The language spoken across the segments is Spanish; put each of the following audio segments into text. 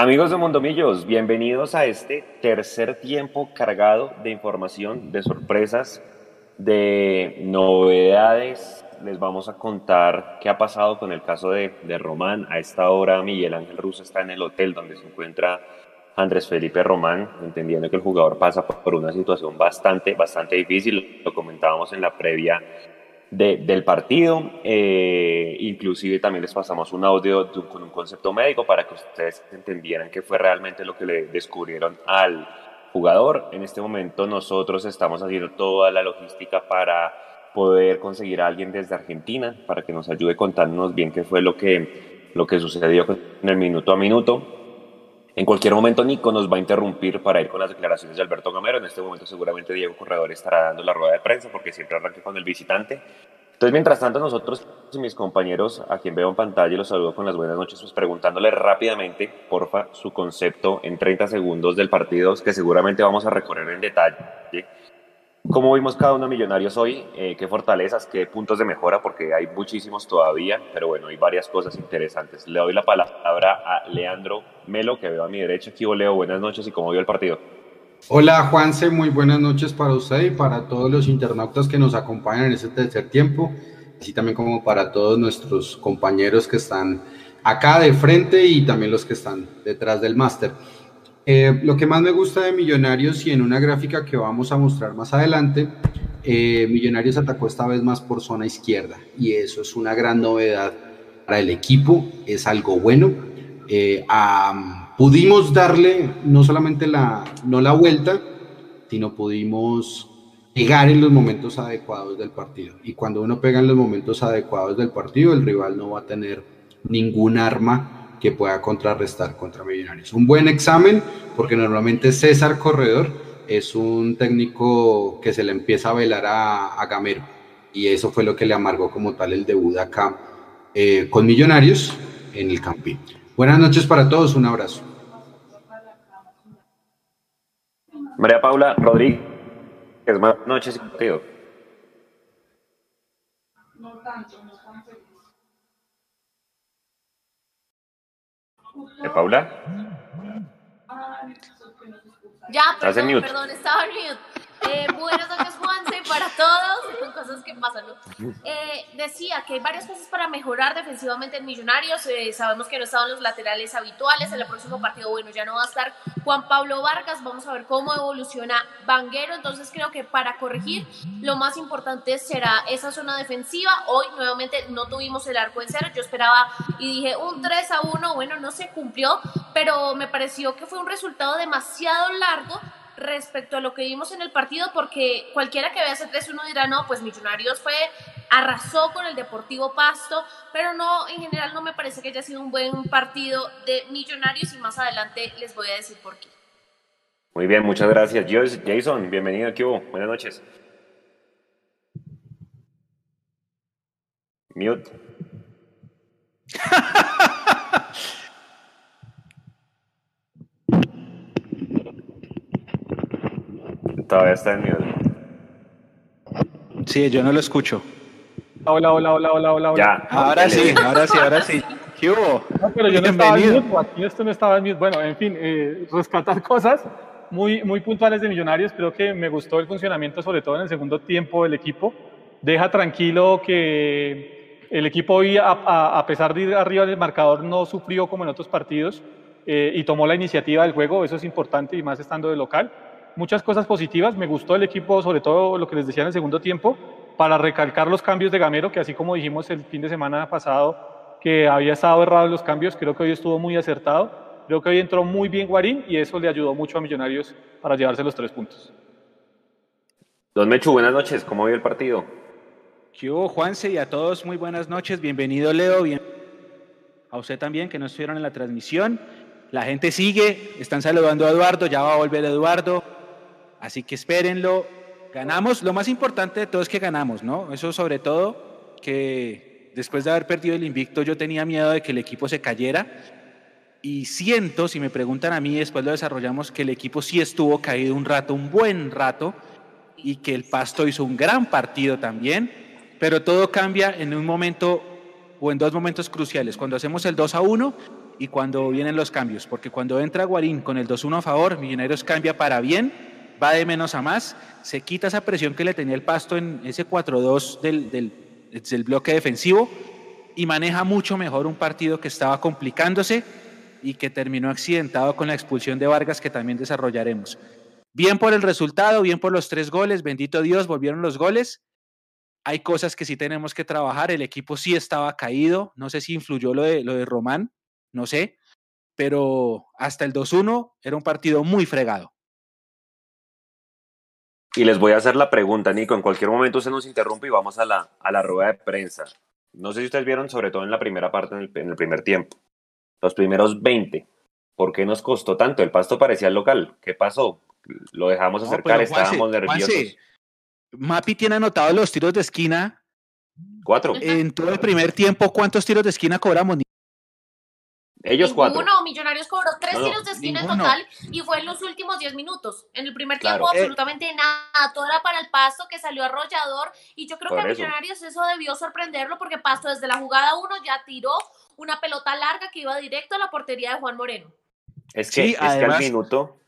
Amigos de Mondomillos, bienvenidos a este tercer tiempo cargado de información, de sorpresas, de novedades. Les vamos a contar qué ha pasado con el caso de, de Román. A esta hora Miguel Ángel Russo está en el hotel donde se encuentra Andrés Felipe Román, entendiendo que el jugador pasa por una situación bastante, bastante difícil. Lo comentábamos en la previa del partido. Eh, inclusive también les pasamos un audio con un concepto médico para que ustedes entendieran qué fue realmente lo que le descubrieron al jugador. En este momento nosotros estamos haciendo toda la logística para poder conseguir a alguien desde Argentina para que nos ayude contándonos bien qué fue lo que, lo que sucedió en el minuto a minuto. En cualquier momento Nico nos va a interrumpir para ir con las declaraciones de Alberto Gamero. En este momento seguramente Diego Corredor estará dando la rueda de prensa porque siempre arranca con el visitante. Entonces, mientras tanto, nosotros y mis compañeros, a quien veo en pantalla los saludo con las buenas noches, pues preguntándole rápidamente, porfa, su concepto en 30 segundos del partido, que seguramente vamos a recorrer en detalle ¿Cómo vimos cada uno de Millonarios hoy? Eh, ¿Qué fortalezas, qué puntos de mejora? Porque hay muchísimos todavía, pero bueno, hay varias cosas interesantes. Le doy la palabra a Leandro Melo, que veo a mi derecha. Aquí, Leo, buenas noches y cómo vio el partido. Hola Juanse, muy buenas noches para usted y para todos los internautas que nos acompañan en este tercer tiempo, así también como para todos nuestros compañeros que están acá de frente y también los que están detrás del máster. Eh, lo que más me gusta de Millonarios y en una gráfica que vamos a mostrar más adelante, eh, Millonarios atacó esta vez más por zona izquierda y eso es una gran novedad para el equipo, es algo bueno. Eh, pudimos darle no solamente la, no la vuelta, sino pudimos pegar en los momentos adecuados del partido. Y cuando uno pega en los momentos adecuados del partido, el rival no va a tener ningún arma que pueda contrarrestar contra Millonarios. Un buen examen, porque normalmente César Corredor es un técnico que se le empieza a velar a, Gamero, y eso fue lo que le amargó como tal el debut acá eh, con Millonarios en el Campín. Buenas noches para todos, un abrazo. María Paula Rodríguez, buenas noches y contigo. No tanto, ¿De Paula? Ya, perdón, perdón, estaba en mute. Eh, buenas noches, Juanse, para todos, son cosas que pasan. Eh, decía que hay varias cosas para mejorar defensivamente en Millonarios. Eh, sabemos que no estaban los laterales habituales. En el próximo partido, bueno, ya no va a estar Juan Pablo Vargas. Vamos a ver cómo evoluciona Vanguero. Entonces, creo que para corregir, lo más importante será esa zona defensiva. Hoy, nuevamente, no tuvimos el arco en cero. Yo esperaba y dije un 3 a 1. Bueno, no se cumplió, pero me pareció que fue un resultado demasiado largo respecto a lo que vimos en el partido, porque cualquiera que vea ese 3-1 dirá, no, pues Millonarios fue, arrasó con el Deportivo Pasto, pero no, en general no me parece que haya sido un buen partido de Millonarios y más adelante les voy a decir por qué. Muy bien, muchas gracias. Jason, bienvenido aquí. Buenas noches. Mute. Todavía está en mute. Sí, yo no lo escucho. Hola, hola, hola, hola, hola. Ya. Ahora sí, ahora sí, ahora sí. ¿Qué hubo? No, pero yo no estaba en mute, aquí esto no estaba en mute. Bueno, en fin, eh, rescatar cosas muy, muy puntuales de Millonarios. Creo que me gustó el funcionamiento, sobre todo en el segundo tiempo del equipo. Deja tranquilo que el equipo hoy, a, pesar de ir arriba del marcador, no sufrió como en otros partidos eh, y tomó la iniciativa del juego. Eso es importante y más estando de local muchas cosas positivas. Me gustó el equipo, sobre todo lo que les decía en el segundo tiempo, para recalcar los cambios de Gamero, que así como dijimos el fin de semana pasado, que había estado errado en los cambios, creo que hoy estuvo muy acertado. Creo que hoy entró muy bien Guarín y eso le ayudó mucho a Millonarios para llevarse los tres puntos. Don Mechu, buenas noches. ¿Cómo vio el partido? ¿Qué hubo, Juanse? Y a todos muy buenas noches. Bienvenido, Leo. Bien... A usted también, que no estuvieron en la transmisión. La gente sigue, están saludando a Eduardo, ya va a volver Eduardo. Así que espérenlo. Ganamos, lo más importante de todo es que ganamos, ¿no? Eso sobre todo que después de haber perdido el invicto yo tenía miedo de que el equipo se cayera y siento, si me preguntan a mí, después lo desarrollamos, que el equipo sí estuvo caído un rato, un buen rato, y que el Pasto hizo un gran partido también, pero todo cambia en un momento o en dos momentos cruciales. Cuando hacemos el 2 a 1 y cuando vienen los cambios, porque cuando entra Guarín con el 2-1 a favor, Millonarios cambia para bien, va de menos a más, se quita esa presión que le tenía el pasto en ese 4-2 del, del, del bloque defensivo y maneja mucho mejor un partido que estaba complicándose y que terminó accidentado con la expulsión de Vargas que también desarrollaremos. Bien por el resultado, bien por los tres goles, bendito Dios, volvieron los goles. Hay cosas que sí tenemos que trabajar, el equipo sí estaba caído, no sé si influyó lo de, lo de Román, no sé, pero hasta el 2-1 era un partido muy fregado. Y les voy a hacer la pregunta, Nico, en cualquier momento se nos interrumpe y vamos a la, a la rueda de prensa. No sé si ustedes vieron, sobre todo en la primera parte, en el, en el primer tiempo, los primeros 20. ¿Por qué nos costó tanto? El pasto parecía el local. ¿Qué pasó? Lo dejamos acercar, no, estábamos nerviosos. Juanse, Mapi tiene anotado los tiros de esquina. Cuatro. En todo el primer tiempo, ¿cuántos tiros de esquina cobramos? Ellos cuatro. Uno, Millonarios cobró tres no, tiros de esquina ninguno. en total y fue en los últimos diez minutos. En el primer tiempo claro. absolutamente eh, nada, todo era para el Pasto que salió arrollador y yo creo que a Millonarios eso debió sorprenderlo porque Pasto desde la jugada uno ya tiró una pelota larga que iba directo a la portería de Juan Moreno. Es que, sí, es además, que al minuto,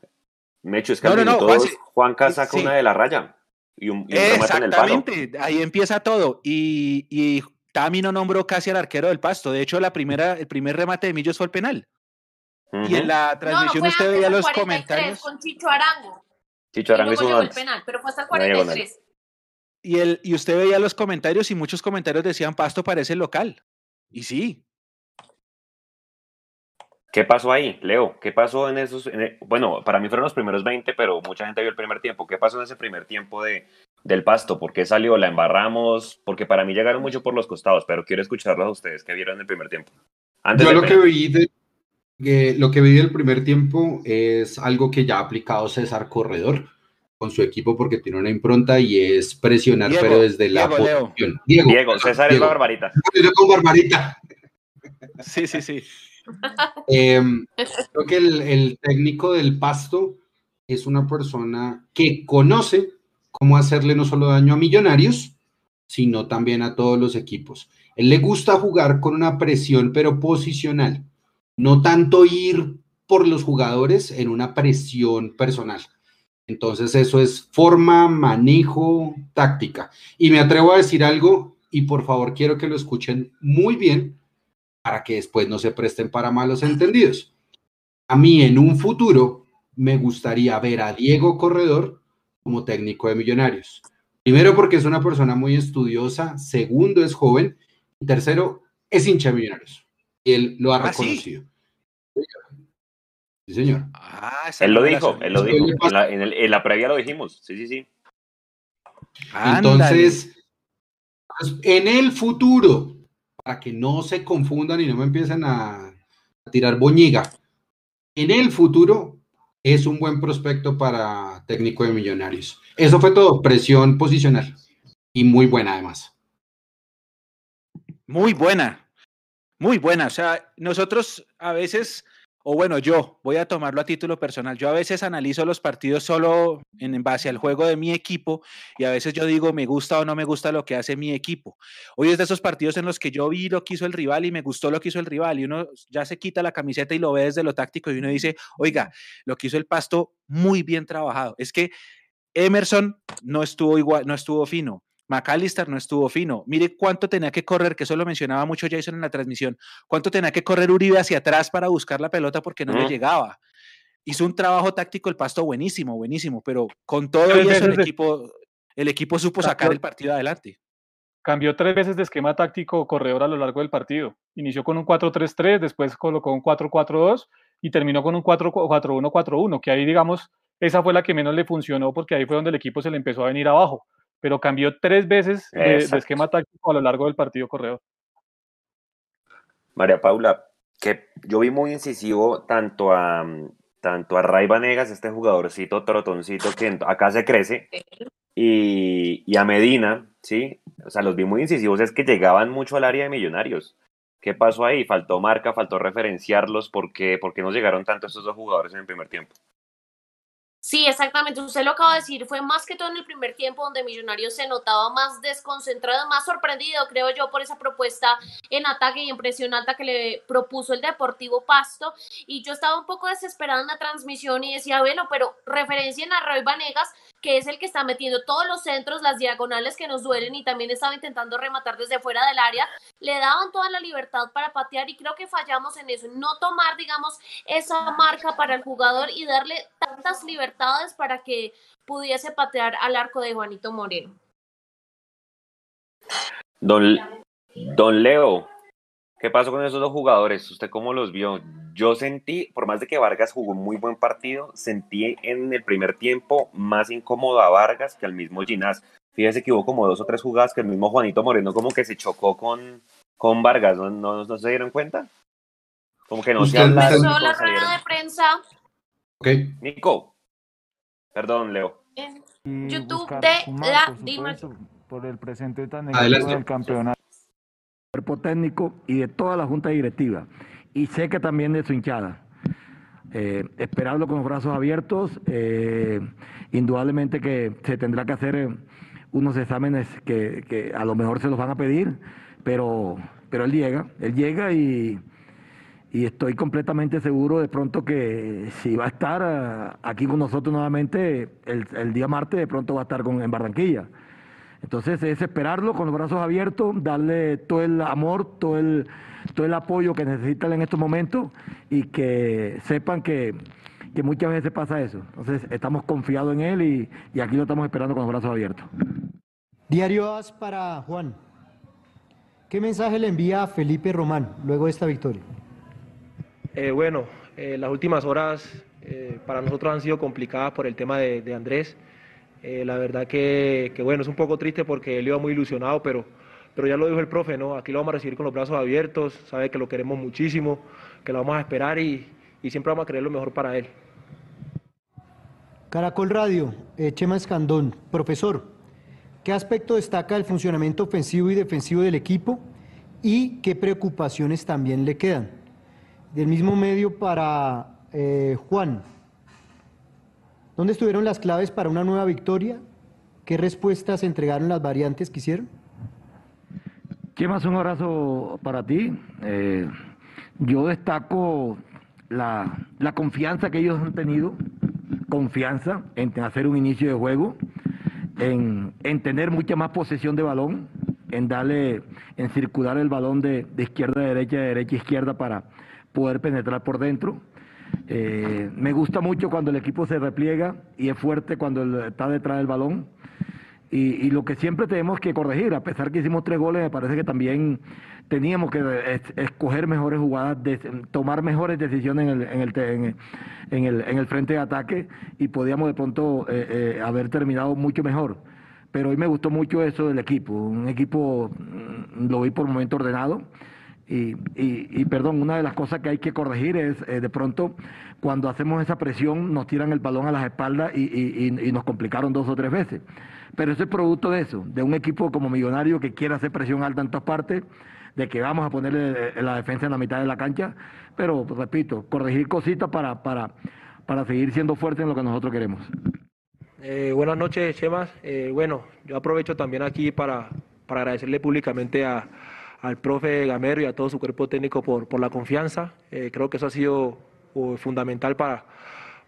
Mecho, es que no, al minuto no, Juan, Juanca saca sí. una de la raya y un, y un Exactamente, en el palo. ahí empieza todo y, y Tami no nombró casi al arquero del Pasto. De hecho, la primera, el primer remate de Millos fue el penal. Uh -huh. Y en la transmisión no, usted veía los 43, comentarios. Con Chicho Arango. Chicho Arango hizo el penal, pero fue hasta el 43. Y, el, y usted veía los comentarios y muchos comentarios decían Pasto parece local. Y sí. ¿Qué pasó ahí, Leo? ¿Qué pasó en esos? En el, bueno, para mí fueron los primeros 20, pero mucha gente vio el primer tiempo. ¿Qué pasó en ese primer tiempo de, del pasto? ¿Por qué salió? ¿La embarramos? Porque para mí llegaron mucho por los costados, pero quiero escucharlos a ustedes. ¿Qué vieron en el primer tiempo? Antes Yo lo que, vi de, eh, lo que vi del primer tiempo es algo que ya ha aplicado César Corredor con su equipo porque tiene una impronta y es presionar, Diego, pero desde la Diego, posición. Diego, Diego, César Diego. es Barbarita. Yo con Barbarita. Sí, sí, sí. Eh, creo que el, el, técnico del pasto es una persona que conoce cómo hacerle no solo daño a millonarios, sino también a todos los equipos. Él le gusta jugar con una presión, pero posicional, no tanto ir por los jugadores en una presión personal. Entonces eso es forma, manejo, táctica. Y me atrevo a decir algo, y por favor quiero que lo escuchen muy bien, para que después no se presten para malos entendidos. A mí en un futuro me gustaría ver a Diego Corredor como técnico de Millonarios. Primero porque es una persona muy estudiosa, segundo es joven, y tercero es hincha de Millonarios. Y él lo ha ah, reconocido. ¿sí? sí señor. Ah, él lo dijo, él lo dijo. En la, en, el, en la, previa lo dijimos. Sí, sí, sí. Entonces, en el futuro, para que no se confundan y no me empiecen a, a tirar boñiga. En el futuro es un buen prospecto para técnico de millonarios. Eso fue todo, presión posicional y muy buena además. Muy buena, muy buena. O sea, nosotros a veces o bueno, yo voy a tomarlo a título personal. Yo a veces analizo los partidos solo en, base al juego de mi equipo y a veces yo digo me gusta o no me gusta lo que hace mi equipo. Hoy es de esos partidos en los que yo vi lo que hizo el rival y me gustó lo que hizo el rival y uno ya se quita la camiseta y lo ve desde lo táctico y uno dice, oiga, lo que hizo el pasto muy bien trabajado. Es que Emerson no estuvo igual, no estuvo fino. McAllister no estuvo fino. Mire cuánto tenía que correr, que eso lo mencionaba mucho Jason en la transmisión, cuánto tenía que correr Uribe hacia atrás para buscar la pelota porque no le llegaba. Hizo un trabajo táctico el pasto buenísimo, buenísimo, pero con todo y eso el equipo, el equipo supo sacar el partido adelante. Cambió tres veces de esquema táctico corredor a lo largo del partido. Inició con un 4-3-3, después colocó un 4-4-2 y terminó con un 4-4-1-4-1, que ahí digamos, esa fue la que menos le funcionó porque ahí fue donde el equipo se le empezó a venir abajo pero cambió tres veces de, de, esquema táctico a lo largo del partido corredor. María Paula, que yo vi muy incisivo tanto a tanto a Ray Vanegas, este jugadorcito trotoncito que acá se crece, y, y, a Medina, ¿sí? O sea, los vi muy incisivos, es que llegaban mucho al área de millonarios. ¿Qué pasó ahí? Faltó marca, faltó referenciarlos, ¿por qué, ¿por qué no llegaron tanto estos dos jugadores en el primer tiempo? Sí, exactamente. Usted lo acaba de decir. Fue más que todo en el primer tiempo donde Millonarios se notaba más desconcentrado, más sorprendido, creo yo, por esa propuesta en ataque y en presión alta que le propuso el Deportivo Pasto. Y yo estaba un poco desesperada en la transmisión y decía, bueno, pero referencia a Roy Vanegas, que es el que está metiendo todos los centros, las diagonales que nos duelen y también estaba intentando rematar desde fuera del área. Le daban toda la libertad para patear y creo que fallamos en eso, no tomar, digamos, esa marca para el jugador y darle tantas libertades para que pudiese patear al arco de Juanito Moreno. Don, don Leo, ¿qué pasó con esos dos jugadores? ¿Usted cómo los vio? Yo sentí, por más de que Vargas jugó un muy buen partido, sentí en el primer tiempo más incómodo a Vargas que al mismo Ginás. Fíjese que hubo como dos o tres jugadas que el mismo Juanito Moreno como que se chocó con, con Vargas, ¿no, no, se dieron cuenta? Como que no se hablaron. la rueda de prensa. Ok. Nico, Perdón, Leo. En YouTube de la Dima. Por el presente tan negativo del campeonato. Cuerpo técnico y de toda la junta directiva. Y sé que también de su hinchada. Eh, esperarlo con los brazos abiertos. Eh, indudablemente que se tendrá que hacer eh, unos exámenes que, a lo mejor se los van a pedir, pero, pero él llega, él llega y, y estoy completamente seguro de pronto que si va a estar aquí con nosotros nuevamente el, día martes, de pronto va a estar con, en Barranquilla. Entonces es esperarlo con los brazos abiertos, darle todo el amor, todo el, todo el apoyo que necesitan en estos momentos y que sepan que, muchas veces pasa eso. Entonces estamos confiados en él y, y aquí lo estamos esperando con los brazos abiertos. Diario AS para Juan. ¿Qué mensaje le envía a Felipe Román luego de esta victoria? Eh, bueno, eh, las últimas horas eh, para nosotros han sido complicadas por el tema de, Andrés. la verdad que, bueno, es un poco triste porque él iba muy ilusionado, pero, pero ya lo dijo el profe, ¿no? Aquí lo vamos a recibir con los brazos abiertos, sabe que lo queremos muchísimo, que lo vamos a esperar y, siempre vamos a querer lo mejor para él. Caracol Radio, Chema Escandón, profesor, ¿qué aspecto destaca el funcionamiento ofensivo y defensivo del equipo y qué preocupaciones también le quedan? Del mismo medio para eh, Juan. ¿Dónde estuvieron las claves para una nueva victoria? ¿Qué respuestas entregaron las variantes que hicieron? Más un abrazo para ti. Eh, yo destaco la, confianza que ellos han tenido, confianza en hacer un inicio de juego, en, en tener mucha más posesión de balón, en darle, en circular el balón de, de izquierda a derecha, de derecha a izquierda para, poder penetrar por dentro. Eh, me gusta mucho cuando el equipo se repliega y es fuerte cuando está detrás del balón. Y, lo que siempre tenemos que corregir, a pesar que hicimos tres goles, me parece que también teníamos que escoger mejores jugadas, tomar mejores decisiones en el, en el, en el, en el, frente de ataque y podíamos de pronto eh, eh, haber terminado mucho mejor. Pero hoy me gustó mucho eso del equipo, un equipo, mm, lo vi por un momento ordenado y, y, perdón, una de las cosas que hay que corregir es eh, de pronto cuando hacemos esa presión nos tiran el balón a las espaldas y, y, nos complicaron dos o tres veces. Pero eso es producto de eso, de un equipo como Millonario que quiere hacer presión alta en todas partes, de que vamos a ponerle eh, la defensa en la mitad de la cancha, pero repito, corregir cositas para, para, para seguir siendo fuertes en lo que nosotros queremos. Eh, buenas noches, Chemas. bueno, yo aprovecho también aquí para, para agradecerle públicamente al profe Gamero y a todo su cuerpo técnico por, por la confianza. Eh, creo que eso ha sido fundamental para,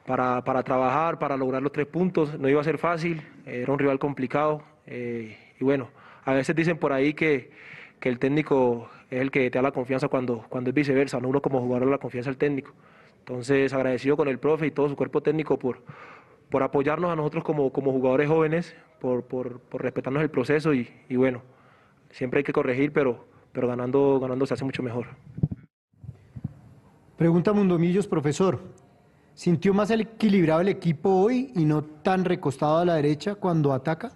para, para, trabajar, para lograr los tres puntos. No iba a ser fácil, era un rival complicado. Eh, y bueno, a veces dicen por ahí que, que, el técnico es el que te da la confianza cuando, cuando es viceversa, no uno como jugador la confianza al técnico. Entonces, agradecido con el profe y todo su cuerpo técnico por, por apoyarnos a nosotros como, como jugadores jóvenes, por, por, por respetarnos el proceso y, y bueno, siempre hay que corregir, pero pero ganando, ganando se hace mucho mejor. Pregunta Mundomillos, profesor. ¿Sintió más equilibrado el equipo hoy y no tan recostado a la derecha cuando ataca?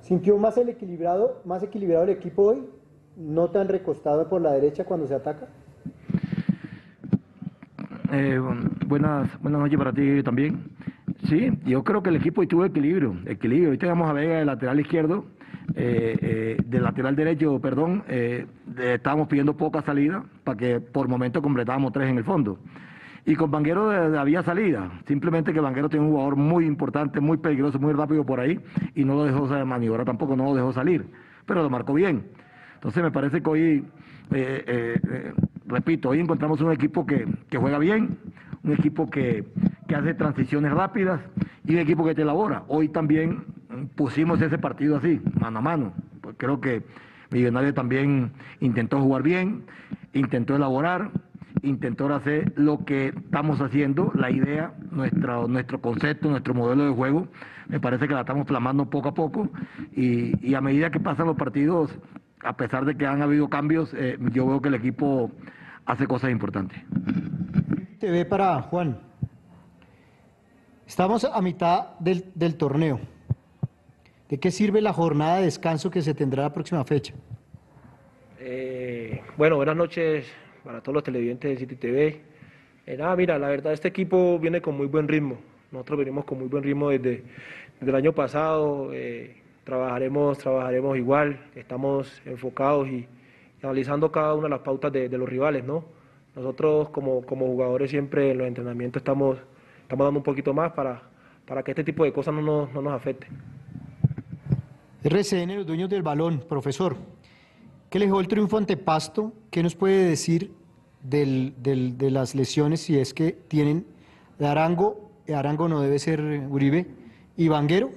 ¿Sintió más el equilibrado, más equilibrado el equipo hoy, no tan recostado por la derecha cuando se ataca? Eh, buenas, buenas noches para ti también. Sí, yo creo que el equipo tuvo equilibrio, equilibrio. Hoy tenemos a Vega de lateral izquierdo, eh, eh, del lateral derecho, perdón, eh, estábamos pidiendo poca salida para que por momento completábamos tres en el fondo. Y con Banguero había salida, simplemente que Banguero tiene un jugador muy importante, muy peligroso, muy rápido por ahí y no lo dejó de maniobrar tampoco, no lo dejó salir, pero lo marcó bien. Entonces me parece que hoy, repito, hoy encontramos un equipo que, juega bien, un equipo que, que hace transiciones rápidas y un equipo que te elabora. Hoy también pusimos ese partido así, mano a mano. Pues creo que Millonario también intentó jugar bien, intentó elaborar, intentó hacer lo que estamos haciendo, la idea, nuestra, nuestro concepto, nuestro modelo de juego. Me parece que la estamos plasmando poco a poco y, a medida que pasan los partidos, a pesar de que han habido cambios, eh, yo veo que el equipo hace cosas importantes. Te ve para Juan. Estamos a mitad del torneo. ¿De qué sirve la jornada de descanso que se tendrá la próxima fecha? Eh, bueno, buenas noches para todos los televidentes de City TV. Eh, nada, mira, la verdad este equipo viene con muy buen ritmo. Nosotros venimos con muy buen ritmo desde, el año pasado. Eh, trabajaremos, trabajaremos igual. Estamos enfocados y, analizando cada una de las pautas de, los rivales, ¿no? Nosotros como, jugadores siempre en los entrenamientos estamos, dando un poquito más para, para que este tipo de cosas no nos, no nos afecten. RCN, los dueños del balón, profesor. ¿Qué le dejó el triunfo ante Pasto? ¿Qué nos puede decir de las lesiones si es que tienen de Arango? Arango no debe ser Uribe. ¿Y Vanguero?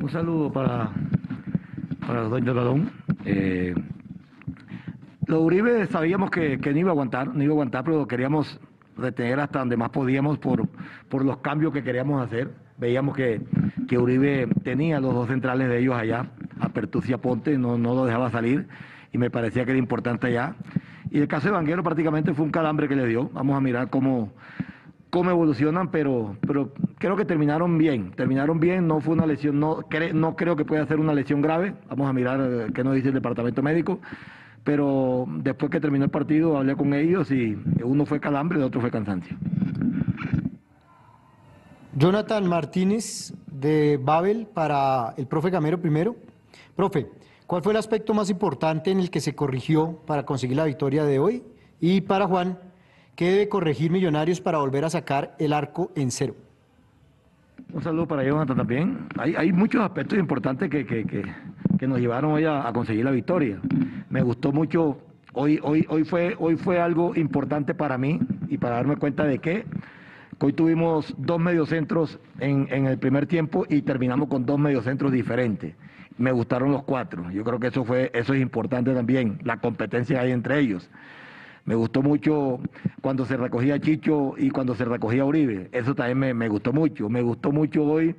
Un saludo para, para los dueños del balón. Eh, Uribe sabíamos que, no iba a aguantar, no iba a aguantar, pero queríamos retener hasta donde más podíamos por, por los cambios que queríamos hacer. Veíamos que, que Uribe tenía los dos centrales de ellos allá, a Pertucia Ponte, no, no lo dejaba salir y me parecía que era importante allá. Y el caso de Vanguero prácticamente fue un calambre que le dio. Vamos a mirar cómo, cómo evolucionan, pero, pero creo que terminaron bien. Terminaron bien, no fue una lesión, no, no creo que pueda ser una lesión grave. Vamos a mirar eh, qué nos dice el departamento médico pero después que terminó el partido hablé con ellos y uno fue calambre el otro fue cansancio. Jonathan Martínez de Babel para el profe Gamero primero. Profe, ¿cuál fue el aspecto más importante en el que se corrigió para conseguir la victoria de hoy? Y para Juan, ¿qué debe corregir Millonarios para volver a sacar el arco en cero? Un saludo para Jonathan también. Hay, muchos aspectos importantes que, que, nos llevaron hoy a, conseguir la victoria. Me gustó mucho, hoy, hoy, hoy, fue, hoy fue algo importante para mí y para darme cuenta de que hoy tuvimos dos mediocentros en, en el primer tiempo y terminamos con dos mediocentros diferentes. Me gustaron los cuatro. Yo creo que eso, fue, eso es importante también, la competencia hay entre ellos. Me gustó mucho cuando se recogía Chicho y cuando se recogía Uribe. Eso también me, gustó mucho. Me gustó mucho hoy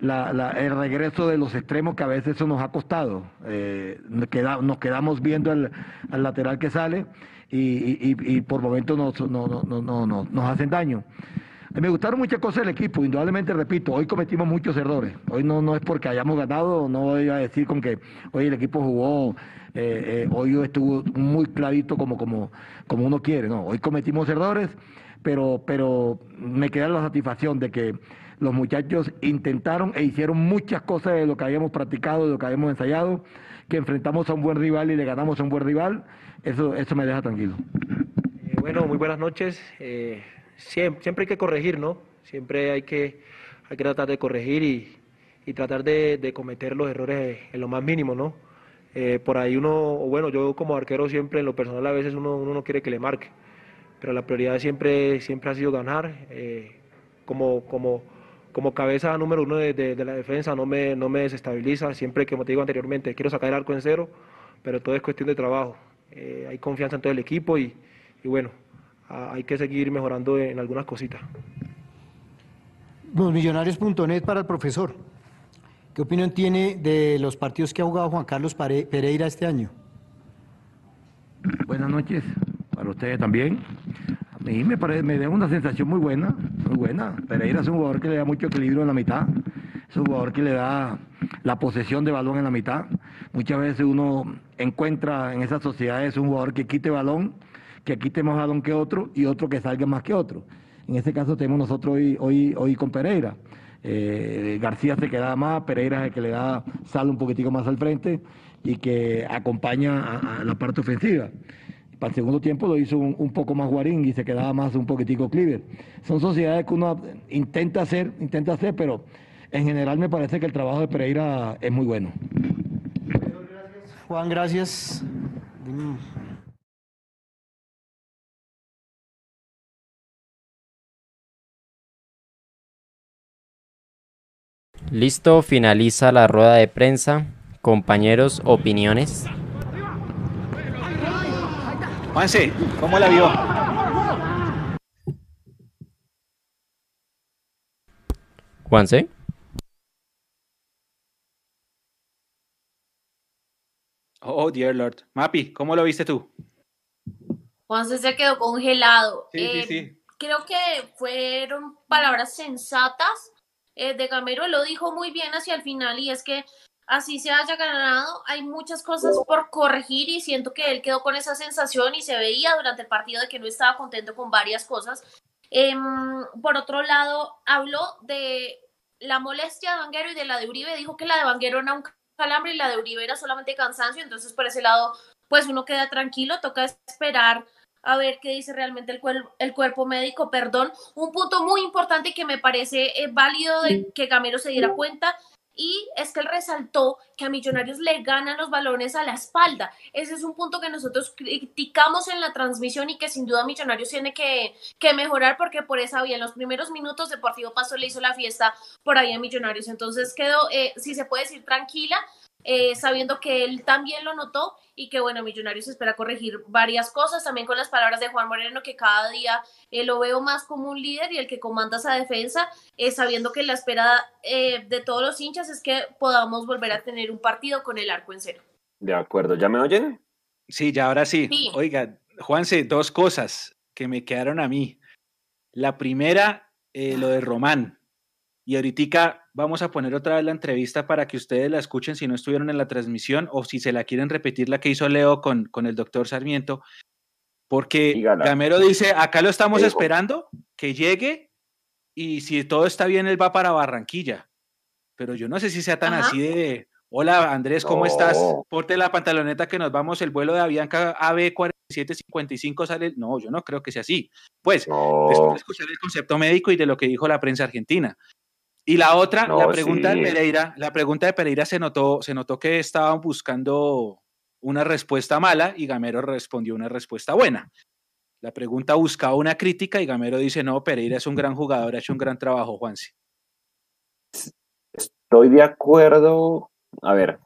el regreso de los extremos que a veces eso nos ha costado. Eh, nos quedamos viendo al, lateral que sale y, por momentos nos, nos hacen daño. Me gustaron muchas cosas del equipo, indudablemente, repito, hoy cometimos muchos errores. Hoy no, no es porque hayamos ganado, no voy a decir con que hoy el equipo jugó eh, eh, hoy estuvo muy clarito como, como, como uno quiere, ¿no? Hoy cometimos errores, pero, pero me queda la satisfacción de que los muchachos intentaron e hicieron muchas cosas de lo que habíamos practicado, de lo que habíamos ensayado, que enfrentamos a un buen rival y le ganamos a un buen rival, eso, eso me deja tranquilo. Eh, bueno, muy buenas noches. Siempre, siempre, hay que corregir, ¿no? Siempre hay que, hay que tratar de corregir y, y tratar de, de cometer los errores en lo más mínimo, ¿no? Eh, por ahí uno, bueno, yo como arquero siempre, en lo personal a veces uno, uno no quiere que le marque, pero la prioridad siempre, siempre ha sido ganar. Eh, como, como, como cabeza número uno de, la defensa no me, no me desestabiliza, siempre como te digo anteriormente, quiero sacar el arco en cero, pero todo es cuestión de trabajo. Eh, hay confianza en todo el equipo y, y bueno, hay que seguir mejorando en algunas cositas. Millonarios.net para el profesor. ¿Qué opinión tiene de los partidos que ha jugado Juan Carlos Pereira este año? Buenas noches, para ustedes también. A mí me, parece, me da una sensación muy buena, muy buena. Pereira es un jugador que le da mucho equilibrio en la mitad, es un jugador que le da la posesión de balón en la mitad. Muchas veces uno encuentra en esas sociedades un jugador que quite balón, que quite más balón que otro y otro que salga más que otro. En este caso tenemos nosotros hoy, hoy, hoy con Pereira. Eh, García se quedaba más, Pereira es el que le da sale un poquitico más al frente y que acompaña a, la parte ofensiva. Para el segundo tiempo lo hizo un, poco más Guarín y se quedaba más un poquitico Cleaver. Son sociedades que uno intenta hacer, intenta hacer, pero en general me parece que el trabajo de Pereira es muy bueno. Juan, gracias. Listo, finaliza la rueda de prensa. Compañeros, opiniones. Juanse, ¿cómo la vio? Juanse. Oh, dear Lord. Mapi, ¿cómo lo viste tú? Juanse se quedó congelado. Sí, sí, sí. Eh, creo que fueron palabras sensatas eh, de Gamero lo dijo muy bien hacia el final y es que así se haya ganado, hay muchas cosas por corregir y siento que él quedó con esa sensación y se veía durante el partido de que no estaba contento con varias cosas. Em, por otro lado, habló de la molestia de Vanguero y de la de Uribe, dijo que la de Vanguero era un calambre y la de Uribe era solamente cansancio, entonces por ese lado, pues uno queda tranquilo, toca esperar a ver qué dice realmente el, cuerpo médico, perdón. Un punto muy importante que me parece eh, válido de que Gamero se diera cuenta y es que él resaltó que a Millonarios le ganan los balones a la espalda. Ese es un punto que nosotros criticamos en la transmisión y que sin duda Millonarios tiene que, que mejorar porque por esa vía en los primeros minutos Deportivo Paso le hizo la fiesta por ahí a Millonarios. Entonces quedó, eh, si se puede decir, tranquila, eh, sabiendo que él también lo notó y que bueno, Millonarios espera corregir varias cosas, también con las palabras de Juan Moreno, que cada día eh, lo veo más como un líder y el que comanda esa defensa, eh, sabiendo que la espera de todos los hinchas es que podamos volver a tener un partido con el arco en cero. De acuerdo, ¿ya me oyen? Sí, ya ahora sí. sí. Oiga, Juanse, dos cosas que me quedaron a mí. La primera, lo de Román. Y ahorita vamos a poner otra vez la entrevista para que ustedes la escuchen si no estuvieron en la transmisión o si se la quieren repetir la que hizo Leo con, con el doctor Sarmiento. Porque Gamero dice, acá lo estamos esperando, que llegue y si todo está bien, él va para Barranquilla. Pero yo no sé si sea tan así de, hola Andrés, ¿cómo estás? Porte la pantaloneta que nos vamos, el vuelo de Avianca AB4755 sale. No, yo no creo que sea así. Pues, después de escuchar el concepto médico y de lo que dijo la prensa argentina. Y la otra, la pregunta de Pereira, la pregunta de Pereira se notó, se notó que estaban buscando una respuesta mala y Gamero respondió una respuesta buena. La pregunta buscaba una crítica y Gamero dice, no, Pereira es un gran jugador, ha hecho un gran trabajo, Juanse. Estoy de acuerdo. A ver,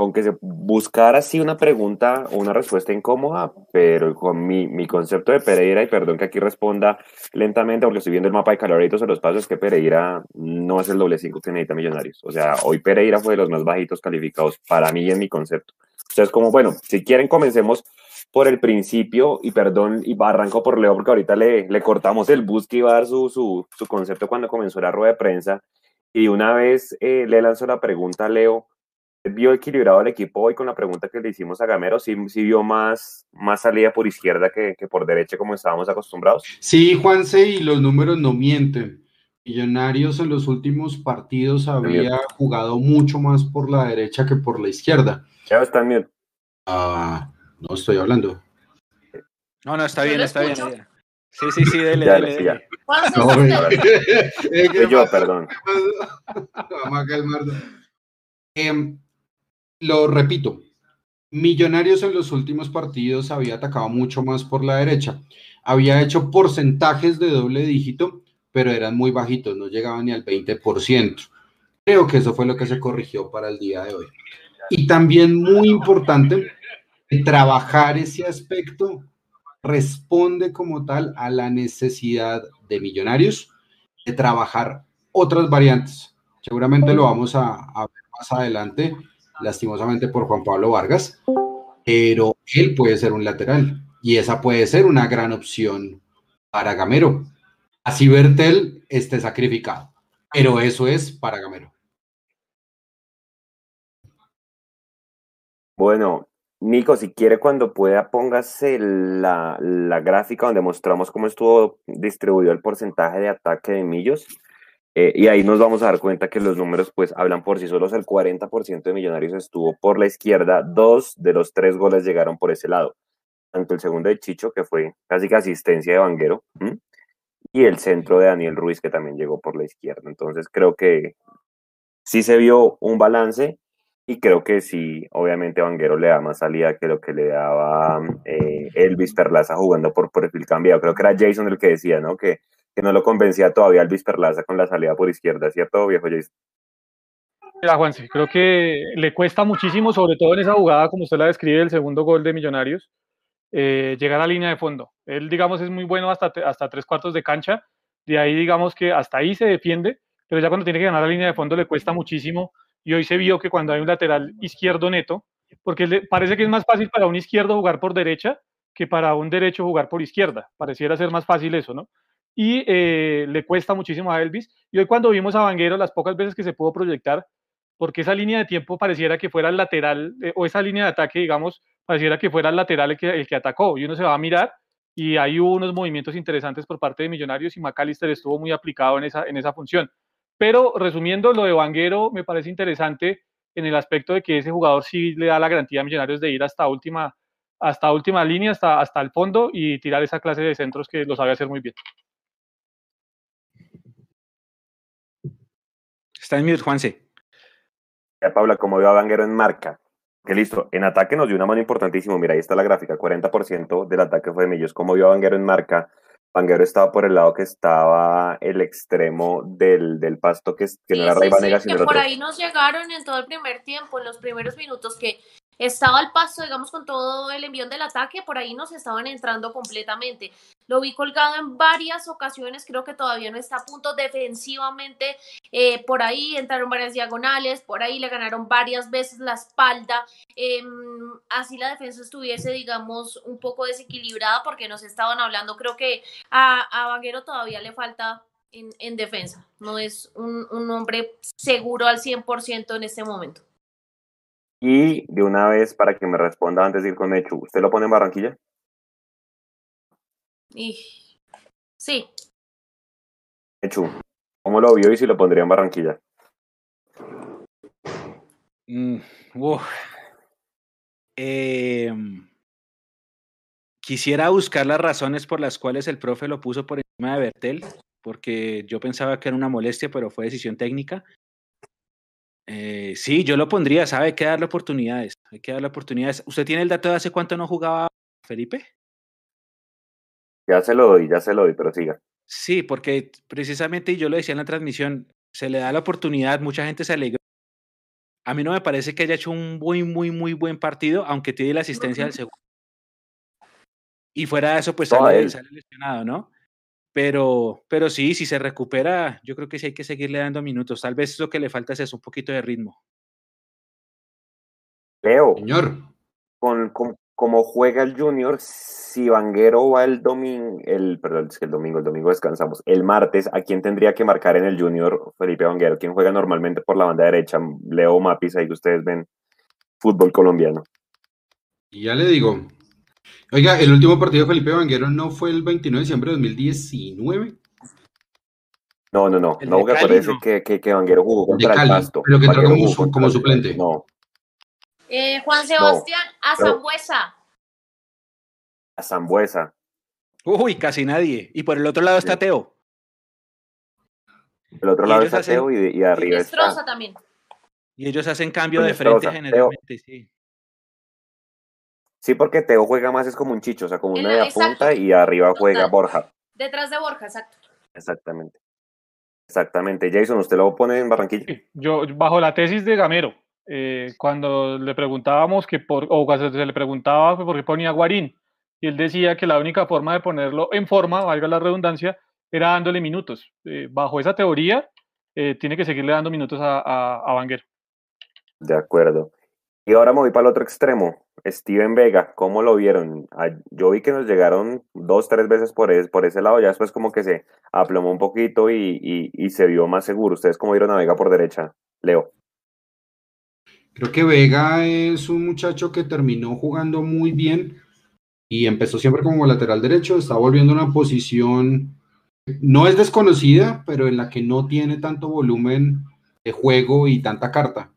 con que se buscara así una pregunta o una respuesta incómoda, pero con mi, mi, concepto de Pereira, y perdón que aquí responda lentamente porque estoy viendo el mapa de caloritos en los pasos, que Pereira no es el doble cinco que necesita Millonarios. O sea, hoy Pereira fue de los más bajitos calificados para mí en mi concepto. Entonces, como bueno, si quieren comencemos por el principio, y perdón, y arranco por Leo, porque ahorita le, le cortamos el bus que iba a dar su, su, su concepto cuando comenzó la rueda de prensa, y una vez eh, le lanzó la pregunta a Leo, vio equilibrado el equipo hoy con la pregunta que le hicimos a Gamero? ¿Sí, vio más, más salida por izquierda que, que, por derecha como estábamos acostumbrados? Sí, Juanse, y los números no mienten. Millonarios en los últimos partidos había jugado mucho más por la derecha que por la izquierda. Ya están bien. Ah, no estoy hablando. No, no, está bien, está bien. Sí, sí, sí, dele, dele, dele. No, yo, perdón. Vamos a calmarnos. Eh, lo repito, Millonarios en los últimos partidos había atacado mucho más por la derecha. Había hecho porcentajes de doble dígito, pero eran muy bajitos, no llegaban ni al 20%. Creo que eso fue lo que se corrigió para el día de hoy. Y también muy importante, trabajar ese aspecto responde como tal a la necesidad de Millonarios de trabajar otras variantes. Seguramente lo vamos a, a ver más adelante lastimosamente por Juan Pablo Vargas, pero él puede ser un lateral y esa puede ser una gran opción para Gamero. Así Bertel esté sacrificado, pero eso es para Gamero. Bueno, Nico, si quiere cuando pueda, póngase la, la, gráfica donde mostramos cómo estuvo distribuido el porcentaje de ataque de Millos Eh, y ahí nos vamos a dar cuenta que los números pues hablan por sí solos. El 40% de Millonarios estuvo por la izquierda, dos de los tres goles llegaron por ese lado. Tanto el segundo de Chicho, que fue casi que asistencia de Vanguero, y el centro de Daniel Ruiz, que también llegó por la izquierda. Entonces creo que sí se vio un balance y creo que sí, obviamente Vanguero le da más salida que lo que le daba eh, Elvis Perlaza jugando por perfil cambiado. Creo que era Jason el que decía, ¿no? Que, que no lo convencía todavía Elvis Perlaza con la salida por izquierda, ¿cierto, viejo Jason? Mira, Juan, sí, creo que le cuesta muchísimo, sobre todo en esa jugada, como usted la describe, el segundo gol de Millonarios, eh, llegar a la línea de fondo. Él, digamos, es muy bueno hasta, hasta tres cuartos de cancha, de ahí, digamos que hasta ahí se defiende, pero ya cuando tiene que ganar la línea de fondo le cuesta muchísimo y hoy se vio que cuando hay un lateral izquierdo neto, porque parece que es más fácil para un izquierdo jugar por derecha que para un derecho jugar por izquierda, pareciera ser más fácil eso, ¿no? Y eh, le cuesta muchísimo a Elvis. Y hoy cuando vimos a Vanguero, las pocas veces que se pudo proyectar, porque esa línea de tiempo pareciera que fuera el lateral, eh, o esa línea de ataque, digamos, pareciera que fuera el lateral el que, el que atacó, y uno se va a mirar, y hay unos movimientos interesantes por parte de Millonarios, y McAllister estuvo muy aplicado en esa, en esa función. Pero resumiendo, lo de Vanguero me parece interesante en el aspecto de que ese jugador sí le da la garantía a Millonarios de ir hasta última, hasta última línea, hasta, hasta el fondo y tirar esa clase de centros que lo sabe hacer muy bien. Está en mute, Juanse. Ya, Paula, como veo a Vanguero en marca. Que listo, en ataque nos dio una mano importantísimo. Mira, ahí está la gráfica, 40% del ataque fue de Millos. Como vio a Vanguero en marca, Vanguero estaba por el lado que estaba el extremo del, del pasto, que, que no era sí, sí, que por ahí nos llegaron en todo el primer tiempo, en los primeros minutos, que estaba al paso, digamos, con todo el envión del ataque, por ahí nos estaban entrando completamente. Lo vi colgado en varias ocasiones, creo que todavía no está a punto defensivamente, eh, por ahí entraron varias diagonales, por ahí le ganaron varias veces la espalda, eh, así la defensa estuviese, digamos, un poco desequilibrada porque nos estaban hablando, creo que a, a todavía le falta en, en, defensa, no es un, un hombre seguro al 100% en este momento. Y de una vez, para que me responda antes de ir con Mechu, ¿usted lo pone en Barranquilla? Y... Sí. Mechu, ¿cómo lo vio y si lo pondría en Barranquilla? Mm, eh, quisiera buscar las razones por las cuales el profe lo puso por encima de Bertel, porque yo pensaba que era una molestia, pero fue decisión técnica. Eh, sí, yo lo pondría, ¿sabe? Hay que darle oportunidades. Hay que darle oportunidades. ¿Usted tiene el dato de hace cuánto no jugaba Felipe? Ya se lo doy, ya se lo doy, pero siga. Sí, porque precisamente, y yo lo decía en la transmisión, se le da la oportunidad, mucha gente se alegró. A mí no me parece que haya hecho un muy, muy, muy buen partido, aunque tiene la asistencia del segundo. Y fuera de eso, pues sale, sale lesionado, ¿no? Pero, pero sí, si se recupera, yo creo que sí hay que seguirle dando minutos. Tal vez lo que le falta es eso, un poquito de ritmo. Leo. Señor. Con, con, como juega el Junior, si Vanguero va el domingo, el, perdón, es que el domingo, el domingo descansamos, el martes, ¿a quién tendría que marcar en el Junior Felipe Vanguero? ¿Quién juega normalmente por la banda derecha? Leo Mapis, ahí que ustedes ven fútbol colombiano. Y ya le digo, Oiga, el último partido de Felipe Vanguero no fue el 29 de diciembre de 2019. No, no, no. no, que parece que, que, que, Vanguero jugó contra Cali, el Pasto. Pero que entró como, jugó como suplente. No. Eh, Juan Sebastián, no, a Zambuesa. A Zambuesa. Uy, casi nadie. Y por el otro lado está Teo. El otro lado está hacen... Teo y, y arriba y está. también. Y ellos hacen cambio de frente Teo. generalmente, sí. Sí, porque Teo juega más, es como un chicho, o sea, como una la- de punta y arriba Total. juega Borja. Detrás de Borja, exacto. Exactamente. Exactamente. Jason, ¿usted lo pone en Barranquilla? Sí, Yo, bajo la tesis de Gamero, eh, cuando le preguntábamos que por, o cuando se le preguntaba por qué ponía Guarín, y él decía que la única forma de ponerlo en forma, valga la redundancia, era dándole minutos. Eh, bajo esa teoría, eh, tiene que seguirle dando minutos a, a, a Vanguero. De acuerdo. Y ahora me voy para el otro extremo. Steven Vega, ¿cómo lo vieron? Ah, Yo vi que nos llegaron dos, tres veces por, es- por ese lado, ya después como que se aplomó un poquito y, y- y se vio más seguro. ¿Ustedes cómo vieron a Vega por derecha? Leo. Creo que Vega es un muchacho que terminó jugando muy bien y empezó siempre como lateral derecho, está volviendo a una posición no es desconocida, pero en la que no tiene tanto volumen de juego y tanta carta.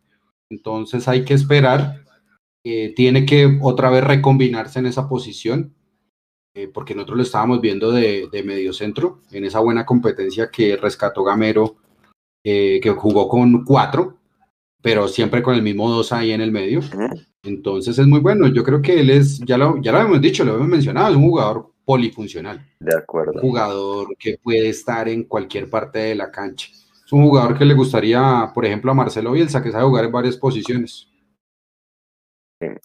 Entonces hay que esperar. Eh, tiene que otra vez recombinarse en esa posición, eh, porque nosotros lo estábamos viendo de, de medio centro, en esa buena competencia que rescató Gamero, eh, que jugó con cuatro, pero siempre con el mismo dos ahí en el medio. Entonces es muy bueno. Yo creo que él es, ya lo, ya lo hemos dicho, lo hemos mencionado, es un jugador polifuncional. De acuerdo. Un jugador que puede estar en cualquier parte de la cancha. Un jugador que le gustaría, por ejemplo, a Marcelo Bielsa, que sabe jugar en varias posiciones.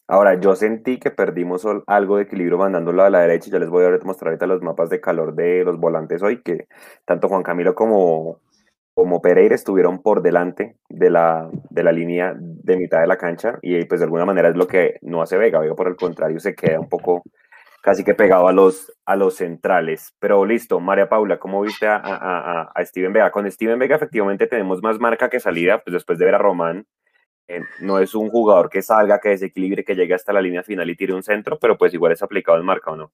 Ahora, yo sentí que perdimos algo de equilibrio mandándolo a la derecha. Yo les voy a mostrar ahorita los mapas de calor de los volantes hoy, que tanto Juan Camilo como, como Pereira estuvieron por delante de la, de la línea de mitad de la cancha y pues de alguna manera es lo que no hace Vega. Vega por el contrario se queda un poco casi que pegado a los, a los centrales. Pero listo, María Paula, ¿cómo viste a, a, a Steven Vega? Con Steven Vega efectivamente tenemos más marca que salida, pues después de ver a Román, eh, no es un jugador que salga, que desequilibre, que llegue hasta la línea final y tire un centro, pero pues igual es aplicado en marca o no.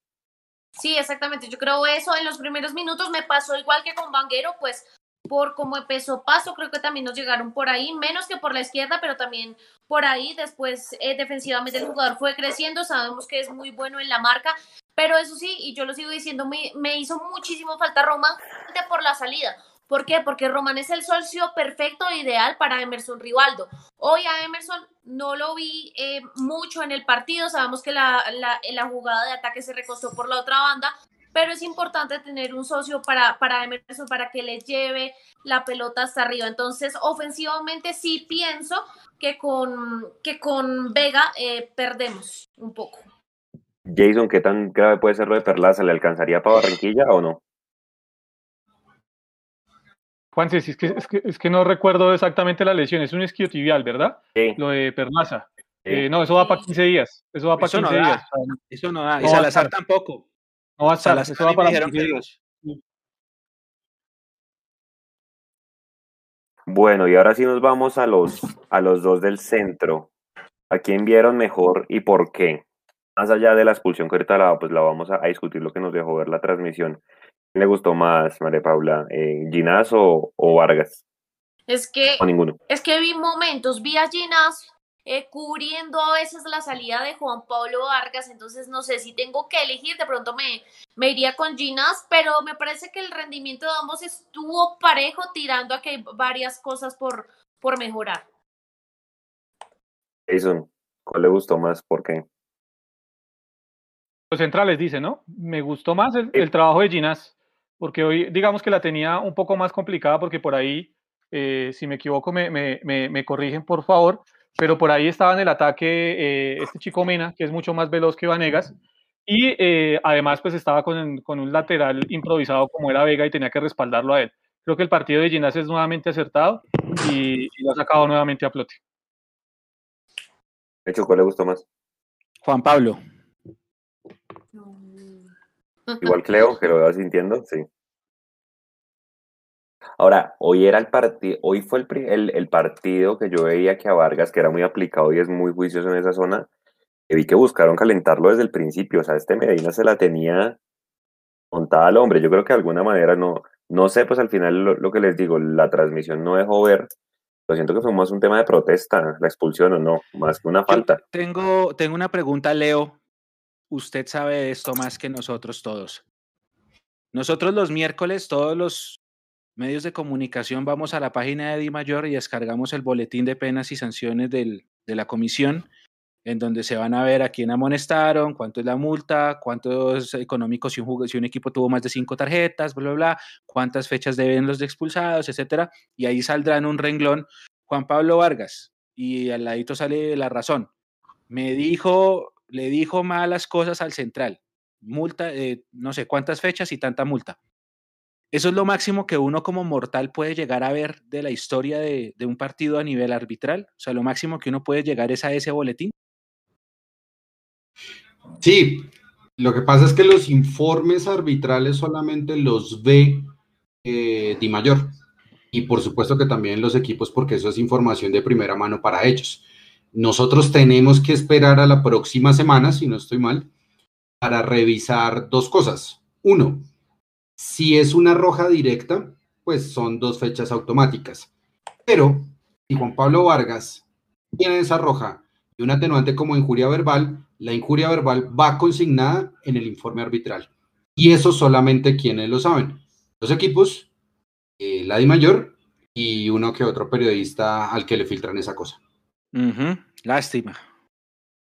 Sí, exactamente. Yo creo eso en los primeros minutos me pasó igual que con Vanguero, pues por cómo empezó Paso, creo que también nos llegaron por ahí, menos que por la izquierda, pero también por ahí. Después, eh, defensivamente, el jugador fue creciendo, sabemos que es muy bueno en la marca, pero eso sí, y yo lo sigo diciendo, me, hizo muchísimo falta Roma por la salida. ¿Por qué? Porque Román es el socio perfecto e ideal para Emerson Rivaldo. Hoy a Emerson no lo vi eh, mucho en el partido, sabemos que la, la, jugada de ataque se recostó por la otra banda, pero es importante tener un socio para, para Emerson, para que le lleve la pelota hasta arriba. Entonces, ofensivamente sí pienso que con, que con Vega eh, perdemos un poco. Jason, ¿qué tan grave puede ser lo de Perlaza? ¿Le alcanzaría para Barranquilla o no? Juan, es que, es, que, es que no recuerdo exactamente la lesión, es un isquiotibial, ¿verdad? Sí. Lo de Perlaza. Sí. Eh, no, eso va para 15 días. Eso va para 15 no días. Eso no da. Y Salazar tampoco. No va a estar, eso va para 15 días. Bueno, y ahora sí nos vamos a los, a los dos del centro. ¿A quién vieron mejor y por qué? Más allá de la expulsión que ahorita la, pues la vamos a, a discutir lo que nos dejó ver la transmisión. ¿Quién le gustó más, María Paula? Eh, ¿Ginás o, o, Vargas? Es que, o ninguno. es que vi momentos, vi a Ginás eh, cubriendo a veces la salida de Juan Pablo Vargas, entonces no sé si tengo que elegir, de pronto me, me iría con Ginás, pero me parece que el rendimiento de ambos estuvo parejo, tirando a que hay varias cosas por, por mejorar. Jason, ¿cuál le gustó más? ¿Por qué? Los centrales dice, ¿no? Me gustó más el, el trabajo de Ginás, porque hoy digamos que la tenía un poco más complicada, porque por ahí, eh, si me equivoco, me, me, me, me corrigen por favor, pero por ahí estaba en el ataque eh, este chico Mena, que es mucho más veloz que Vanegas, y eh, además pues estaba con, con, un lateral improvisado como era Vega y tenía que respaldarlo a él. Creo que el partido de Ginás es nuevamente acertado y, y, lo ha sacado nuevamente a flote. De hecho, ¿cuál le gustó más? Juan Pablo. Igual que Leo, que lo veo sintiendo, sí. Ahora, hoy era el partido, hoy fue el, el, el, partido que yo veía que a Vargas, que era muy aplicado y es muy juicioso en esa zona, que vi que buscaron calentarlo desde el principio. O sea, este Medina se la tenía montada al hombre. Yo creo que de alguna manera no, no sé, pues al final lo, lo que les digo, la transmisión no dejó ver. Lo siento que fue más un tema de protesta, la expulsión o no, más que una falta. Yo tengo, tengo una pregunta, Leo. Usted sabe esto más que nosotros todos. Nosotros los miércoles, todos los medios de comunicación vamos a la página de Di Mayor y descargamos el boletín de penas y sanciones del, de la comisión, en donde se van a ver a quién amonestaron, cuánto es la multa, cuánto es económico si un, si un equipo tuvo más de cinco tarjetas, bla, bla, bla, cuántas fechas deben los de expulsados, etcétera, y ahí saldrá en un renglón Juan Pablo Vargas, y al ladito sale la razón. Me dijo, le dijo malas cosas al central, multa, eh, no sé cuántas fechas y tanta multa. Eso es lo máximo que uno como mortal puede llegar a ver de la historia de, un partido a nivel arbitral. O sea, lo máximo que uno puede llegar es a ese boletín. Sí, lo que pasa es que los informes arbitrales solamente los ve eh, Di Mayor. Y por supuesto que también los equipos, porque eso es información de primera mano para ellos. Nosotros tenemos que esperar a la próxima semana, si no estoy mal, para revisar dos cosas. Uno, Si es una roja directa, pues son dos fechas automáticas. Pero si Juan Pablo Vargas tiene esa roja y un atenuante como injuria verbal, la injuria verbal va consignada en el informe arbitral. Y eso solamente quienes lo saben. Los equipos, eh, la Mayor y uno que otro periodista al que le filtran esa cosa. Lástima.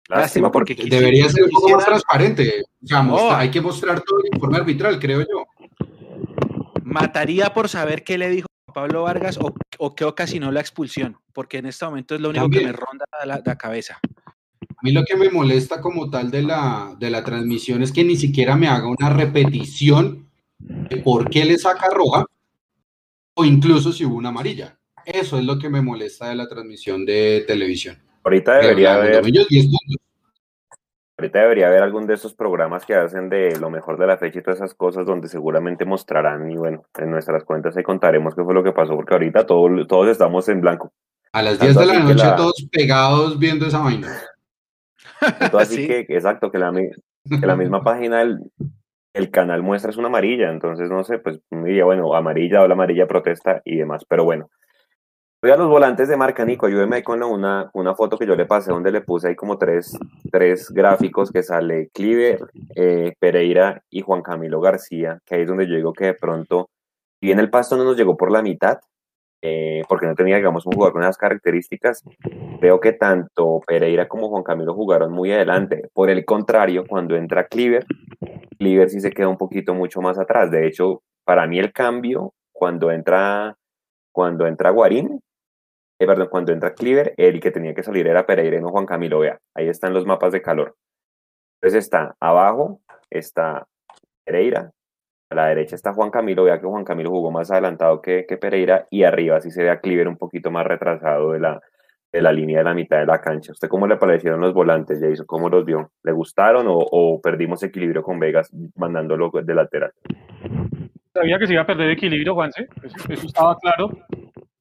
Lástima porque debería ser un poco más transparente. hay que mostrar todo el informe arbitral, creo yo. Mataría por saber qué le dijo Pablo Vargas o, o qué ocasionó la expulsión, porque en este momento es lo único que me ronda la, la, cabeza. A mí lo que me molesta como tal de la, de la transmisión es que ni siquiera me haga una repetición de por qué le saca roja o incluso si hubo una amarilla. Eso es lo que me molesta de la transmisión de televisión. Ahorita debería haber. Ahorita debería haber algún de esos programas que hacen de lo mejor de la fecha y todas esas cosas donde seguramente mostrarán y bueno, en nuestras cuentas ahí contaremos qué fue lo que pasó porque ahorita todos estamos en blanco. A las 10 de la noche todos pegados viendo esa vaina. así que, exacto, que la, que la misma página del el canal muestra es una amarilla, entonces no sé, pues diría, bueno, amarilla o la amarilla protesta y demás, pero bueno, Voy a los volantes de marca, Nico. Ayúdeme con una, una foto que yo le pasé donde le puse ahí como tres, tres gráficos que sale Cliver, eh, Pereira y Juan Camilo García, que ahí es donde yo digo que de pronto, bien el pasto no nos llegó por la mitad, eh, porque no tenía, digamos, un jugador con esas características, veo que tanto Pereira como Juan Camilo jugaron muy adelante. Por el contrario, cuando entra Cliver, Cliver sí se queda un poquito mucho más atrás. De hecho, para mí el cambio, cuando entra, cuando entra Guarín, eh, perdón, cuando entra Cleaver, el que tenía que salir era Pereira no Juan Camilo, vea, ahí están los mapas de calor. Entonces está abajo, está Pereira, a la derecha está Juan Camilo, vea que Juan Camilo jugó más adelantado que, que Pereira, y arriba sí se ve a Cleaver un poquito más retrasado de la, de la línea de la mitad de la cancha. ¿Usted cómo le parecieron los volantes, Jason? ¿Cómo los vio? ¿Le gustaron o, perdimos equilibrio con Vegas mandándolo de lateral? Sabía que se iba a perder equilibrio, Juanse, eso estaba claro.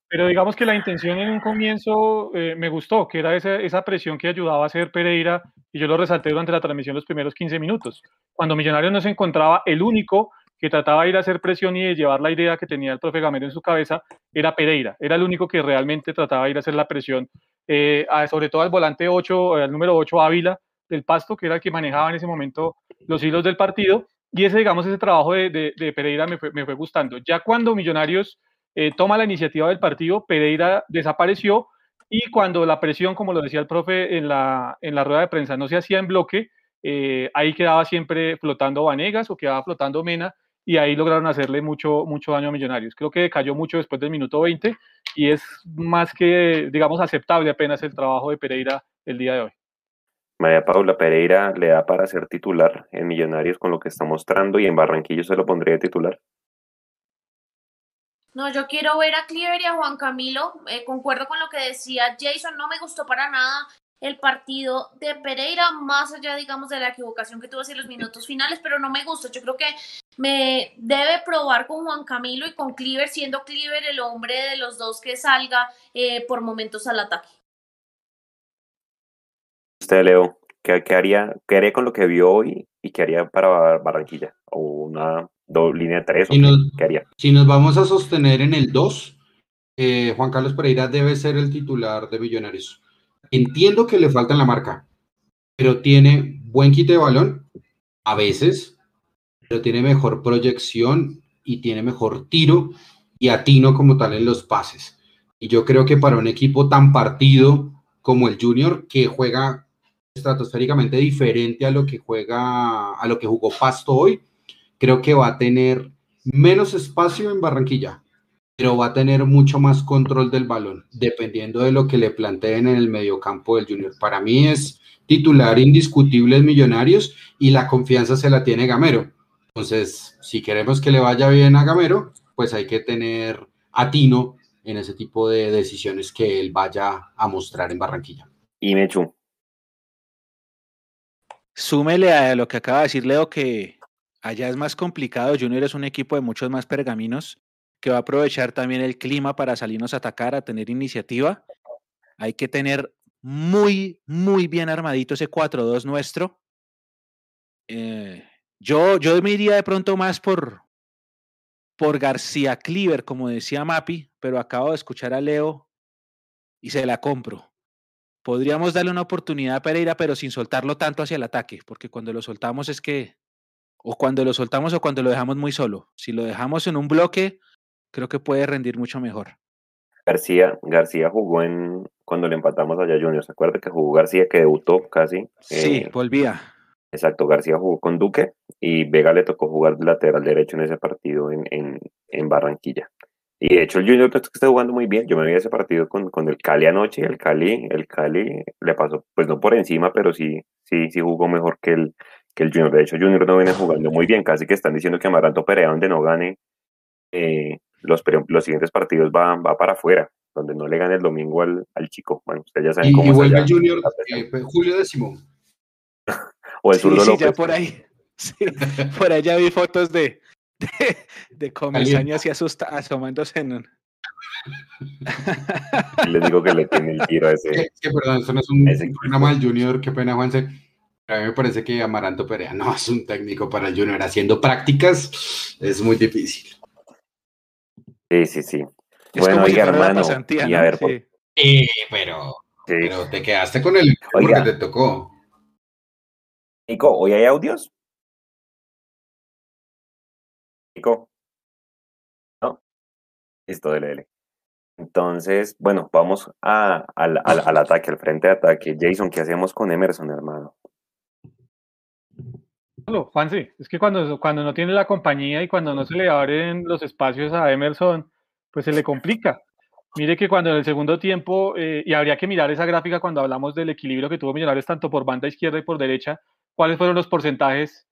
Pero digamos que la intención en un comienzo eh, me gustó, que era esa, esa, presión que ayudaba a hacer Pereira, y yo lo resalté durante la transmisión los primeros 15 minutos. Cuando Millonarios no se encontraba, el único que trataba de ir a hacer presión y de llevar la idea que tenía el profe Gamero en su cabeza era Pereira. Era el único que realmente trataba de ir a hacer la presión, eh, sobre todo al volante 8, al número 8 Ávila del Pasto, que era el que manejaba en ese momento los hilos del partido. Y ese, digamos, ese trabajo de, de, de Pereira me fue, me fue gustando. Ya cuando Millonarios eh, toma la iniciativa del partido, Pereira desapareció y cuando la presión, como lo decía el profe en la, en la rueda de prensa, no se hacía en bloque, eh, ahí quedaba siempre flotando Vanegas o quedaba flotando Mena y ahí lograron hacerle mucho, mucho daño a Millonarios. Creo que cayó mucho después del minuto 20 y es más que, digamos, aceptable apenas el trabajo de Pereira el día de hoy. María Paula Pereira le da para ser titular en Millonarios con lo que está mostrando y en Barranquillo se lo pondría titular. No, yo quiero ver a Cleaver y a Juan Camilo. Eh, concuerdo con lo que decía Jason, no me gustó para nada el partido de Pereira, más allá, digamos, de la equivocación que tuvo en los minutos finales, pero no me gustó. Yo creo que me debe probar con Juan Camilo y con Cleaver, siendo Cleaver el hombre de los dos que salga eh, por momentos al ataque. Usted, Leo, ¿qué, haría, ¿qué haría con lo que vio hoy y qué haría para Barranquilla? O una línea 3? Si nos, si nos vamos a sostener en el 2, eh, Juan Carlos Pereira debe ser el titular de Millonarios. Entiendo que le falta en la marca, pero tiene buen quite de balón, a veces, pero tiene mejor proyección y tiene mejor tiro y atino como tal en los pases. Y yo creo que para un equipo tan partido como el Junior, que juega estratosféricamente diferente a lo que juega, a lo que jugó Pasto hoy, creo que va a tener menos espacio en Barranquilla, pero va a tener mucho más control del balón, dependiendo de lo que le planteen en el mediocampo del Junior. Para mí es titular indiscutible en Millonarios y la confianza se la tiene Gamero. Entonces, si queremos que le vaya bien a Gamero, pues hay que tener atino en ese tipo de decisiones que él vaya a mostrar en Barranquilla. Y Mechu. Súmele a lo que acaba de decir Leo que Allá es más complicado. Junior es un equipo de muchos más pergaminos que va a aprovechar también el clima para salirnos a atacar, a tener iniciativa. Hay que tener muy, muy bien armadito ese 4-2 nuestro. Eh, yo, yo me iría de pronto más por, por García Cleaver, como decía Mapi, pero acabo de escuchar a Leo y se la compro. Podríamos darle una oportunidad a Pereira, pero sin soltarlo tanto hacia el ataque, porque cuando lo soltamos es que, o cuando lo soltamos o cuando lo dejamos muy solo. Si lo dejamos en un bloque, creo que puede rendir mucho mejor. García, García jugó en cuando le empatamos allá Junior, ¿se acuerda que jugó García que debutó casi? Sí, eh, volvía. Exacto, García jugó con Duque y Vega le tocó jugar lateral derecho en ese partido en, en, en Barranquilla. Y de hecho el Junior pues, está jugando muy bien. Yo me vi ese partido con, con el Cali anoche y el Cali, el Cali le pasó, pues no por encima, pero sí, sí, sí jugó mejor que el, que el Junior. De hecho, Junior no viene jugando muy bien. Casi que están diciendo que Amaranto Perea, donde no gane eh, los, los siguientes partidos, va, va para afuera, donde no le gane el domingo al, al chico. Bueno, ustedes ya saben y, cómo Y vuelve el Junior eh, pues, Julio décimo. o el zurdo sí, López. Ya por ahí. Sí, por allá vi fotos de, de, de Comesaña así asusta, asomándose en un... Les digo que le tiene el tiro a ese. Es que, perdón, eso no es un programa del Junior, qué pena, Juanse. A mí me parece que Amaranto Perea no es un técnico para el Junior. Haciendo prácticas es muy difícil. Sí, sí, sí. Es bueno, oiga, hermano. Y a ver, sí. sí pero, sí. pero te quedaste con el que te tocó. Nico, ¿hoy hay audios? Nico. ¿No? Listo, dele, Entonces, bueno, vamos a, al, al, al, ataque, al frente de ataque. Jason, ¿qué hacemos con Emerson, hermano? Juan, sí, es que cuando, cuando no tiene la compañía y cuando no se le abren los espacios a Emerson, pues se le complica. Mire que cuando en el segundo tiempo, eh, y habría que mirar esa gráfica cuando hablamos del equilibrio que tuvo Millonarios tanto por banda izquierda y por derecha, cuáles fueron los porcentajes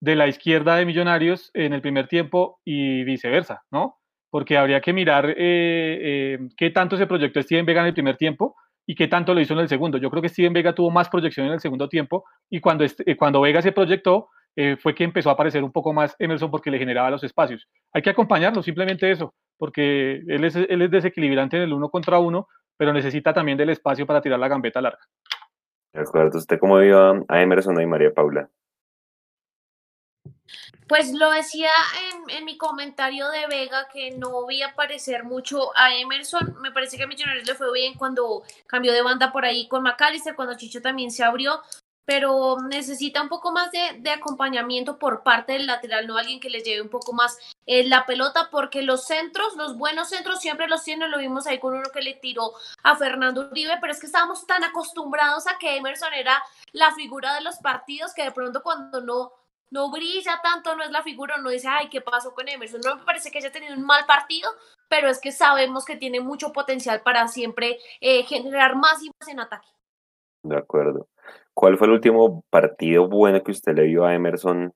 de la izquierda de Millonarios en el primer tiempo y viceversa, ¿no? Porque habría que mirar eh, eh, qué tanto se proyectó Steven Vega en el primer tiempo y qué tanto lo hizo en el segundo. Yo creo que Steven Vega tuvo más proyección en el segundo tiempo y cuando, este, cuando Vega se proyectó eh, fue que empezó a aparecer un poco más Emerson porque le generaba los espacios. Hay que acompañarlo, simplemente eso, porque él es, él es desequilibrante en el uno contra uno, pero necesita también del espacio para tirar la gambeta larga. De acuerdo. ¿Usted cómo vio a Emerson y María Paula? Pues lo decía en, en, mi comentario de Vega que no vi aparecer mucho a Emerson. Me parece que a Millonarios le fue bien cuando cambió de banda por ahí con McAllister, cuando Chicho también se abrió, pero necesita un poco más de, de acompañamiento por parte del lateral, no alguien que les lleve un poco más eh, la pelota, porque los centros, los buenos centros siempre los tienen, lo vimos ahí con uno que le tiró a Fernando Uribe, pero es que estábamos tan acostumbrados a que Emerson era la figura de los partidos que de pronto cuando no no brilla tanto, no es la figura, no dice, ay, ¿qué pasó con Emerson? No me parece que haya tenido un mal partido, pero es que sabemos que tiene mucho potencial para siempre eh, generar más y más en ataque. De acuerdo. ¿Cuál fue el último partido bueno que usted le vio a Emerson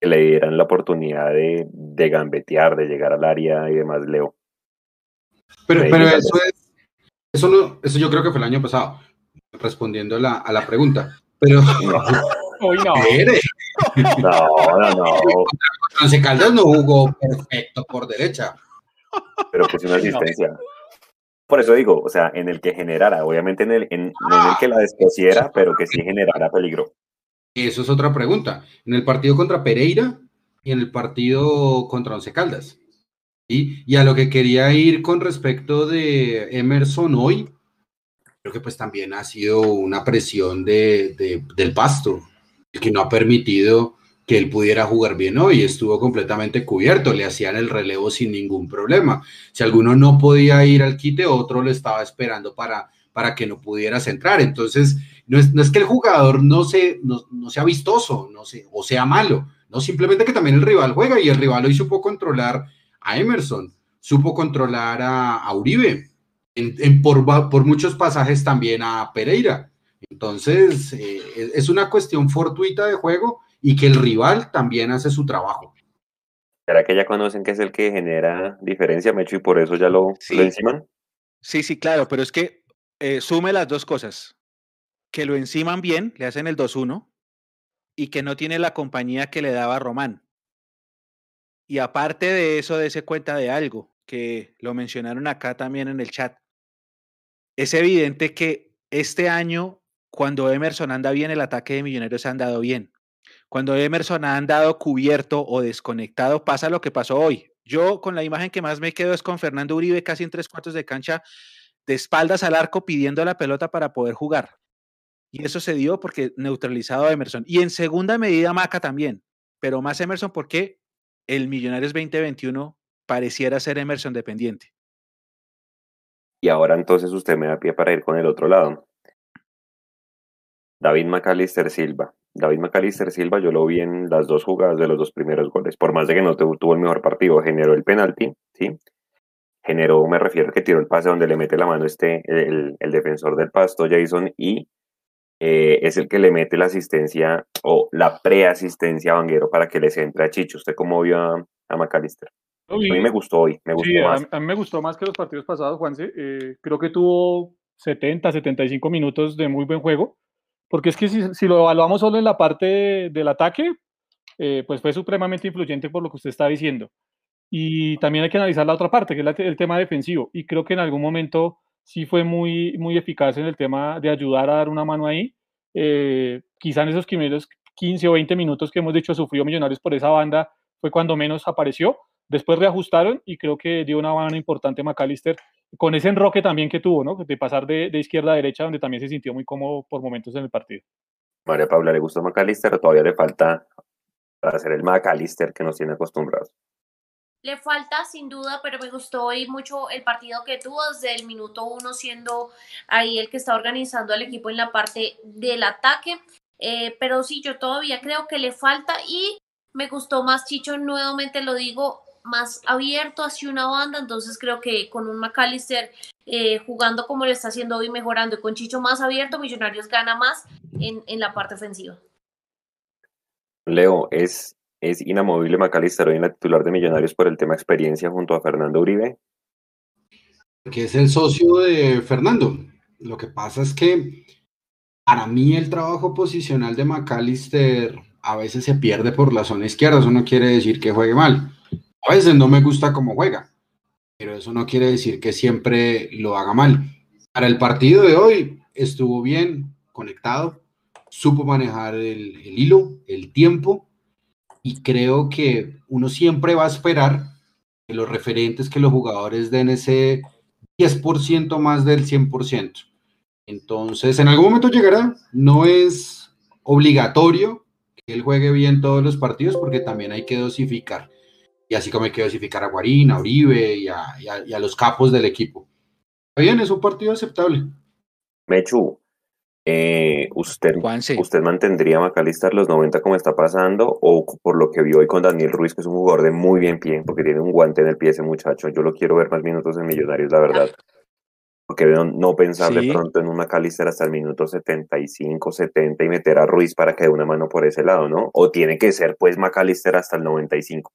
que le dieran la oportunidad de, de gambetear, de llegar al área y demás, Leo? Pero, pero eso es, eso, no, eso yo creo que fue el año pasado, respondiendo a la, a la pregunta. Pero. Hoy no. No, no, no. Once Caldas no jugó perfecto por derecha. Pero pues una asistencia. Por eso digo, o sea, en el que generara, obviamente en el, en, no en el que la despusiera, pero que sí generara peligro. Eso es otra pregunta. En el partido contra Pereira y en el partido contra Once Caldas. ¿sí? Y a lo que quería ir con respecto de Emerson hoy, creo que pues también ha sido una presión de, de, del pasto que no ha permitido que él pudiera jugar bien hoy, estuvo completamente cubierto, le hacían el relevo sin ningún problema. Si alguno no podía ir al quite, otro le estaba esperando para, para que no pudiera centrar. Entonces, no es, no es que el jugador no, se, no, no, sea vistoso no sé, o sea malo, no simplemente que también el rival juega y el rival hoy supo controlar a Emerson, supo controlar a, a Uribe, en, en por, por muchos pasajes también a Pereira. Entonces, eh, es una cuestión fortuita de juego y que el rival también hace su trabajo. ¿Será que ya conocen que es el que genera diferencia, Mecho, y por eso ya lo, sí. lo enciman? Sí, sí, claro, pero es que eh, sume las dos cosas. Que lo enciman bien, le hacen el 2-1, y que no tiene la compañía que le daba Román. Y aparte de eso, dése cuenta de algo, que lo mencionaron acá también en el chat. Es evidente que este año cuando Emerson anda bien, el ataque de Millonarios ha andado bien. Cuando Emerson ha andado cubierto o desconectado, pasa lo que pasó hoy. Yo con la imagen que más me quedo es con Fernando Uribe casi en tres cuartos de cancha, de espaldas al arco pidiendo la pelota para poder jugar. Y eso se dio porque neutralizado a Emerson. Y en segunda medida Maca también, pero más Emerson porque el Millonarios 2021 pareciera ser Emerson dependiente. Y ahora entonces usted me da pie para ir con el otro lado. David McAllister Silva. David McAllister Silva, yo lo vi en las dos jugadas de los dos primeros goles. Por más de que no tuvo el mejor partido, generó el penalti, ¿sí? Generó, me refiero que tiró el pase donde le mete la mano este, el, defensor del pasto, Jason, y eh, es el que le mete la asistencia o la preasistencia a Vanguero para que les entre a Chicho. ¿Usted cómo vio a, McAllister? A mí me gustó hoy, me gustó más. A, mí me gustó más que los partidos pasados, Juanse. Eh, creo que tuvo 70, 75 minutos de muy buen juego porque es que si, lo evaluamos solo en la parte del ataque, eh, pues fue supremamente influyente por lo que usted está diciendo. Y también hay que analizar la otra parte, que es el tema defensivo. Y creo que en algún momento sí fue muy, muy eficaz en el tema de ayudar a dar una mano ahí. Eh, quizá en esos primeros 15 o 20 minutos que hemos dicho sufrió Millonarios por esa banda fue cuando menos apareció. Después reajustaron y creo que dio una mano importante McAllister con ese enroque también que tuvo, ¿no? De pasar de, izquierda a derecha, donde también se sintió muy cómodo por momentos en el partido. María Paula, ¿le gustó McAllister o todavía le falta para hacer el McAllister que nos tiene acostumbrados? Le falta sin duda, pero me gustó hoy mucho el partido que tuvo desde el minuto uno, siendo ahí el que está organizando al equipo en la parte del ataque. Eh, pero sí, yo todavía creo que le falta y me gustó más Chicho, nuevamente lo digo, más abierto hacia una banda, entonces creo que con un McAllister eh, jugando como lo está haciendo hoy, mejorando y con Chicho más abierto, Millonarios gana más en, en la parte ofensiva. Leo, ¿es, ¿es inamovible McAllister hoy en la titular de Millonarios por el tema experiencia junto a Fernando Uribe? Que es el socio de Fernando. Lo que pasa es que para mí el trabajo posicional de McAllister a veces se pierde por la zona izquierda. Eso no quiere decir que juegue mal. A veces no me gusta cómo juega, pero eso no quiere decir que siempre lo haga mal. Para el partido de hoy estuvo bien conectado, supo manejar el, hilo, el tiempo, y creo que uno siempre va a esperar que los referentes, que los jugadores den ese 10% más del 100%. Entonces, en algún momento llegará, no es obligatorio que él juegue bien todos los partidos porque también hay que dosificar y así como hay que dosificar a Guarín, a Uribe y a, los capos del equipo. Bien, es un partido aceptable. Mechu, eh, ¿usted, ¿usted mantendría a Macalistar los 90 como está pasando? O por lo que vio hoy con Daniel Ruiz, que es un jugador de muy bien pie, porque tiene un guante en el pie ese muchacho. Yo lo quiero ver más minutos en Millonarios, la verdad. Porque no, no pensar de pronto en un Macalister hasta el minuto 75, 70 y meter a Ruiz para que dé una mano por ese lado, ¿no? O tiene que ser pues Macalister hasta el 95.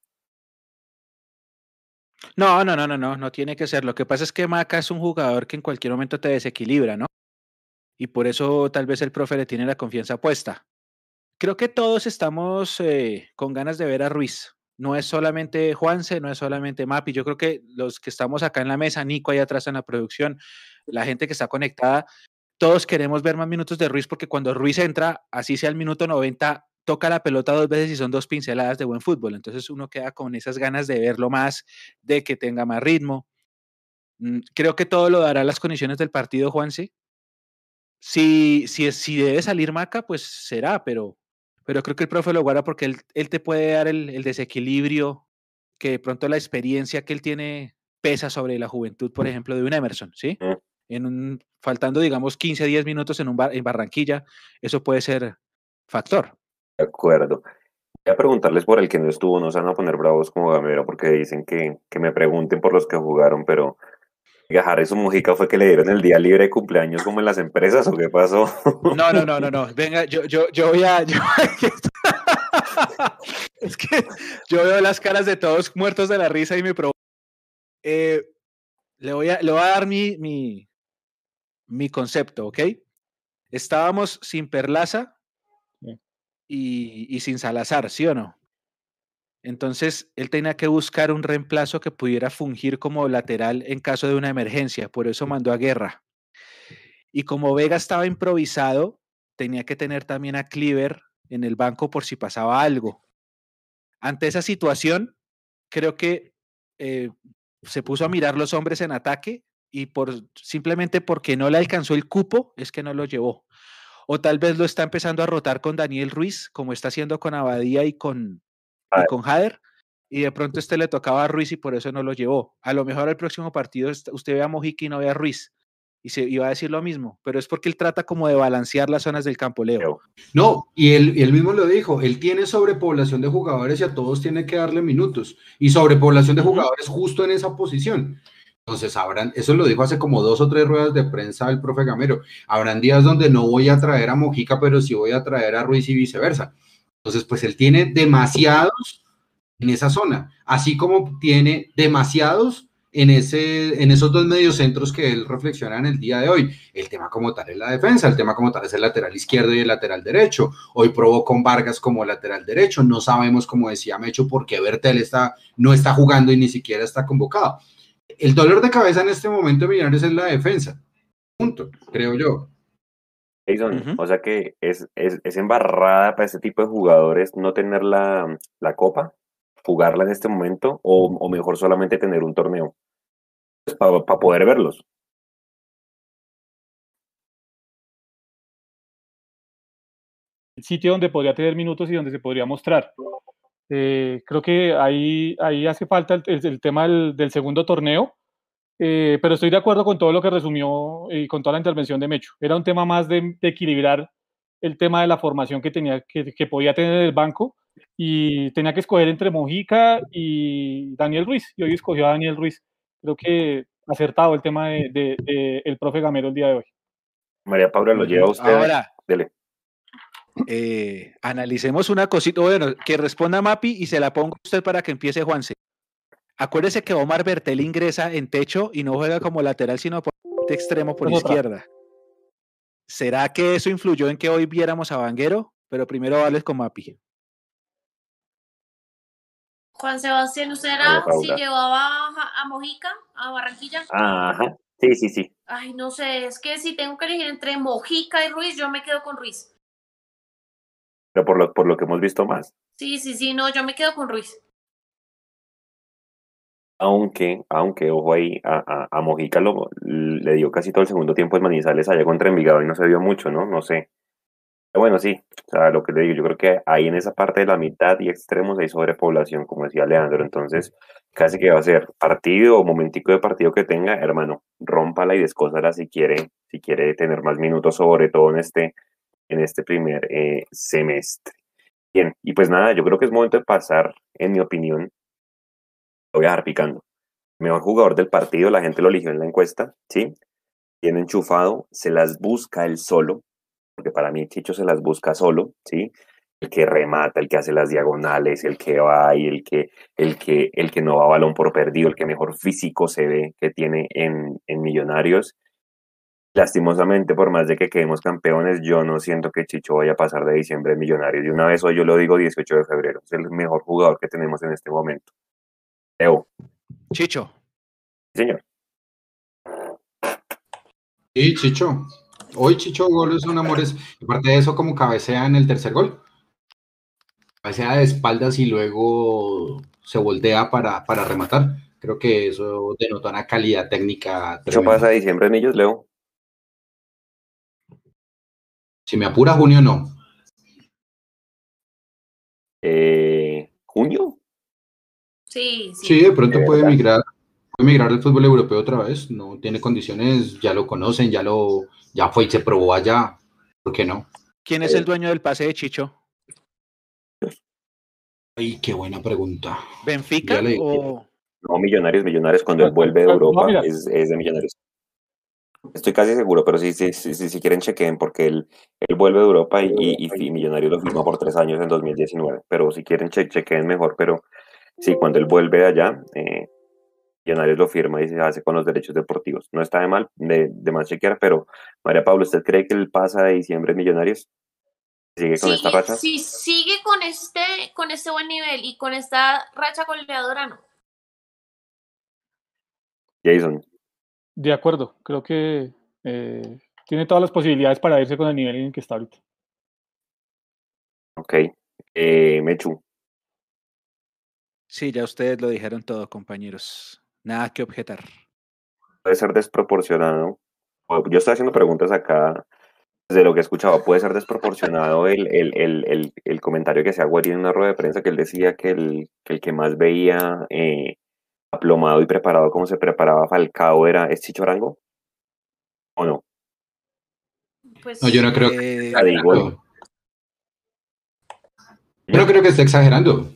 No, no, no, no, no, no tiene que ser. Lo que pasa es que Maca es un jugador que en cualquier momento te desequilibra, ¿no? Y por eso tal vez el profe le tiene la confianza puesta. Creo que todos estamos eh, con ganas de ver a Ruiz. No es solamente Juanse, no es solamente Mapi. Yo creo que los que estamos acá en la mesa, Nico ahí atrás en la producción, la gente que está conectada, todos queremos ver más minutos de Ruiz porque cuando Ruiz entra, así sea el minuto 90, toca la pelota dos veces y son dos pinceladas de buen fútbol. Entonces uno queda con esas ganas de verlo más, de que tenga más ritmo. Mm, creo que todo lo dará las condiciones del partido, Juanse. Si, si, si debe salir Maca, pues será, pero, pero creo que el profe lo guarda porque él, él te puede dar el, el, desequilibrio, que de pronto la experiencia que él tiene pesa sobre la juventud, por ejemplo, de un Emerson, ¿sí? Mm. En un, faltando, digamos, 15, 10 minutos en, un en Barranquilla, eso puede ser factor. De acuerdo. Voy a preguntarles por el que no estuvo, no se van a poner bravos como Gamero porque dicen que, que me pregunten por los que jugaron, pero Gajar su Mujica fue que le dieron el día libre de cumpleaños como en las empresas o qué pasó? No, no, no, no, no. Venga, yo, yo, yo voy a. es que yo veo las caras de todos muertos de la risa y me provoca. Eh, le, voy a, le voy a dar mi, mi, mi concepto, ¿ok? Estábamos sin Perlaza, y, sin Salazar, ¿sí o no? Entonces, él tenía que buscar un reemplazo que pudiera fungir como lateral en caso de una emergencia, por eso mandó a Guerra. Y como Vega estaba improvisado, tenía que tener también a Cleaver en el banco por si pasaba algo. Ante esa situación, creo que eh, se puso a mirar los hombres en ataque y por simplemente porque no le alcanzó el cupo es que no lo llevó. O tal vez lo está empezando a rotar con Daniel Ruiz, como está haciendo con Abadía y con, y con Jader, y de pronto este le tocaba a Ruiz y por eso no lo llevó. A lo mejor el próximo partido usted ve a Mojica y no ve a Ruiz. Y se iba a decir lo mismo, pero es porque él trata como de balancear las zonas del campo, Leo. No, y él, él mismo lo dijo, él tiene sobrepoblación de jugadores y a todos tiene que darle minutos. Y sobrepoblación de jugadores justo en esa posición. Entonces, habrán, eso lo dijo hace como dos o tres ruedas de prensa el profe Gamero. Habrán días donde no voy a traer a Mojica, pero sí voy a traer a Ruiz y viceversa. Entonces, pues él tiene demasiados en esa zona, así como tiene demasiados en, ese, en esos dos mediocentros que él reflexiona en el día de hoy. El tema como tal es la defensa, el tema como tal es el lateral izquierdo y el lateral derecho. Hoy probó con Vargas como lateral derecho. No sabemos, como decía Mecho, por qué Bertel está, no está jugando y ni siquiera está convocado. El dolor de cabeza en este momento de Millonarios es la defensa. Punto, creo yo. O sea que es, es, embarrada para este tipo de jugadores no tener la, la copa jugarla en este momento o, mejor solamente tener un torneo pues, para poder verlos. El sitio donde podría tener minutos y donde se podría mostrar. Eh, creo que ahí, ahí hace falta el, tema del, segundo torneo, eh, pero estoy de acuerdo con todo lo que resumió y con toda la intervención de Mecho. Era un tema más de, equilibrar el tema de la formación que, tenía, que, que podía tener el banco y tenía que escoger entre Mojica y Daniel Ruiz, y hoy escogió a Daniel Ruiz. Creo que acertado el tema de, el profe Gamero el día de hoy. María Paula, lo lleva usted. Ahora, Dele. Eh, analicemos una cosita, bueno, que responda Mapi y se la pongo usted para que empiece Juanse. Acuérdese que Omar Bertel ingresa en techo y no juega como lateral, sino por extremo por izquierda. ¿Será que eso influyó en que hoy viéramos a Vanguero? Pero primero vales con Mapi. Juan Sebastián, ¿usted era si llevaba a Mojica, a Barranquilla? Ajá, sí, sí, sí. Ay, no sé, es que si tengo que elegir entre Mojica y Ruiz, yo me quedo con Ruiz. Pero por lo, por lo que hemos visto más. Sí, sí, sí, no, yo me quedo con Ruiz. Aunque, aunque, ojo ahí, a, a, Mojica lo, le dio casi todo el segundo tiempo el Manizales allá contra Envigado y no se dio mucho, ¿no? No sé. Bueno, sí, o sea, lo que le digo, yo creo que ahí en esa parte de la mitad y extremos hay sobrepoblación, como decía Leandro, entonces casi que va a ser partido o momentico de partido que tenga, hermano, rómpala y descósala si quiere, si quiere tener más minutos, sobre todo en este, en este primer eh, semestre. Bien, y pues nada, yo creo que es momento de pasar, en mi opinión, voy a dejar picando. Mejor jugador del partido, la gente lo eligió en la encuesta, ¿sí? Bien enchufado, se las busca él solo, porque para mí Chicho se las busca solo, ¿sí? El que remata, el que hace las diagonales, el que va y el que, el que, el que no va balón por perdido, el que mejor físico se ve que tiene en, en Millonarios. Lastimosamente, por más de que quedemos campeones, yo no siento que Chicho vaya a pasar de diciembre en Millonarios. De una vez hoy yo lo digo 18 de febrero. Es el mejor jugador que tenemos en este momento. Evo. Chicho. señor. Sí, Chicho. Hoy Chicho Gol son amores. Aparte de eso, como cabecea en el tercer gol. Cabecea de espaldas y luego se voltea para, para rematar. Creo que eso denota una calidad técnica. ¿Eso pasa a diciembre en ellos, Leo? Si me apura, junio no. Eh, ¿Junio? Sí, sí. Sí, de pronto puede migrar, puede migrar al fútbol europeo otra vez. No tiene condiciones, ya lo conocen, ya lo, ya fue y se probó allá. ¿Por qué no? ¿Quién es el dueño del pase de Chicho? Ay, qué buena pregunta. ¿Benfica o...? No, Millonarios, Millonarios, cuando él vuelve de Europa es, de Millonarios. Estoy casi seguro, pero si sí, sí, sí, si quieren chequen, porque él, él vuelve de Europa y, y, Millonarios lo firma por tres años en 2019. Pero si quieren che, chequen mejor, pero sí, cuando él vuelve de allá, eh, Millonarios lo firma y se hace con los derechos deportivos. No está de mal, de, de más chequear, pero María Pablo, ¿usted cree que él pasa de diciembre en Millonarios? ¿Sigue con esta racha? Sí, sigue con este, con este buen nivel y con esta racha goleadora, no. Jason. De acuerdo, creo que eh, tiene todas las posibilidades para irse con el nivel en el que está ahorita. Ok. Eh, Mechu. Sí, ya ustedes lo dijeron todo, compañeros. Nada que objetar. Puede ser desproporcionado. Yo estoy haciendo preguntas acá de lo que he escuchado. Puede ser desproporcionado el, el, comentario que se hago en una rueda de prensa que él decía que el que, el que más veía eh, aplomado y preparado como se preparaba Falcao era es Chicho Arango. ¿O no? Pues, no, yo no creo que. Eh, yo no creo que esté exagerando.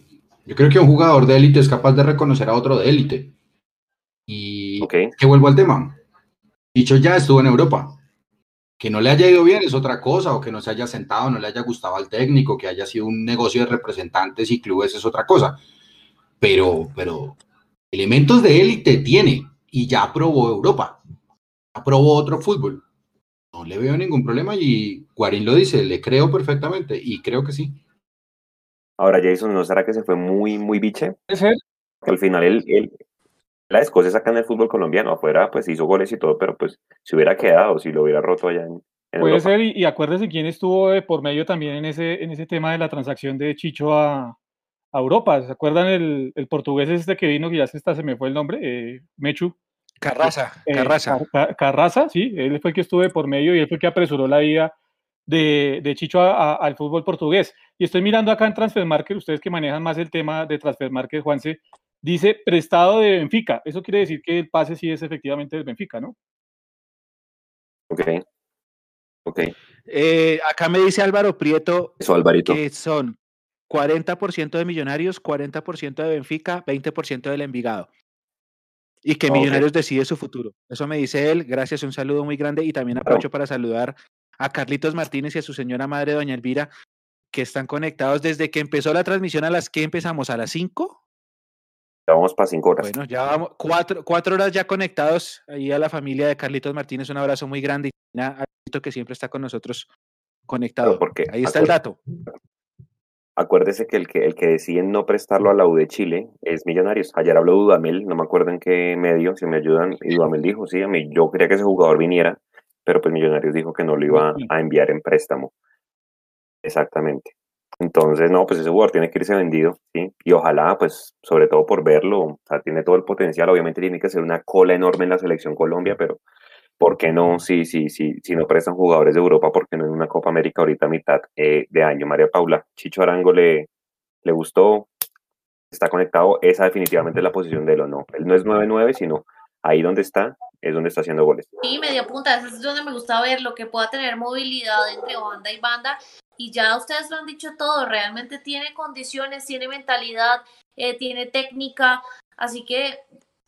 Yo creo que un jugador de élite es capaz de reconocer a otro de élite. Y que vuelvo al tema. Dicho ya estuvo en Europa. Que no le haya ido bien es otra cosa, o que no se haya sentado, no le haya gustado al técnico, que haya sido un negocio de representantes y clubes es otra cosa. Pero, pero elementos de élite tiene y ya probó Europa, aprobó otro fútbol. No le veo ningún problema y Guarín lo dice, le creo perfectamente y creo que sí. Ahora, Jason, ¿no será que se fue muy, muy biche? ¿Es él? Que al final él, él, la Escocia saca en el fútbol colombiano, afuera pues hizo goles y todo, pero pues se hubiera quedado, si lo hubiera roto allá en, Puede ser, y, acuérdese quién estuvo por medio también en ese, en ese tema de la transacción de Chicho a, Europa. ¿Se acuerdan el, el, portugués este que vino, que ya se, está, se me fue el nombre? Eh, Mechu. Carraza, eh, Carraza. Carraza, sí, él fue el que estuvo por medio y él fue el que apresuró la ida de, de Chicho al fútbol portugués. Y estoy mirando acá en Transfermarket, ustedes que manejan más el tema de Transfermarket, Juanse, dice prestado de Benfica. Eso quiere decir que el pase sí es efectivamente del Benfica, ¿no? Ok. Ok. Eh, acá me dice Álvaro Prieto Eso, Alvarito. que son 40% de Millonarios, 40% de Benfica, 20% del Envigado. Y que Millonarios decide su futuro. Eso me dice él. Gracias, un saludo muy grande. Y también aprovecho para saludar a Carlitos Martínez y a su señora madre, doña Elvira, que están conectados desde que empezó la transmisión a las que empezamos, a las 5. Ya vamos para 5 horas. Bueno, ya vamos, cuatro, cuatro, horas ya conectados ahí a la familia de Carlitos Martínez. Un abrazo muy grande y a que siempre está con nosotros conectado. Porque ahí está el dato. Acuérdese que el que, el que decide no prestarlo a la U de Chile es Millonarios. Ayer habló Dudamel, no me acuerdo en qué medio, si me ayudan, y Dudamel dijo, sí, a mí yo quería que ese jugador viniera, pero pues Millonarios dijo que no lo iba a enviar en préstamo. Exactamente. Entonces, no, pues ese jugador tiene que irse vendido, ¿sí? Y ojalá, pues, sobre todo por verlo, o sea, tiene todo el potencial, obviamente tiene que ser una cola enorme en la selección Colombia, pero ¿por qué no? Si, si, si, si no prestan jugadores de Europa, ¿por qué no en una Copa América ahorita a mitad eh, de año? María Paula, Chicho Arango le, gustó, está conectado, esa definitivamente es la posición de él o no. Él no es 9-9, sino ahí donde está, es donde está haciendo goles. Sí, media punta, eso es donde me gusta ver lo que pueda tener movilidad entre banda y banda. Y ya ustedes lo han dicho todo, realmente tiene condiciones, tiene mentalidad, eh, tiene técnica, así que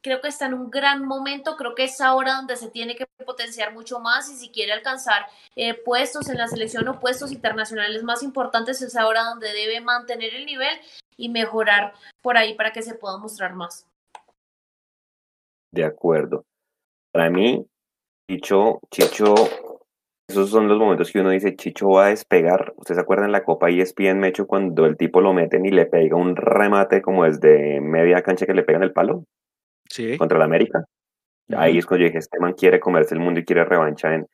creo que está en un gran momento, creo que es ahora donde se tiene que potenciar mucho más y si quiere alcanzar eh, puestos en la selección o puestos internacionales más importantes es ahora donde debe mantener el nivel y mejorar por ahí para que se pueda mostrar más. De acuerdo. Para mí, Chicho, Chicho, esos son los momentos que uno dice, Chicho va a despegar. ¿Ustedes se acuerdan la Copa ESPN Mecho cuando el tipo lo meten y le pega un remate como desde media cancha que le pegan el palo? Contra la América. Ahí es cuando yo dije, este man quiere comerse el mundo y quiere revancha en,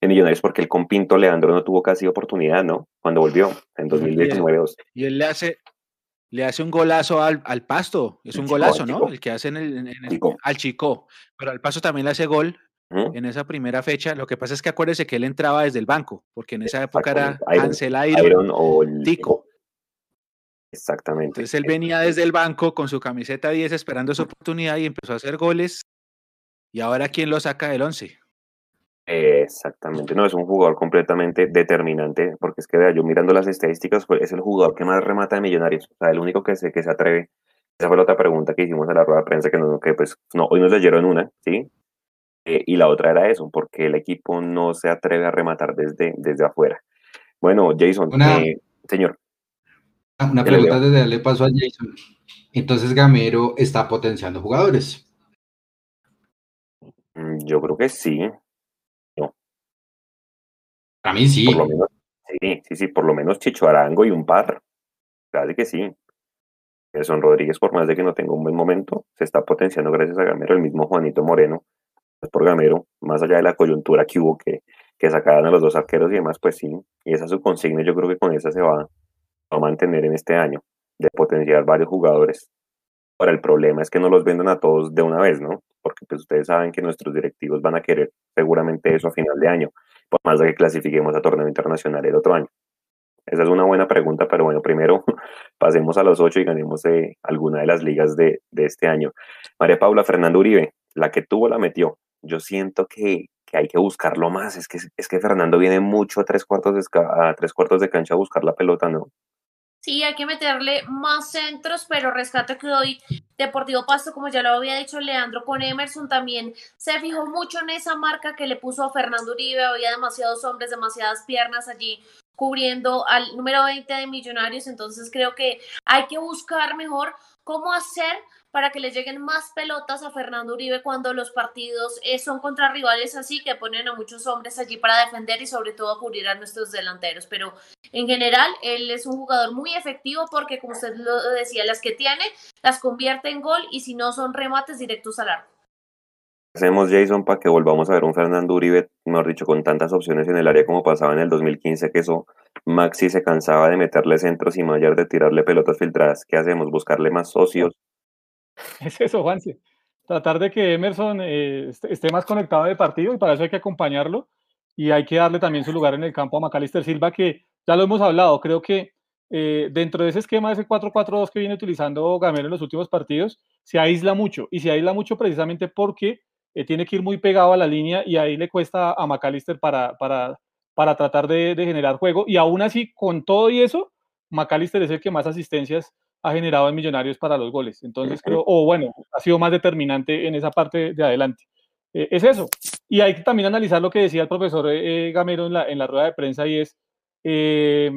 en Millonarios porque el compinto Leandro no tuvo casi oportunidad, ¿no? Cuando volvió en 2019 Y él le hace, le hace un golazo al, al pasto, es un golazo, ¿no? El que hace en el, al Chico, pero al paso también le hace gol en esa primera fecha. Lo que pasa es que acuérdese que él entraba desde el banco, porque en esa época era Ansel Iron, o Tico. Exactamente. Entonces él venía desde el banco con su camiseta 10 esperando su oportunidad y empezó a hacer goles. ¿Y ahora quién lo saca del 11? Exactamente, no, es un jugador completamente determinante, porque es que vea, yo mirando las estadísticas, pues, es el jugador que más remata de millonarios, o sea, el único que se, que se atreve. Esa fue la otra pregunta que hicimos a la rueda de prensa, que, no, que pues, no, hoy nos leyeron una, ¿sí? Eh, y la otra era eso, porque el equipo no se atreve a rematar desde, desde afuera. Bueno, Jason, eh, señor. Una pregunta desde darle paso a Jason. Entonces Gamero está potenciando jugadores. Mm, yo creo que sí. No. Para mí sí. Por lo menos, sí, sí, sí, por lo menos Chicho Arango y un par. Claro que sí. Nelson Rodríguez, por más de que no tenga un buen momento, se está potenciando gracias a Gamero, el mismo Juanito Moreno, pues por Gamero, más allá de la coyuntura que hubo que, que sacaran a los dos arqueros y demás, pues sí, y esa es su consigna, yo creo que con esa se va, a mantener en este año, de potenciar varios jugadores. Ahora, el problema es que no los vendan a todos de una vez, ¿no? Porque pues ustedes saben que nuestros directivos van a querer seguramente eso a final de año, por más de que clasifiquemos a torneo internacional el otro año. Esa es una buena pregunta, pero bueno, primero pasemos a los ocho y ganemos eh, alguna de las ligas de, de, este año. María Paula Fernando Uribe, la que tuvo la metió. Yo siento que, que hay que buscarlo más. Es que, es que Fernando viene mucho a tres, cuartos de, a tres cuartos de cancha a buscar la pelota, ¿no? Sí, hay que meterle más centros, pero rescato que hoy Deportivo Pasto, como ya lo había dicho Leandro con Emerson, también se fijó mucho en esa marca que le puso a Fernando Uribe. Había demasiados hombres, demasiadas piernas allí cubriendo al número 20 de Millonarios. Entonces creo que hay que buscar mejor cómo hacer para que le lleguen más pelotas a Fernando Uribe cuando los partidos eh, son contra rivales así que ponen a muchos hombres allí para defender y sobre todo cubrir a nuestros delanteros. Pero en general, él es un jugador muy efectivo porque, como usted lo decía, las que tiene las convierte en gol y si no son remates directos al arco. Hacemos Jason para que volvamos a ver un Fernando Uribe, mejor dicho, con tantas opciones en el área como pasaba en el 2015, que eso Maxi se cansaba de meterle centros y Mayer de tirarle pelotas filtradas. ¿Qué hacemos? ¿Buscarle más socios? Es eso, Juanse. Tratar de que Emerson eh, esté más conectado de partido y para eso hay que acompañarlo y hay que darle también su lugar en el campo a Macalister Silva, que ya lo hemos hablado, creo que eh, dentro de ese esquema, de ese 4-4-2 que viene utilizando Gamero en los últimos partidos, se aísla mucho y se aísla mucho precisamente porque eh, tiene que ir muy pegado a la línea y ahí le cuesta a McAllister para, para, para tratar de, de, generar juego. Y aún así, con todo y eso, McAllister es el que más asistencias ha generado en Millonarios para los goles. Entonces creo, o bueno, ha sido más determinante en esa parte de adelante. Eh, es eso. Y hay que también analizar lo que decía el profesor eh, Gamero en la, en la rueda de prensa y es, eh,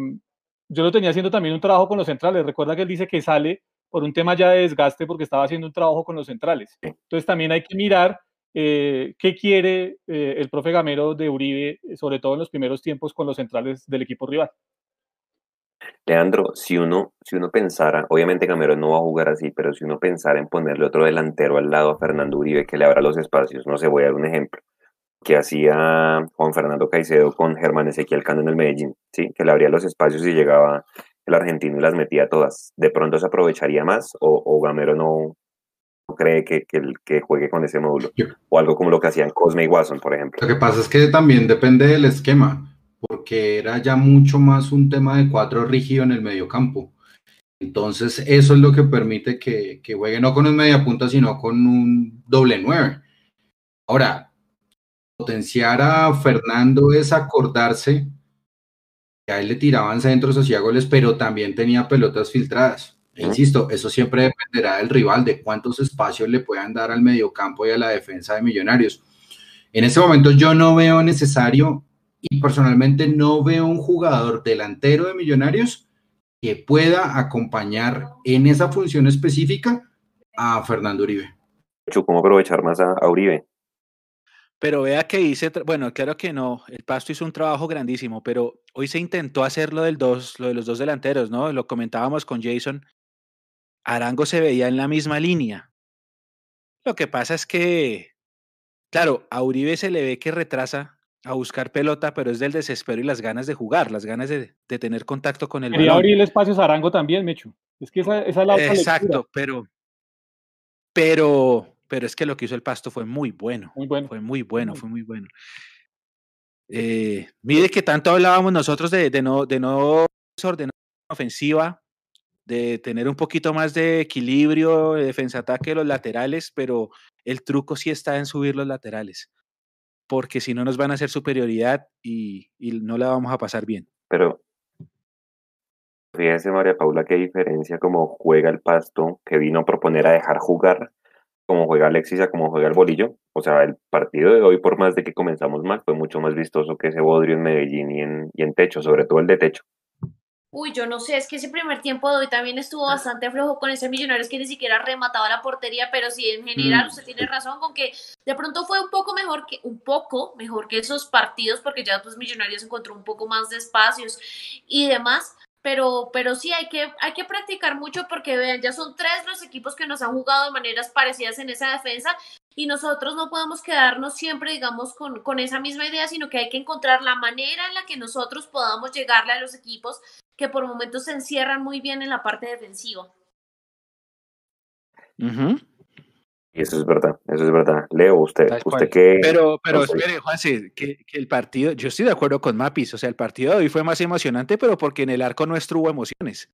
yo lo tenía haciendo también un trabajo con los centrales. Recuerda que él dice que sale por un tema ya de desgaste porque estaba haciendo un trabajo con los centrales. Entonces también hay que mirar eh, qué quiere eh, el profe Gamero de Uribe, sobre todo en los primeros tiempos con los centrales del equipo rival. Leandro, si uno, si uno pensara, obviamente Gamero no va a jugar así, pero si uno pensara en ponerle otro delantero al lado a Fernando Uribe que le abra los espacios, no sé, voy a dar un ejemplo, que hacía Juan Fernando Caicedo con Germán Ezequiel Cano en el Medellín, ¿sí? que le abría los espacios y llegaba el argentino y las metía todas. ¿De pronto se aprovecharía más o, o Gamero no, no cree que, que, que, juegue con ese módulo? O algo como lo que hacían Cosme y Watson, por ejemplo. Lo que pasa es que también depende del esquema porque era ya mucho más un tema de cuatro rígido en el mediocampo. Entonces, eso es lo que permite que, juegue no con un media punta, sino con un doble nueve. Ahora, potenciar a Fernando es acordarse que a él le tiraban centros hacia goles, pero también tenía pelotas filtradas. E insisto, eso siempre dependerá del rival, de cuántos espacios le puedan dar al mediocampo y a la defensa de Millonarios. En este momento yo no veo necesario y personalmente no veo un jugador delantero de Millonarios que pueda acompañar en esa función específica a Fernando Uribe. ¿Cómo aprovechar más a, a Uribe? Pero vea que hice, bueno, claro que no, el Pasto hizo un trabajo grandísimo, pero hoy se intentó hacer lo, del dos, lo de los dos delanteros, ¿no? Lo comentábamos con Jason. Arango se veía en la misma línea. Lo que pasa es que, claro, a Uribe se le ve que retrasa a buscar pelota, pero es del desespero y las ganas de jugar, las ganas de, de tener contacto con el Quería balón. abrir espacios a Arango también, Mecho. Es que esa, esa es la Exacto, lectura. pero, pero, pero es que lo que hizo el Pasto fue muy bueno. Muy bueno. Fue muy bueno, fue muy bueno. Eh, mire que tanto hablábamos nosotros de, de no, de no desordenar ofensiva, de tener un poquito más de equilibrio, de defensa-ataque de los laterales, pero el truco sí está en subir los laterales porque si no nos van a hacer superioridad y, y, no la vamos a pasar bien. Pero fíjese, María Paula, qué diferencia como juega el pasto, que vino a proponer a dejar jugar, como juega Alexis a como juega el bolillo. O sea, el partido de hoy, por más de que comenzamos mal, fue mucho más vistoso que ese bodrio en Medellín y en, y en techo, sobre todo el de techo. Uy, yo no sé, es que ese primer tiempo de hoy también estuvo bastante flojo con ese Millonarios que ni siquiera remataba la portería, pero sí, en general, mm. usted tiene razón con que de pronto fue un poco mejor que, un poco mejor que esos partidos, porque ya pues Millonarios encontró un poco más de espacios y demás, pero, pero sí hay que, hay que practicar mucho porque vean, ya son tres los equipos que nos han jugado de maneras parecidas en esa defensa y nosotros no podemos quedarnos siempre, digamos, con, con esa misma idea, sino que hay que encontrar la manera en la que nosotros podamos llegarle a los equipos que por momentos se encierran muy bien en la parte defensiva. Y eso es verdad, eso es verdad. Leo, usted, usted qué. Pero, pero espere, Juanse, que, que, el partido, yo estoy de acuerdo con Mapis, o sea, el partido de hoy fue más emocionante, pero porque en el arco nuestro hubo emociones.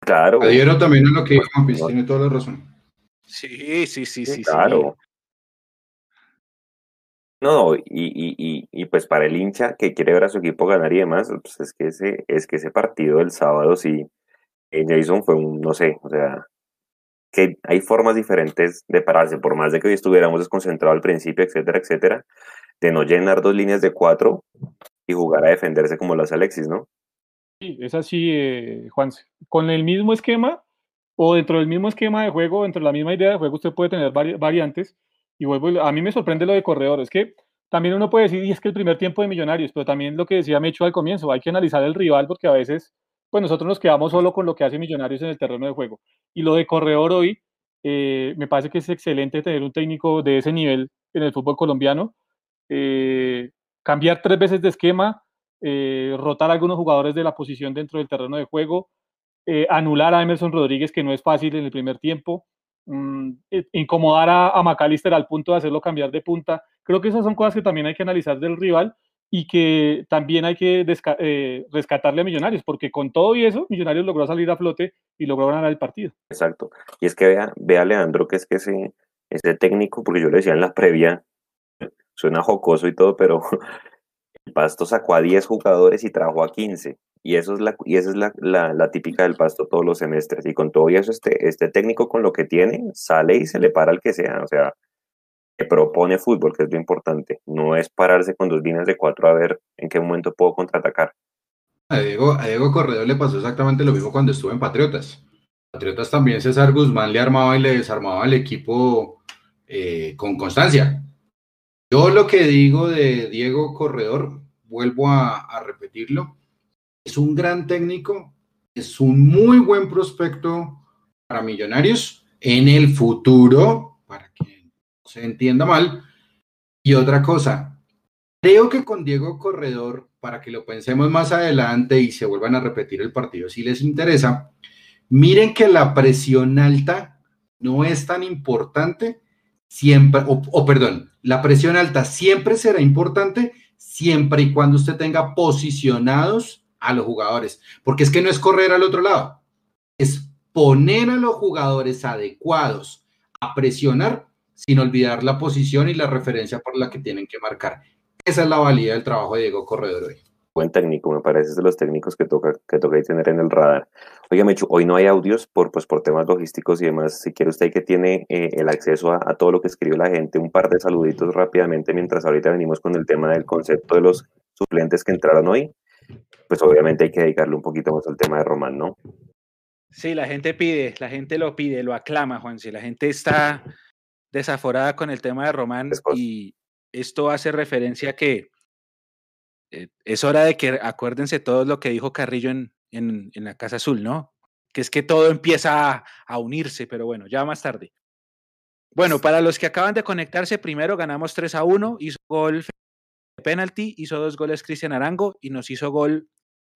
Claro. Adhiero también a lo que dijo Mapis, tiene toda la razón. Sí, sí, sí, sí. Claro. No, y, y, y, pues para el hincha que quiere ver a su equipo ganar y demás, pues es que ese, es que ese partido del sábado sí, en Jason fue un, no sé, o sea, que hay formas diferentes de pararse, por más de que hoy estuviéramos desconcentrados al principio, etcétera, etcétera, de no llenar dos líneas de cuatro y jugar a defenderse como hace Alexis, ¿no? Sí, es así, eh, Juan. Con el mismo esquema o dentro del mismo esquema de juego, dentro de la misma idea de juego, usted puede tener variantes. Y vuelvo, a mí me sorprende lo de corredor, es que también uno puede decir, y es que el primer tiempo de Millonarios, pero también lo que decía Mecho al comienzo, hay que analizar el rival porque a veces, pues nosotros nos quedamos solo con lo que hace Millonarios en el terreno de juego. Y lo de corredor hoy, eh, me parece que es excelente tener un técnico de ese nivel en el fútbol colombiano. Eh, cambiar tres veces de esquema, eh, rotar a algunos jugadores de la posición dentro del terreno de juego, anular a Emerson Rodríguez, que no es fácil en el primer tiempo, mm, incomodar a, a McAllister al punto de hacerlo cambiar de punta. Creo que esas son cosas que también hay que analizar del rival y que también hay que eh, rescatarle a Millonarios, porque con todo y eso, Millonarios logró salir a flote y logró ganar el partido. Exacto. Y es que vea, vea Leandro, que es que ese, técnico, porque yo le decía en la previa, suena jocoso y todo, pero Pasto sacó a 10 jugadores y trajo a 15. Y, eso es la, y esa es la, la, típica del Pasto todos los semestres. Y con todo eso, este, este técnico con lo que tiene, sale y se le para al que sea. O sea, que propone fútbol, que es lo importante. No es pararse con dos líneas de cuatro a ver en qué momento puedo contraatacar. A Diego, a Diego Corredor le pasó exactamente lo mismo cuando estuvo en Patriotas. Patriotas también César Guzmán le armaba y le desarmaba al equipo eh, con constancia. Yo lo que digo de Diego Corredor, vuelvo a, repetirlo, es un gran técnico, es un muy buen prospecto para Millonarios en el futuro, para que se entienda mal. Y otra cosa, creo que con Diego Corredor, para que lo pensemos más adelante y se vuelvan a repetir el partido si les interesa, miren que la presión alta no es tan importante siempre, o, perdón, la presión alta siempre será importante siempre y cuando usted tenga posicionados a los jugadores, porque es que no es correr al otro lado, es poner a los jugadores adecuados a presionar sin olvidar la posición y la referencia por la que tienen que marcar. Esa es la valía del trabajo de Diego Corredor hoy. Buen técnico, me parece, de los técnicos que toca, que toca tener en el radar. Oiga, Mechu, hoy no hay audios por, pues, por temas logísticos y demás. Si quiere usted que tiene eh, el acceso a, todo lo que escribe la gente, un par de saluditos rápidamente mientras ahorita venimos con el tema del concepto de los suplentes que entraron hoy, pues obviamente hay que dedicarle un poquito más al tema de Román, ¿no? Sí, la gente pide, la gente lo pide, lo aclama, Juan. Si la gente está desaforada con el tema de Román y esto hace referencia a que eh, es hora de que acuérdense todo lo que dijo Carrillo en, en, la Casa Azul, ¿no? Que es que todo empieza a, unirse, pero bueno, ya más tarde. Bueno, para los que acaban de conectarse, primero ganamos 3 a 1, hizo gol de penalti, hizo dos goles Cristian Arango y nos hizo gol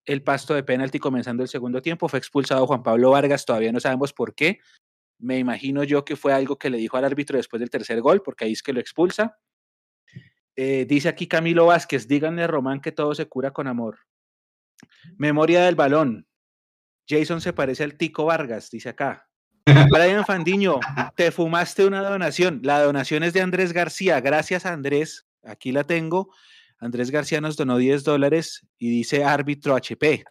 el pasto de penalti comenzando el segundo tiempo. Fue expulsado Juan Pablo Vargas, todavía no sabemos por qué. Me imagino yo que fue algo que le dijo al árbitro después del tercer gol, porque ahí es que lo expulsa. Eh, dice aquí Camilo Vázquez, díganle a Román que todo se cura con amor. Memoria del balón. Jason se parece al Tico Vargas, dice acá. Brian Fandiño, te fumaste una donación. La donación es de Andrés García. Gracias, Andrés. Aquí la tengo. Andrés García nos donó 10 dólares y dice árbitro HP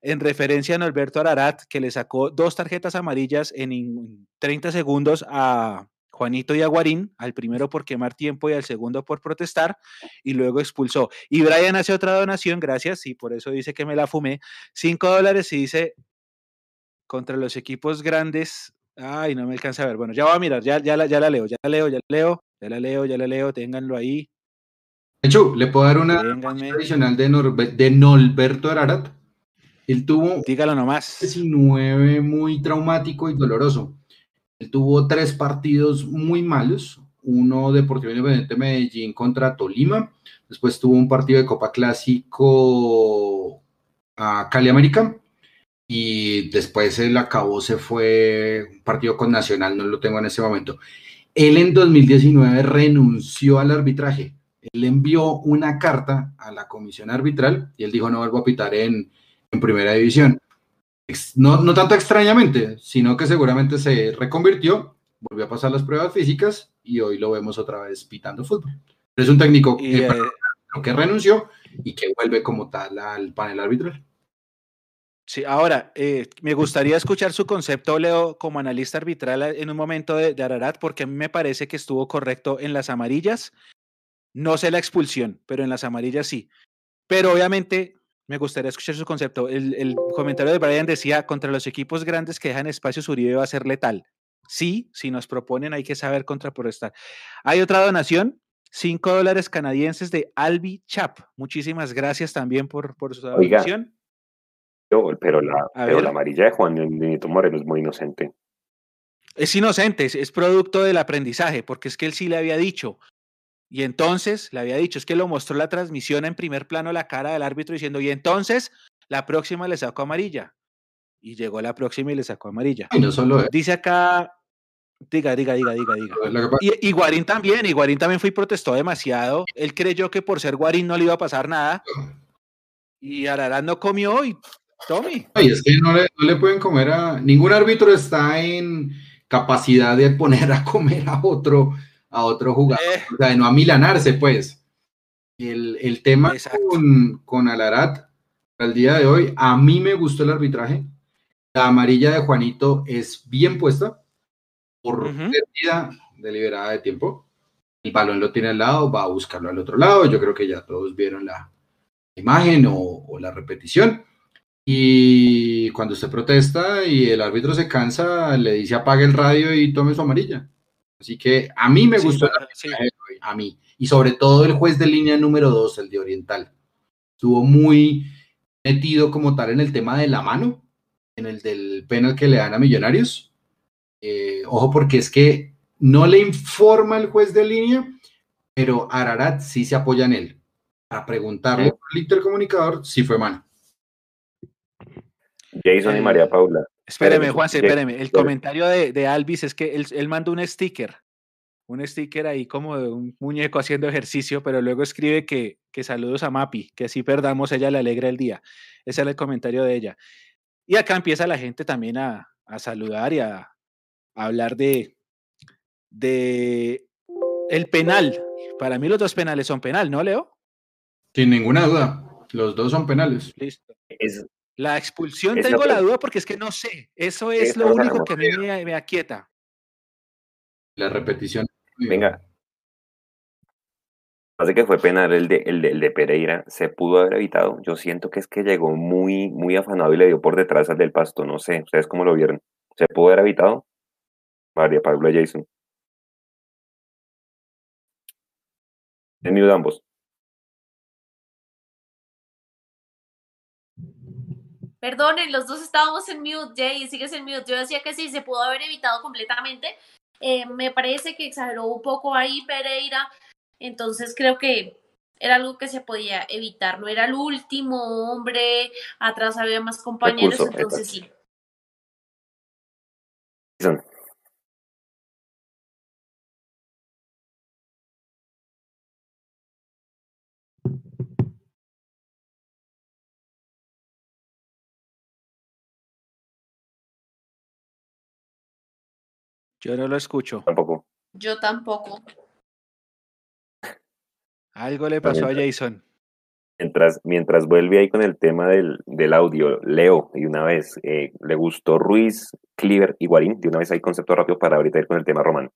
en referencia a Norberto Ararat, que le sacó dos tarjetas amarillas en 30 segundos a Juanito y a Guarín, al primero por quemar tiempo y al segundo por protestar, y luego expulsó. Y Brian hace otra donación, gracias, y por eso dice que me la fumé, 5 dólares y dice contra los equipos grandes. Ay, no me alcanza a ver. Bueno, ya voy a mirar, ya, ya, la, ya la leo, ya la leo, ya la leo, ya la leo, ya la leo, ténganlo ahí. De hecho, ¿le puedo dar una adicional de, de Norberto Ararat? Él tuvo Dígalo nomás. 19 muy traumático y doloroso. Él tuvo tres partidos muy malos. Uno Deportivo Independiente Medellín contra Tolima. Después tuvo un partido de Copa Clásico a Cali América. y después él acabó, se fue un partido con Nacional, no lo tengo en ese momento. Él en 2019 renunció al arbitraje. Él envió una carta a la comisión arbitral y él dijo no vuelvo a pitar en, en primera división. No, no tanto extrañamente, sino que seguramente se reconvirtió, volvió a pasar las pruebas físicas y hoy lo vemos otra vez pitando fútbol. Es un técnico que, eh, que renunció y que vuelve como tal al panel arbitral. Sí, ahora, eh, me gustaría escuchar su concepto, Leo, como analista arbitral en un momento de, Ararat, porque a mí me parece que estuvo correcto en las amarillas. No sé la expulsión, pero en las amarillas sí. Pero obviamente me gustaría escuchar su concepto. El, comentario de Brian decía, contra los equipos grandes que dejan espacios, Uribe va a ser letal. Sí, si nos proponen hay que saber contraporrestar. Hay otra donación, 5 dólares canadienses de Albi Chap. Muchísimas gracias también por, por su donación pero la, pero la amarilla de Juan Benito Moreno es muy inocente. Es inocente, es, producto del aprendizaje, porque es que él sí le había dicho. Y entonces le había dicho, es que lo mostró la transmisión en primer plano la cara del árbitro diciendo, y entonces la próxima le sacó amarilla. Y llegó la próxima y le sacó amarilla. Y no solo Dice acá, diga, diga, diga, diga, diga. Y, y, Guarín también, y Guarín también fue y protestó demasiado. Él creyó que por ser Guarín no le iba a pasar nada. Y Ararán no comió y Tommy. Ay, es que no le, pueden comer a. Ningún árbitro está en capacidad de poner a comer a otro, a otro jugador. Eh. O sea, de no amilanarse, pues. El, el tema con, con, Alarat al día de hoy, a mí me gustó el arbitraje. La amarilla de Juanito es bien puesta por pérdida deliberada de tiempo. El balón lo tiene al lado, va a buscarlo al otro lado. Yo creo que ya todos vieron la imagen o, o la repetición. Y cuando usted protesta y el árbitro se cansa, le dice apague el radio y tome su amarilla. Así que a mí me gustó a mí. Y sobre todo el juez de línea número 2, el de Oriental. Estuvo muy metido como tal en el tema de la mano, en el del penal que le dan a Millonarios. Eh, ojo, porque es que no le informa el juez de línea, pero Ararat sí se apoya en él. Para preguntarle al intercomunicador si fue mano. Jason y María Paula. Espéreme, Juanse, espéreme. El comentario de, de, Alvis es que él, él mandó un sticker, un sticker ahí como de un muñeco haciendo ejercicio, pero luego escribe que, que saludos a Mapi, que así perdamos, ella le alegra el día. Ese es el comentario de ella. Y acá empieza la gente también a, a saludar y a, a, hablar de, de el penal. Para mí los dos penales son penal, ¿no, Leo? Sin ninguna duda. Los dos son penales. Listo. Es, la expulsión tengo la duda porque es que no sé. Eso es lo único que a mí me, aquieta. La repetición. Venga. Hace que fue penal el de, el, de, Pereira, se pudo haber evitado. Yo siento que es que llegó muy, muy afanado y le dio por detrás al del pasto. No sé, ¿ustedes cómo lo vieron? ¿Se pudo haber evitado? María Pablo Jason. En ambos. Perdonen, los dos estábamos en mute, Jay, sigues en mute. Yo decía que sí, se pudo haber evitado completamente. Eh, me parece que exageró un poco ahí Pereira, entonces creo que era algo que se podía evitar. No era el último hombre, atrás había más compañeros, entonces sí. Yo no lo escucho. Tampoco. Yo tampoco. Algo le pasó a Jason. Mientras, mientras vuelve ahí con el tema del, del audio, Leo, y una vez, eh, ¿le gustó Ruiz, Cleaver y Guarín? De una vez hay concepto rápido para ahorita ir con el tema romano.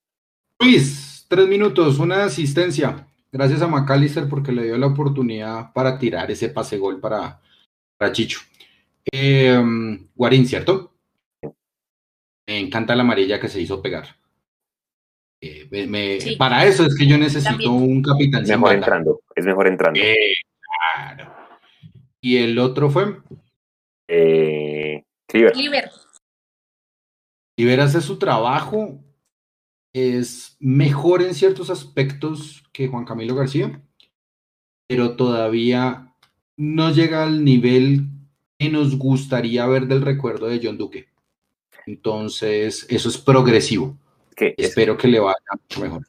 Ruiz, tres minutos, una asistencia. Gracias a McAllister porque le dio la oportunidad para tirar ese pase gol para, para Chicho. Eh, Guarín, ¿cierto? Me encanta la amarilla que se hizo pegar. Eh, para eso es que yo necesito un capitán. Es mejor entrando, es mejor entrando. Eh, claro. ¿Y el otro fue? Eh, Cliver. Cliver hace su trabajo, es mejor en ciertos aspectos que Juan Camilo García, pero todavía no llega al nivel que nos gustaría ver del recuerdo de John Duque. Entonces, eso es progresivo. Que Espero que le vaya mucho mejor.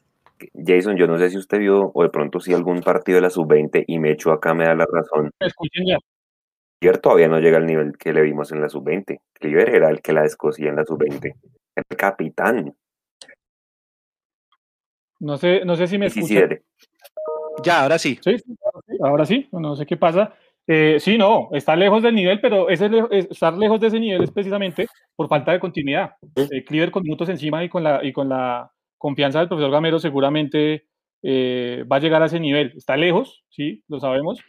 Jason, yo no sé si usted vio o de pronto si algún partido de la sub-20 y me echo acá me da la razón. Cierto, todavía no llega al nivel que le vimos en la sub-20. Cliver era el que la descosía en la sub-20. El capitán. No sé, no sé si me escucha. ya, ahora sí. Sí, ahora sí, no sé qué pasa. Eh, sí, no, está lejos del nivel, pero ese, estar lejos de ese nivel es precisamente por falta de continuidad. Eh, con minutos encima y con la, y con la confianza del profesor Gamero seguramente eh, va a llegar a ese nivel. Está lejos, sí, lo sabemos,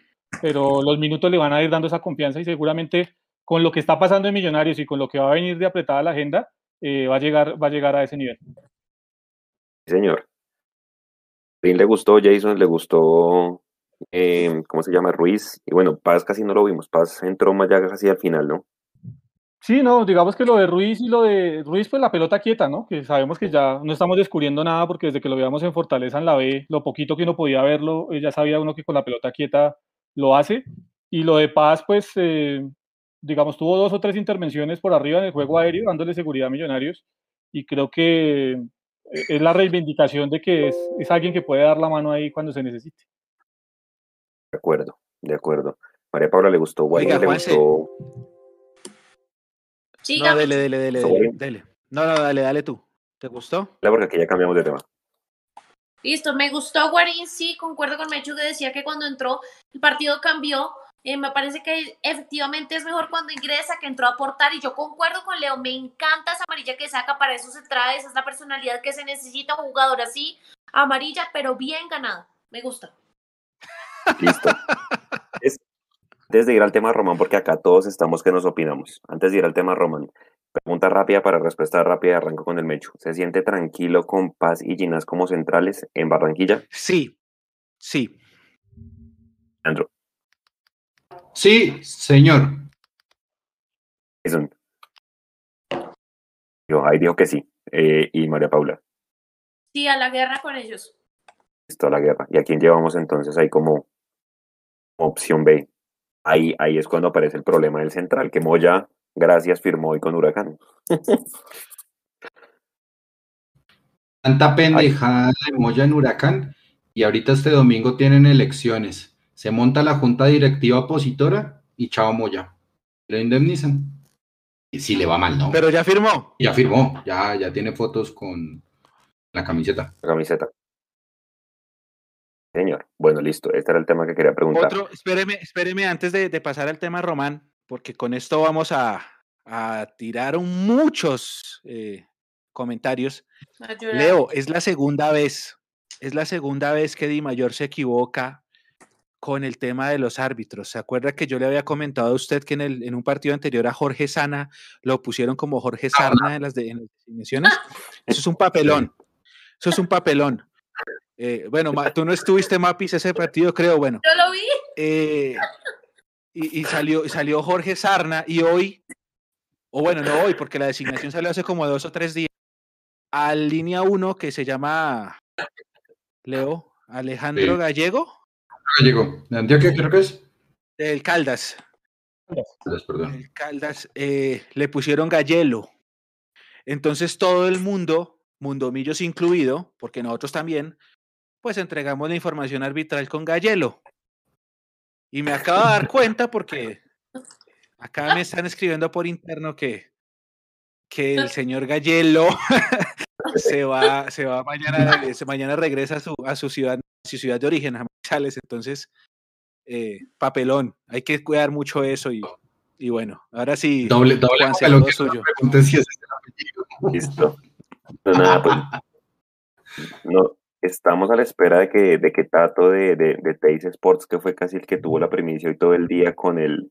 pero los minutos le van a ir dando esa confianza y seguramente con lo que está pasando en Millonarios y con lo que va a venir de apretada la agenda, eh, va, a llegar, va a llegar a ese nivel. señor. Bien le gustó, Jason, le gustó, eh, ¿cómo se llama? Ruiz. Y bueno, Paz casi no lo vimos. Paz entró más ya casi al final, ¿no? Sí, no, digamos que lo de Ruiz y lo de Ruiz, pues la pelota quieta, ¿no? Que sabemos que ya no estamos descubriendo nada porque desde que lo veíamos en Fortaleza en la B, lo poquito que uno podía verlo, eh, ya sabía uno que con la pelota quieta lo hace. Y lo de Paz, pues, eh, digamos, tuvo dos o tres intervenciones por arriba en el juego aéreo, dándole seguridad a Millonarios. Y creo que eh, es la reivindicación de que es, es alguien que puede dar la mano ahí cuando se necesite. De acuerdo, de acuerdo. María Paula le gustó, Guay, le gustó no, dele, dele, dele, dele, No, no, dale, dale tú. ¿Te gustó? Claro, porque aquí ya cambiamos de tema. Listo, me gustó Guarín, sí, concuerdo con Mechu que decía que cuando entró el partido cambió. Eh, me parece que efectivamente es mejor cuando ingresa que entró a aportar y yo concuerdo con Leo, me encanta esa amarilla que saca, para eso se trae, esa es la personalidad que se necesita, un jugador así, amarilla, pero bien ganada, me gusta. Listo. Antes de ir al tema Román, porque acá todos estamos que nos opinamos. Antes de ir al tema Román, pregunta rápida para respuesta rápida, arranco con el Mecho. ¿Se siente tranquilo con Paz y Ginás como centrales en Barranquilla? Sí, sí. Andrew. Sí, señor. Yo ahí dijo que sí. Eh, y María Paula. Sí, a la guerra con ellos. Listo, a la guerra. ¿Y a quién llevamos entonces ahí como opción B? ahí, ahí es cuando aparece el problema del central, que Moya, gracias, firmó hoy con Huracán. Tanta pendejada de Moya en Huracán y ahorita este domingo tienen elecciones. Se monta la junta directiva opositora y chao Moya. Lo indemnizan. Y si le va mal, ¿no? Pero ya firmó. Ya firmó, ya, ya tiene fotos con la camiseta. La camiseta. Señor. Bueno, listo. Este era el tema que quería preguntar. Otro, espéreme, espéreme antes de, pasar al tema Román, porque con esto vamos a, tirar muchos eh, comentarios. Leo, es la segunda vez, es la segunda vez que Di Mayor se equivoca con el tema de los árbitros. ¿Se acuerda que yo le había comentado a usted que en, el, en un partido anterior a Jorge Sana lo pusieron como Jorge Sarna en las, de, en? Eso es un papelón. Eso es un papelón. Eh, bueno, tú no estuviste, Mapis, ese partido, creo, bueno. Yo lo vi. Eh, y, salió, salió Jorge Sarna y hoy, o bueno, no hoy, porque la designación salió hace como dos o tres días, al línea 1 que se llama Leo Alejandro Gallego. Gallego, ¿de Antioquia creo que es? Del Caldas. Caldas, perdón. El Caldas eh, le pusieron Gallelo. Entonces todo el mundo, Mundomillos incluido, porque nosotros también, pues entregamos la información arbitral con Gallelo. Y me acabo de dar cuenta porque acá me están escribiendo por interno que, que el señor Gallelo se va, se va mañana, mañana regresa a su, a su ciudad, a su ciudad de origen, a Manizales. Entonces, eh, papelón, hay que cuidar mucho eso y, y bueno, ahora sí, doble, doble Juan, que suyo. Si es Listo. No, nada, pues, no, estamos a la espera de que, de que Tato de, de, de Teis Sports, que fue casi el que tuvo la primicia hoy todo el día con el,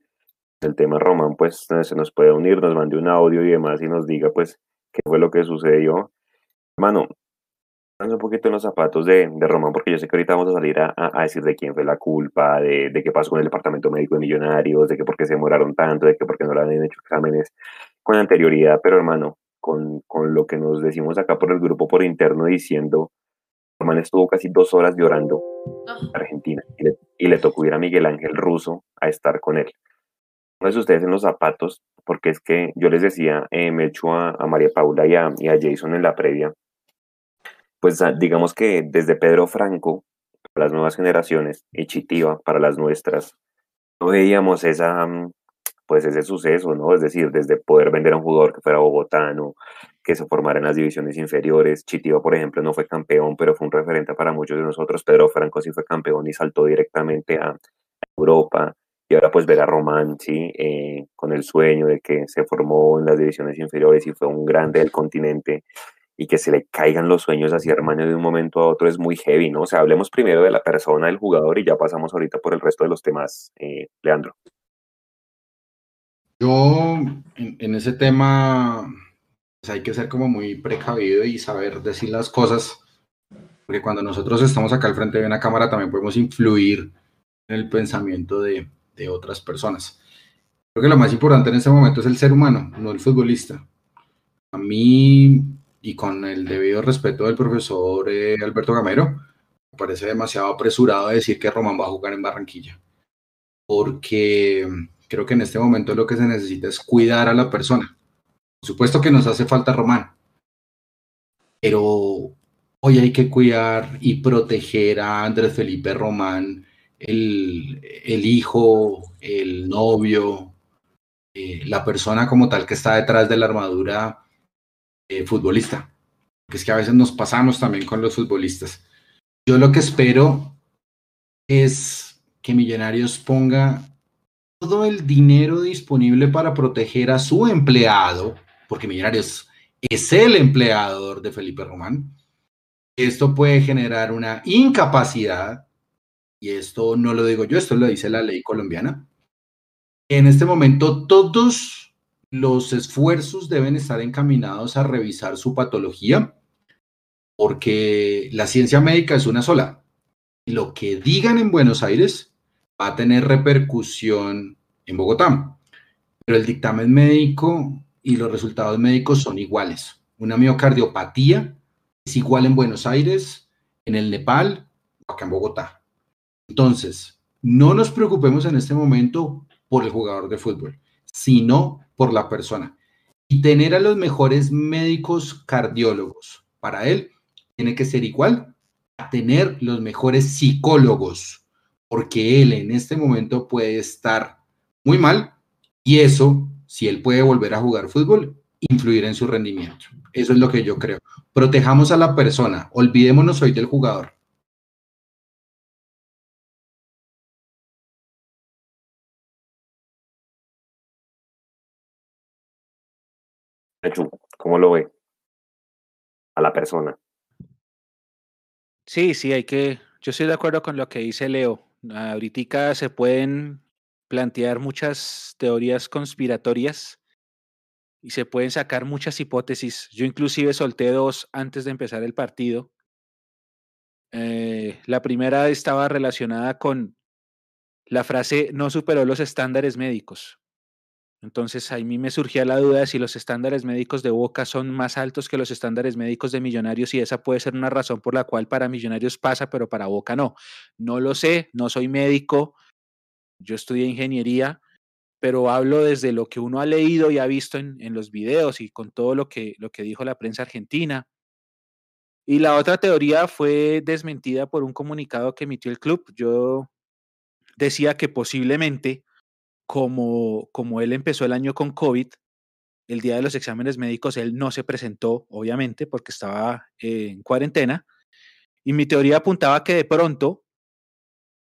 el tema Román, pues se nos puede unir, nos mande un audio y demás y nos diga pues qué fue lo que sucedió. Hermano, un poquito en los zapatos de, de, Román, porque yo sé que ahorita vamos a salir a, a, decir de quién fue la culpa, de, de, qué pasó con el departamento médico de millonarios, de que por qué se demoraron tanto, de que por qué no le habían hecho exámenes con anterioridad, pero hermano, con, con lo que nos decimos acá por el grupo por interno diciendo Estuvo casi dos horas llorando en Argentina y le, tocó ir a Miguel Ángel Russo a estar con él. Pónganse ustedes en los zapatos, porque es que yo les decía, eh, me echo a, María Paula y a, y a Jason en la previa, pues ah, digamos que desde Pedro Franco, para las nuevas generaciones, y Chitiva para las nuestras, no veíamos esa, mm, pues ese suceso, ¿no? Es decir, desde poder vender a un jugador que fuera bogotano, que se formara en las divisiones inferiores. Chitiva, por ejemplo, no fue campeón, pero fue un referente para muchos de nosotros. Pedro Franco sí fue campeón y saltó directamente a Europa. Y ahora pues ver a Román, sí, eh, con el sueño de que se formó en las divisiones inferiores y fue un grande del continente y que se le caigan los sueños así, hermano, de un momento a otro es muy heavy, ¿no? O sea, hablemos primero de la persona, del jugador y ya pasamos ahorita por el resto de los temas, eh, Leandro. Yo, en, ese tema, pues hay que ser como muy precavido y saber decir las cosas, porque cuando nosotros estamos acá al frente de una cámara también podemos influir en el pensamiento de, otras personas. Creo que lo más importante en este momento es el ser humano, no el futbolista. A mí, y con el debido respeto del profesor eh, Alberto Gamero, me parece demasiado apresurado decir que Román va a jugar en Barranquilla. Porque creo que en este momento lo que se necesita es cuidar a la persona. Por supuesto que nos hace falta Román, pero hoy hay que cuidar y proteger a Andrés Felipe Román, el, hijo, el novio, eh, la persona como tal que está detrás de la armadura eh, futbolista. Que es que a veces nos pasamos también con los futbolistas. Yo lo que espero es que Millonarios ponga todo el dinero disponible para proteger a su empleado, porque Millonarios es el empleador de Felipe Román, esto puede generar una incapacidad, y esto no lo digo yo, esto lo dice la ley colombiana. En este momento todos los esfuerzos deben estar encaminados a revisar su patología, porque la ciencia médica es una sola. Lo que digan en Buenos Aires va a tener repercusión en Bogotá. Pero el dictamen médico y los resultados médicos son iguales. Una miocardiopatía es igual en Buenos Aires, en el Nepal o acá en Bogotá. Entonces, no nos preocupemos en este momento por el jugador de fútbol, sino por la persona. Y tener a los mejores médicos cardiólogos para él tiene que ser igual a tener los mejores psicólogos porque él en este momento puede estar muy mal y eso, si él puede volver a jugar fútbol, influir en su rendimiento. Eso es lo que yo creo. Protejamos a la persona, olvidémonos hoy del jugador. ¿Cómo lo ve? A la persona. Sí, sí, hay que. Yo estoy de acuerdo con lo que dice Leo. Ahorita se pueden plantear muchas teorías conspiratorias y se pueden sacar muchas hipótesis. Yo inclusive solté dos antes de empezar el partido. Eh, la primera estaba relacionada con la frase no superó los estándares médicos. Entonces a mí me surgía la duda de si los estándares médicos de Boca son más altos que los estándares médicos de Millonarios y esa puede ser una razón por la cual para Millonarios pasa, pero para Boca no. No lo sé, no soy médico, yo estudié ingeniería, pero hablo desde lo que uno ha leído y ha visto en, los videos y con todo lo que, lo que dijo la prensa argentina. Y la otra teoría fue desmentida por un comunicado que emitió el club. Yo decía que posiblemente como, como él empezó el año con COVID, el día de los exámenes médicos él no se presentó, obviamente, porque estaba en cuarentena. Y mi teoría apuntaba que de pronto,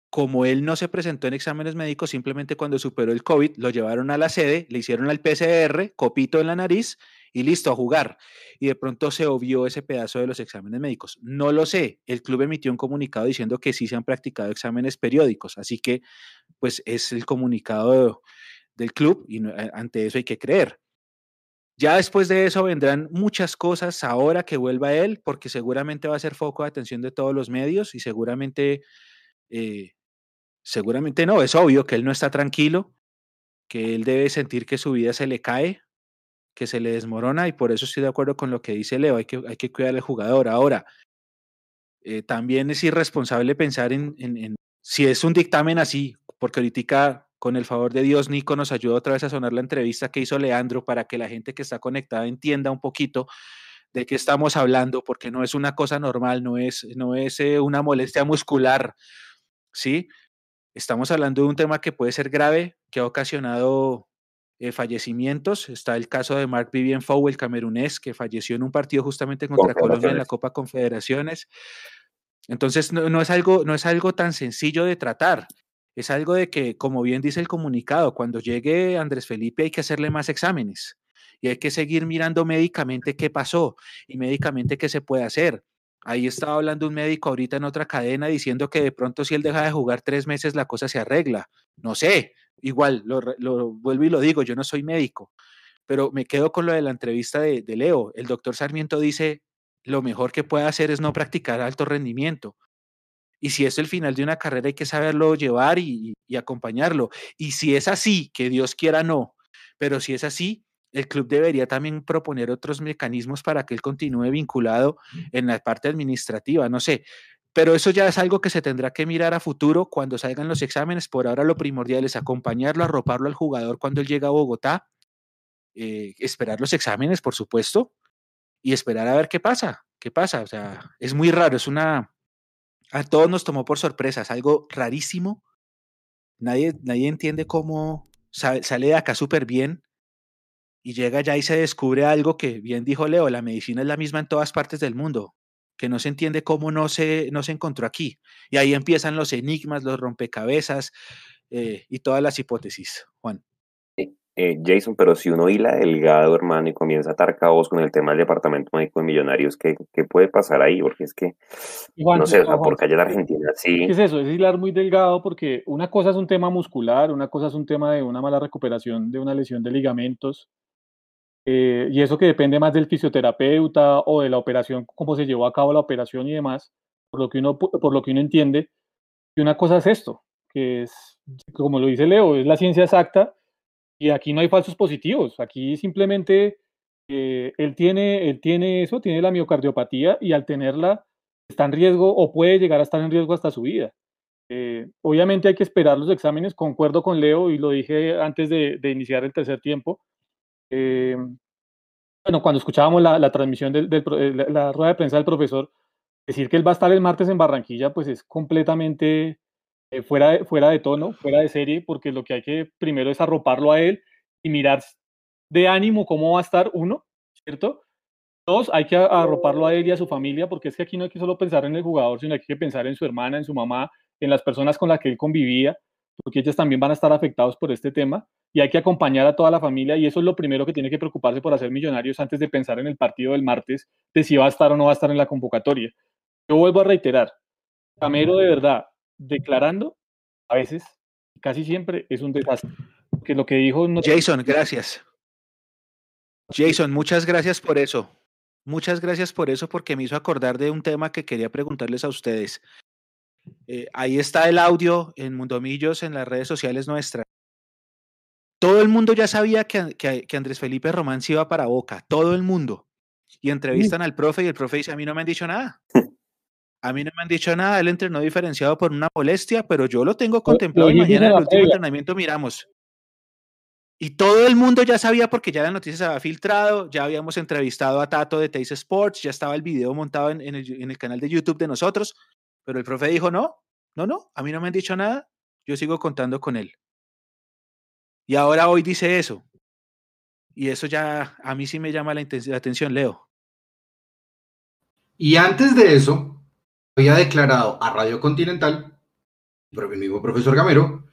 como él no se presentó en exámenes médicos, simplemente cuando superó el COVID, lo llevaron a la sede, le hicieron el PCR, copito en la nariz y listo a jugar. Y de pronto se obvió ese pedazo de los exámenes médicos. No lo sé. El club emitió un comunicado diciendo que sí se han practicado exámenes periódicos. Así que pues es el comunicado del club y eh, ante eso hay que creer. Ya después de eso vendrán muchas cosas ahora que vuelva él, porque seguramente va a ser foco de atención de todos los medios y seguramente, eh, seguramente no, es obvio que él no está tranquilo, que él debe sentir que su vida se le cae, que se le desmorona y por eso estoy de acuerdo con lo que dice Leo, hay que, hay que cuidar al jugador. Ahora, eh, también es irresponsable pensar en, si es un dictamen así, porque ahorita con el favor de Dios, Nico nos ayuda otra vez a sonar la entrevista que hizo Leandro para que la gente que está conectada entienda un poquito de qué estamos hablando, porque no es una cosa normal, no es, no es eh, una molestia muscular, ¿sí? Estamos hablando de un tema que puede ser grave, que ha ocasionado eh, fallecimientos. Está el caso de Mark Vivian Fowl, el camerunés, que falleció en un partido justamente contra Colombia en la Copa Confederaciones. Entonces, no, es algo, no es algo tan sencillo de tratar. Es algo de que, como bien dice el comunicado, cuando llegue Andrés Felipe hay que hacerle más exámenes y hay que seguir mirando médicamente qué pasó y médicamente qué se puede hacer. Ahí estaba hablando un médico ahorita en otra cadena diciendo que de pronto si él deja de jugar tres meses la cosa se arregla. No sé, igual, lo, vuelvo y lo digo, yo no soy médico, pero me quedo con lo de la entrevista de, Leo. El doctor Sarmiento dice, lo mejor que puede hacer es no practicar alto rendimiento. Y si es el final de una carrera hay que saberlo llevar y, y acompañarlo. Y si es así, que Dios quiera no, pero si es así, el club debería también proponer otros mecanismos para que él continúe vinculado en la parte administrativa, no sé. Pero eso ya es algo que se tendrá que mirar a futuro cuando salgan los exámenes. Por ahora lo primordial es acompañarlo, arroparlo al jugador cuando él llega a Bogotá, eh, esperar los exámenes, por supuesto, y esperar a ver qué pasa, qué pasa. O sea, es muy raro, es una... A todos nos tomó por sorpresa, es algo rarísimo. Nadie, nadie entiende cómo sale de acá súper bien y llega ya y se descubre algo que bien dijo Leo, la medicina es la misma en todas partes del mundo, que no se entiende cómo no se, no se encontró aquí. Y ahí empiezan los enigmas, los rompecabezas eh, y todas las hipótesis, Juan. Eh, Jason, pero si uno hila delgado, hermano, y comienza a atar caos con el tema del departamento médico de millonarios, ¿qué, ¿qué, puede pasar ahí? Porque es que, no sé, o sea, por calle de Argentina, sí. ¿Qué es eso? Es hilar muy delgado porque una cosa es un tema muscular, una cosa es un tema de una mala recuperación de una lesión de ligamentos, eh, y eso que depende más del fisioterapeuta o de la operación, cómo se llevó a cabo la operación y demás, por lo que uno, por lo que uno entiende. Y una cosa es esto, que es, como lo dice Leo, es la ciencia exacta y aquí no hay falsos positivos. Aquí simplemente eh, él, tiene, él tiene eso, tiene la miocardiopatía y al tenerla está en riesgo o puede llegar a estar en riesgo hasta su vida. Eh, obviamente hay que esperar los exámenes, concuerdo con Leo y lo dije antes de, de iniciar el tercer tiempo eh, bueno, cuando escuchábamos la, transmisión, de eh, la, rueda de prensa del profesor, decir que él va a estar el martes en Barranquilla, pues es completamente eh, fuera, de, fuera de tono, fuera de serie, porque lo que hay que primero es arroparlo a él y mirar de ánimo cómo va a estar uno, ¿cierto? Dos, hay que arroparlo a él y a su familia, porque es que aquí no hay que solo pensar en el jugador, sino hay que pensar en su hermana, en su mamá, en las personas con las que él convivía, porque ellas también van a estar afectados por este tema y hay que acompañar a toda la familia y eso es lo primero que tiene que preocuparse por hacer millonarios antes de pensar en el partido del martes de si va a estar o no va a estar en la convocatoria. Yo vuelvo a reiterar, Camero de verdad, declarando, a veces, casi siempre, es un desastre. Que lo que dijo... Jason, gracias. Jason, muchas gracias por eso. Muchas gracias por eso porque me hizo acordar de un tema que quería preguntarles a ustedes. Eh, ahí está el audio en Mundomillos en las redes sociales nuestras. Todo el mundo ya sabía que, que, Andrés Felipe Román se iba para Boca, todo el mundo. Y entrevistan al profe y el profe dice, a mí no me han dicho nada. A mí no me han dicho nada, él entrenó diferenciado por una molestia, pero yo lo tengo contemplado y mañana en el último entrenamiento miramos. Y todo el mundo ya sabía porque ya la noticia se había filtrado, ya habíamos entrevistado a Tato de Taste Sports, ya estaba el video montado en, el, en el canal de YouTube de nosotros, pero el profe dijo, no, no, no, a mí no me han dicho nada, yo sigo contando con él. Y ahora hoy dice eso. Y eso ya a mí sí me llama la, atención, Leo. Y antes de eso, había declarado a Radio Continental, por el mismo profesor Gamero,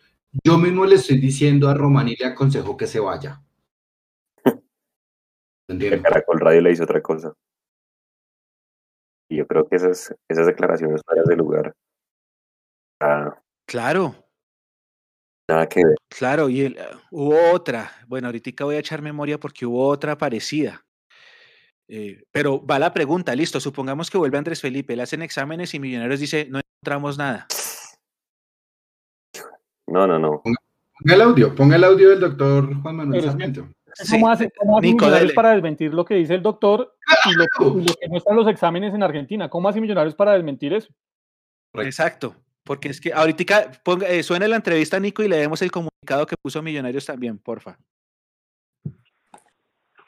yo mismo le estoy diciendo a Román y le aconsejo que se vaya. El Caracol Radio le hizo otra cosa. Y yo creo que esas, esas declaraciones fuera de lugar. Ah, claro, Nada que ver. Claro, y el, hubo otra, bueno, ahorita voy a echar memoria porque hubo otra parecida. Eh, pero va la pregunta, listo, supongamos que vuelve Andrés Felipe, le hacen exámenes y Millonarios dice, no encontramos nada. No, no, no. Ponga el audio, ponga el audio del doctor Juan Manuel Sarmiento. ¿Cómo hace, cómo hace Millonarios para desmentir lo que dice el doctor y lo, que muestran los exámenes en Argentina? ¿Cómo hace Millonarios para desmentir eso? Exacto. Porque es que ahorita ponga, eh, suena la entrevista a Nico y le demos el comunicado que puso Millonarios también, porfa.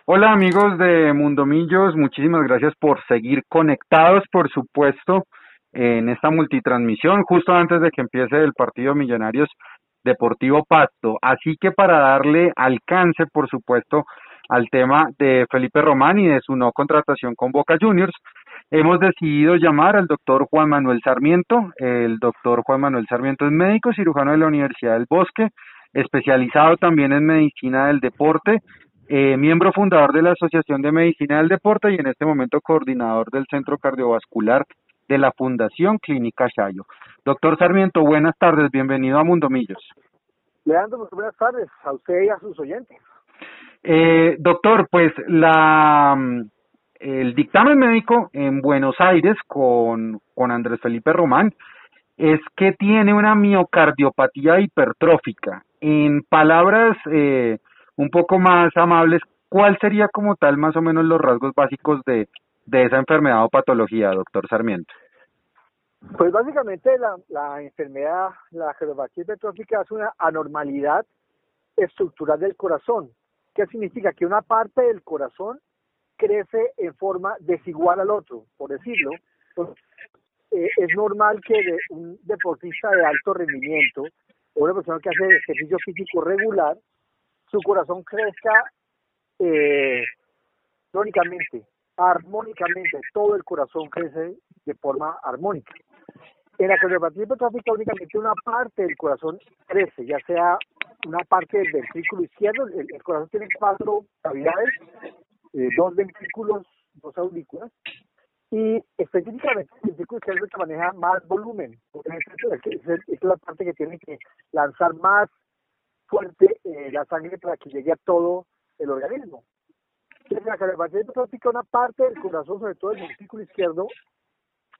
Hola amigos de Mundomillos, muchísimas gracias por seguir conectados, por supuesto, en esta multitransmisión, justo antes de que empiece el partido Millonarios Deportivo Pasto. Así que para darle alcance, por supuesto, al tema de Felipe Román y de su no contratación con Boca Juniors, hemos decidido llamar al doctor Juan Manuel Sarmiento. El doctor Juan Manuel Sarmiento es médico cirujano de la Universidad del Bosque, especializado también en medicina del deporte, eh, miembro fundador de la Asociación de Medicina del Deporte y en este momento coordinador del Centro Cardiovascular de la Fundación Clínica Chayo. Doctor Sarmiento, buenas tardes, bienvenido a Mundomillos. Leandro, buenas tardes a usted y a sus oyentes. Eh, doctor, pues la el dictamen médico en Buenos Aires con, con Andrés Felipe Román es que tiene una miocardiopatía hipertrófica. En palabras eh, un poco más amables, ¿cuál sería como tal más o menos los rasgos básicos de, de esa enfermedad o patología, doctor Sarmiento? Pues básicamente la, enfermedad, la cardiopatía hipertrófica es una anormalidad estructural del corazón. ¿Qué significa? Que una parte del corazón crece en forma desigual al otro, por decirlo. Eh, es normal que de un deportista de alto rendimiento o una persona que hace ejercicio físico regular, su corazón crezca eh, armónicamente, todo el corazón crece de forma armónica. En la cardiopatía hipertrófica únicamente una parte del corazón crece, ya sea una parte del ventrículo izquierdo, el, corazón tiene cuatro cavidades, eh, dos ventrículos, dos aurículas, y específicamente el ventrículo izquierdo que maneja más volumen, porque es, es la parte que tiene que lanzar más fuerte eh, la sangre para que llegue a todo el organismo. La cardiopatía hipertrófica, una parte del corazón, sobre todo el ventrículo izquierdo,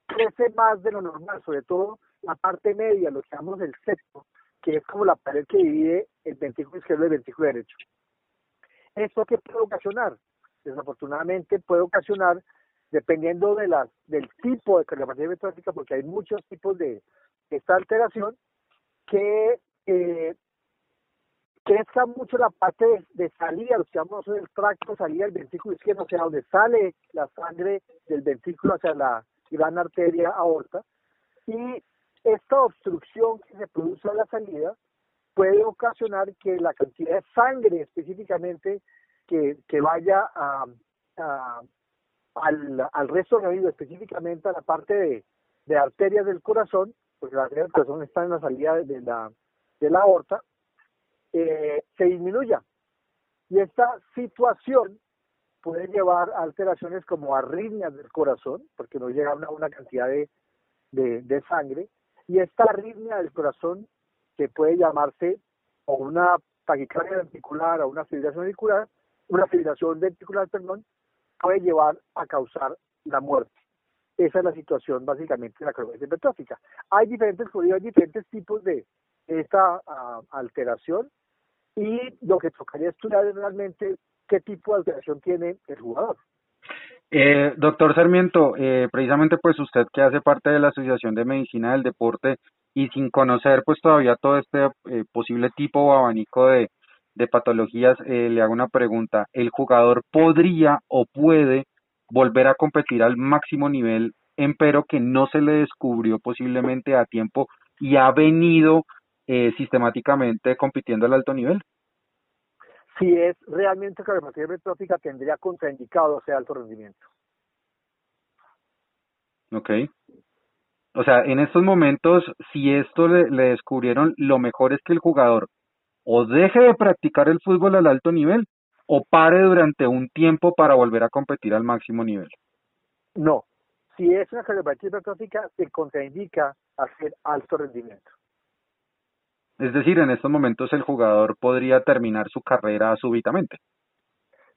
crece más de lo normal, sobre todo la parte media, lo que llamamos el septo, que es como la pared que divide el ventrículo izquierdo del ventrículo derecho. ¿Esto qué puede ocasionar? Desafortunadamente puede ocasionar, dependiendo de la, del tipo de cardiopatía hipertrófica, porque hay muchos tipos de, esta alteración, que eh, crezca mucho la parte de, salida, lo que llamamos el tracto de salida del ventrículo izquierdo, o sea, donde sale la sangre del ventrículo hacia la gran arteria aorta, y esta obstrucción que se produce a la salida puede ocasionar que la cantidad de sangre específicamente que, que vaya a, al, al resto de vida, específicamente a la parte de, de arterias del corazón, porque las arterias del corazón están en la salida de la, de la aorta, eh, se disminuya. Y esta situación puede llevar a alteraciones como arritmias del corazón, porque no llega una, una cantidad de, de, sangre, y esta arritmia del corazón, que puede llamarse o una taquicardia ventricular o una fibrilación ventricular, una fibrilación ventricular, perdón, puede llevar a causar la muerte. Esa es la situación básicamente de la cardiopatía hipertrófica. Hay diferentes, hay diferentes tipos de esta ah, alteración y lo que tocaría estudiar es realmente qué tipo de alteración tiene el jugador. Eh, doctor Sarmiento, eh, precisamente pues usted que hace parte de la Asociación de Medicina del Deporte y sin conocer pues todavía todo este eh, posible tipo o abanico de, patologías, eh, le hago una pregunta. ¿El jugador podría o puede volver a competir al máximo nivel, empero que no se le descubrió posiblemente a tiempo y ha venido eh, sistemáticamente compitiendo al alto nivel? Si es realmente cardiopatía hipertrófica, tendría contraindicado ese alto rendimiento. Ok. O sea, en estos momentos, si esto le, le descubrieron, lo mejor es que el jugador o deje de practicar el fútbol al alto nivel o pare durante un tiempo para volver a competir al máximo nivel. No, si es una cardiopatía hipertrófica, se contraindica hacer alto rendimiento. Es decir, en estos momentos el jugador podría terminar su carrera súbitamente.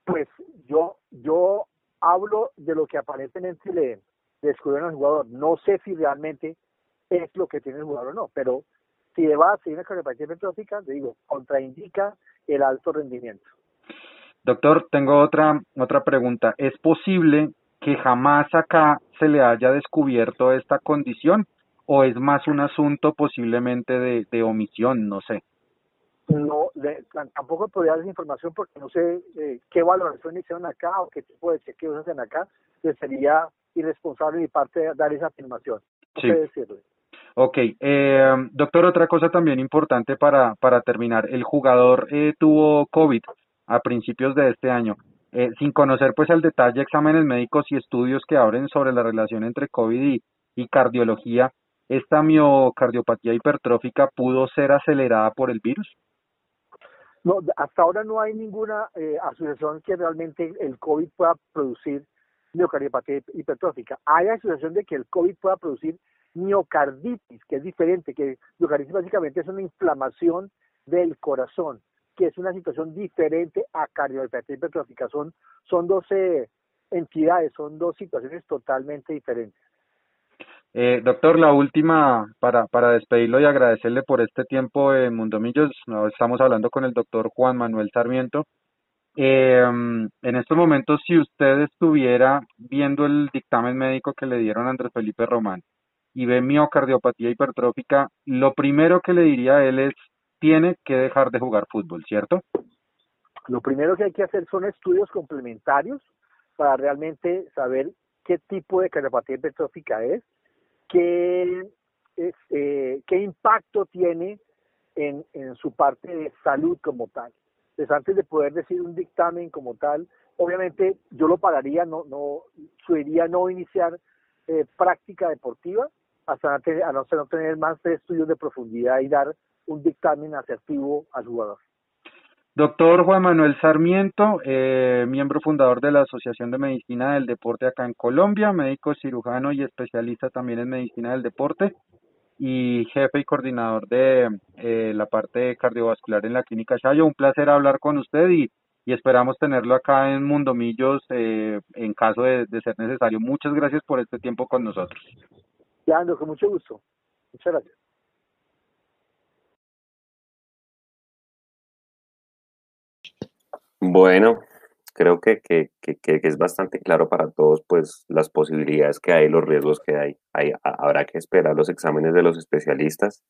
Pues yo, yo hablo de lo que aparentemente le descubrieron al jugador. No sé si realmente es lo que tiene el jugador o no, pero si de base una cardiopatía hipertrófica, digo, contraindica el alto rendimiento. Doctor, tengo otra, otra pregunta. ¿Es posible que jamás acá se le haya descubierto esta condición o es más un asunto posiblemente de, omisión, no sé. No, tampoco podría dar esa información porque no sé eh, qué valoración hicieron acá o qué tipo de chequeos hacen acá, que sería irresponsable de mi parte dar esa afirmación. Sí. decirle. Ok, eh, doctor, otra cosa también importante para, para terminar. El jugador eh, tuvo COVID a principios de este año. Eh, sin conocer pues el detalle, exámenes médicos y estudios que abren sobre la relación entre COVID y, cardiología, ¿esta miocardiopatía hipertrófica pudo ser acelerada por el virus? No, hasta ahora no hay ninguna eh, asociación que realmente el COVID pueda producir miocardiopatía hipertrófica. Hay asociación de que el COVID pueda producir miocarditis, que es diferente, que miocarditis básicamente es una inflamación del corazón que es una situación diferente a cardiopatía hipertrófica. Son, son dos eh, entidades, son dos situaciones totalmente diferentes. Eh, doctor, la última para, despedirlo y agradecerle por este tiempo en Mundomillos. Estamos hablando con el doctor Juan Manuel Sarmiento. Eh, en estos momentos, si usted estuviera viendo el dictamen médico que le dieron a Andrés Felipe Román y ve miocardiopatía hipertrófica, lo primero que le diría a él es tiene que dejar de jugar fútbol, ¿cierto? Lo primero que hay que hacer son estudios complementarios para realmente saber qué tipo de cardiopatía hipertrófica es, qué, eh, qué impacto tiene en, en su parte de salud como tal. Entonces, antes de poder decir un dictamen como tal, obviamente yo lo pararía, no, no, subiría no iniciar eh, práctica deportiva hasta no, no tener más estudios de profundidad y dar un dictamen asertivo al jugador. Doctor Juan Manuel Sarmiento, eh, miembro fundador de la Asociación de Medicina del Deporte acá en Colombia, médico cirujano y especialista también en medicina del deporte y jefe y coordinador de eh, la parte cardiovascular en la Clínica Chayo. Un placer hablar con usted y, esperamos tenerlo acá en Mundomillos eh, en caso de, ser necesario. Muchas gracias por este tiempo con nosotros. Ya, con mucho gusto. Muchas gracias. Bueno, creo que, que, que, que, es bastante claro para todos pues las posibilidades que hay, los riesgos que hay. hay. Habrá que esperar los exámenes de los especialistas,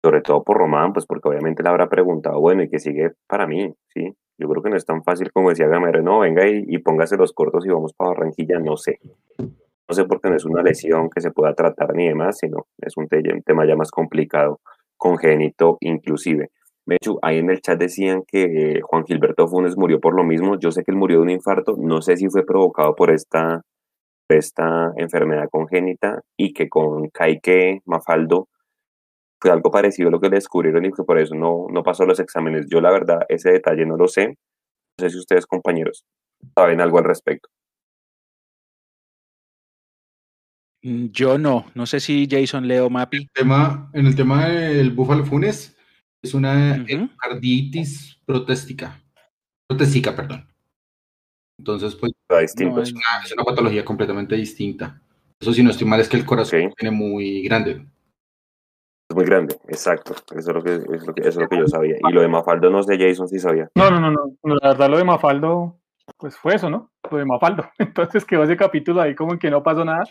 sobre todo por Román, pues porque obviamente le habrá preguntado, bueno, ¿y qué sigue para mí? ¿Sí? Yo creo que no es tan fácil como decía Gamero, no, venga y, y póngase los cortos y vamos para Barranquilla, no sé. No sé porque no es una lesión que se pueda tratar ni demás, sino es un tema ya más complicado, congénito inclusive. Mechu, ahí en el chat decían que Juan Gilberto Funes murió por lo mismo. Yo sé que él murió de un infarto. No sé si fue provocado por esta, esta enfermedad congénita y que con Caique Mafaldo fue algo parecido a lo que le descubrieron y que por eso no, no pasó los exámenes. Yo la verdad ese detalle no lo sé. No sé si ustedes compañeros saben algo al respecto. Mm, yo no, no sé si Jason Leo Mapi. El tema, en el tema del Búfalo Funes, es una endocarditis protéstica. Protéstica, perdón. Entonces, pues, es, una, patología completamente distinta. Eso, si no estoy mal, es que el corazón tiene muy grande. Es muy grande, exacto. Eso es lo que, es lo que, es lo que yo sabía. Y lo de Mafaldo, no sé, Jason, si sabía. No, no, no, no. La verdad, lo de Mafaldo, pues fue eso, ¿no? Lo de Mafaldo. Entonces quedó ese capítulo ahí como en que no pasó nada.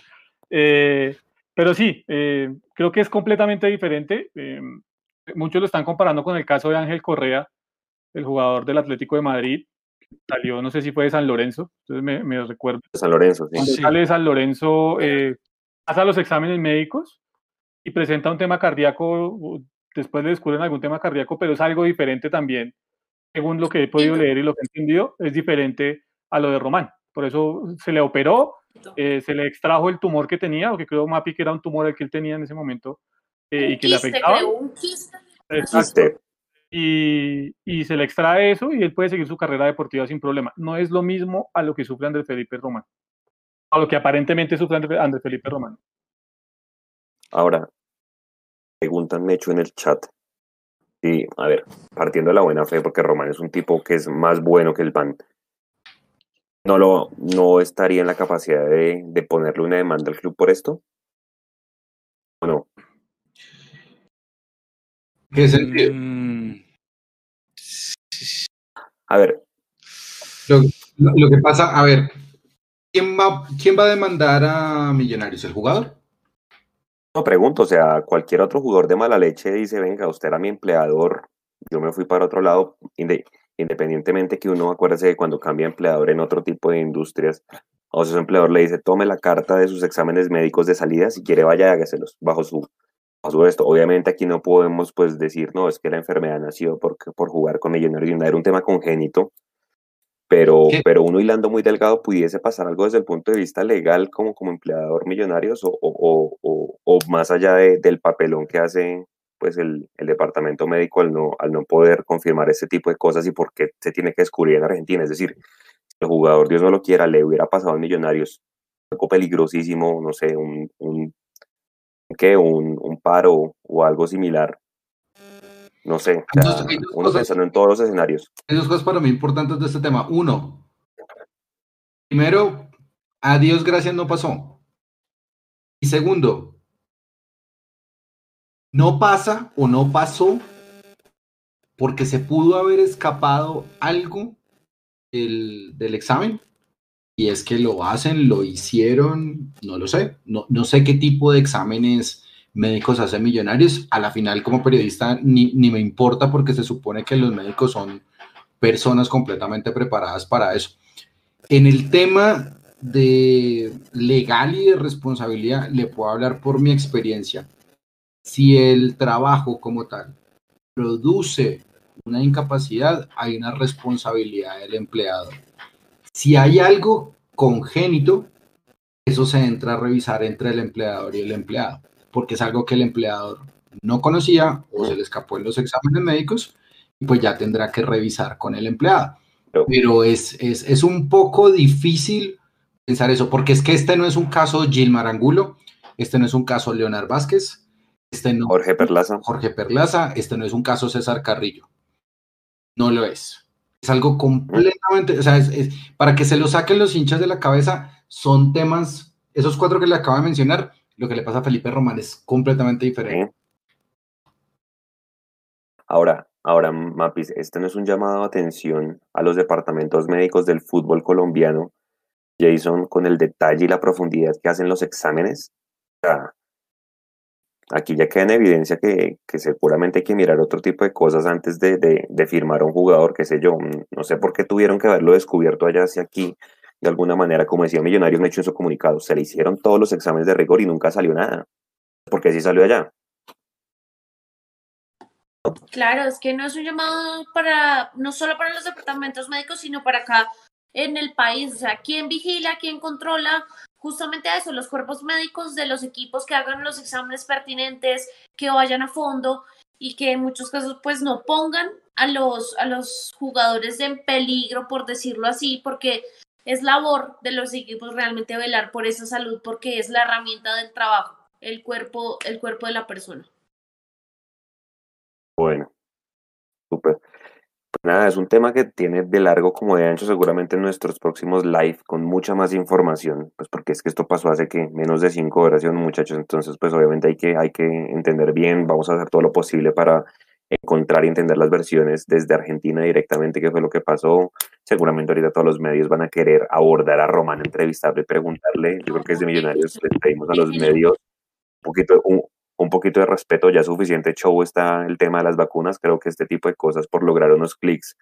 Eh, pero sí, eh, creo que es completamente diferente. Eh, muchos lo están comparando con el caso de Ángel Correa, el jugador del Atlético de Madrid, salió, no sé si fue de San Lorenzo, entonces me, me recuerdo. San Lorenzo, sí. Sale de San Lorenzo, eh, pasa los exámenes médicos y presenta un tema cardíaco, después le descubren algún tema cardíaco, pero es algo diferente también, según lo que he podido leer y lo que he entendido, es diferente a lo de Román. Por eso se le operó, eh, se le extrajo el tumor que tenía, o que creo Mapi que era un tumor el que él tenía en ese momento, eh, y que le afectaba. Y, y, se le extrae eso y él puede seguir su carrera deportiva sin problema. No es lo mismo a lo que sufre Andrés Felipe Román, a lo que aparentemente sufre Andrés Felipe Román. Ahora, preguntan hecho en el chat. Y, a ver, partiendo de la buena fe, porque Román es un tipo que es más bueno que el PAN, ¿no, lo, no estaría en la capacidad de, de ponerle una demanda al club por esto? ¿O no? ¿Qué sentido? Mm. A ver. Lo, que pasa, a ver, ¿quién va, ¿quién va a demandar a Millonarios? ¿El jugador? No pregunto, o sea, cualquier otro jugador de mala leche dice, venga, usted era mi empleador, yo me fui para otro lado, independientemente que uno acuérdese que cuando cambia empleador en otro tipo de industrias, o sea, su empleador le dice, tome la carta de sus exámenes médicos de salida, si quiere vaya, hágaselos bajo su, bajo esto. Obviamente aquí no podemos pues decir, no, es que la enfermedad nació por, por jugar con Millonarios, era un tema congénito, pero, pero uno hilando muy delgado pudiese pasar algo desde el punto de vista legal como, como empleador millonarios o, o, o, o más allá de, del papelón que hace pues el, el, departamento médico al no, al no poder confirmar ese tipo de cosas y por qué se tiene que descubrir en Argentina. Es decir, si el jugador, Dios no lo quiera, le hubiera pasado a Millonarios, algo peligrosísimo, no sé, un, un, ¿qué? un, un paro o algo similar, no sé, uno pensando en todos los escenarios. Hay dos cosas para mí importantes de este tema. Uno, primero, a Dios gracias no pasó. Y segundo, no pasa o no pasó porque se pudo haber escapado algo del, del examen. Y es que lo hacen, lo hicieron, no lo sé. No, no sé qué tipo de exámenes médicos hacen millonarios. A la final, como periodista, ni, ni, me importa porque se supone que los médicos son personas completamente preparadas para eso. En el tema de legal y de responsabilidad, le puedo hablar por mi experiencia. Si el trabajo como tal produce una incapacidad, hay una responsabilidad del empleado. Si hay algo congénito, eso se entra a revisar entre el empleador y el empleado porque es algo que el empleador no conocía o se le escapó en los exámenes médicos y pues ya tendrá que revisar con el empleado. Pero es, es, es un poco difícil pensar eso, porque es que este no es un caso Gilmar Angulo, este no es un caso Leonard Vázquez, este no, Jorge Perlaza. Jorge Perlaza, este no es un caso César Carrillo. No lo es. Es algo completamente, o sea, es, para que se lo saquen los hinchas de la cabeza, son temas, esos cuatro que le acabo de mencionar, lo que le pasa a Felipe Román es completamente diferente. Ahora, ahora, Mapis, este no es un llamado de atención a los departamentos médicos del fútbol colombiano, Jason, con el detalle y la profundidad que hacen los exámenes. Aquí ya queda en evidencia que, que, seguramente hay que mirar otro tipo de cosas antes de, de, de firmar a un jugador, qué sé yo. No sé por qué tuvieron que haberlo descubierto allá hacia aquí de alguna manera, como decía Millonarios, me hecho en su comunicado, se le hicieron todos los exámenes de rigor y nunca salió nada. porque sí salió allá? Claro, es que no es un llamado para, no solo para los departamentos médicos, sino para acá en el país. O sea, ¿quién vigila, quién controla? Justamente a eso, los cuerpos médicos de los equipos que hagan los exámenes pertinentes, que vayan a fondo y que en muchos casos pues no pongan a los, a los jugadores en peligro, por decirlo así, porque es labor de los equipos realmente velar por esa salud porque es la herramienta del trabajo, el cuerpo, el cuerpo de la persona. Bueno, súper. Nada, es un tema que tiene de largo como de ancho seguramente en nuestros próximos live con mucha más información, pues porque es que esto pasó hace que menos de cinco horas, muchachos, entonces pues obviamente hay que, hay que entender bien, vamos a hacer todo lo posible para encontrar y entender las versiones desde Argentina directamente, qué fue lo que pasó. Seguramente ahorita todos los medios van a querer abordar a Román, entrevistarle, preguntarle. Yo creo que desde Millonarios les pedimos a los medios un poquito, un, poquito de respeto, ya suficiente show está el tema de las vacunas. Creo que este tipo de cosas por lograr unos clics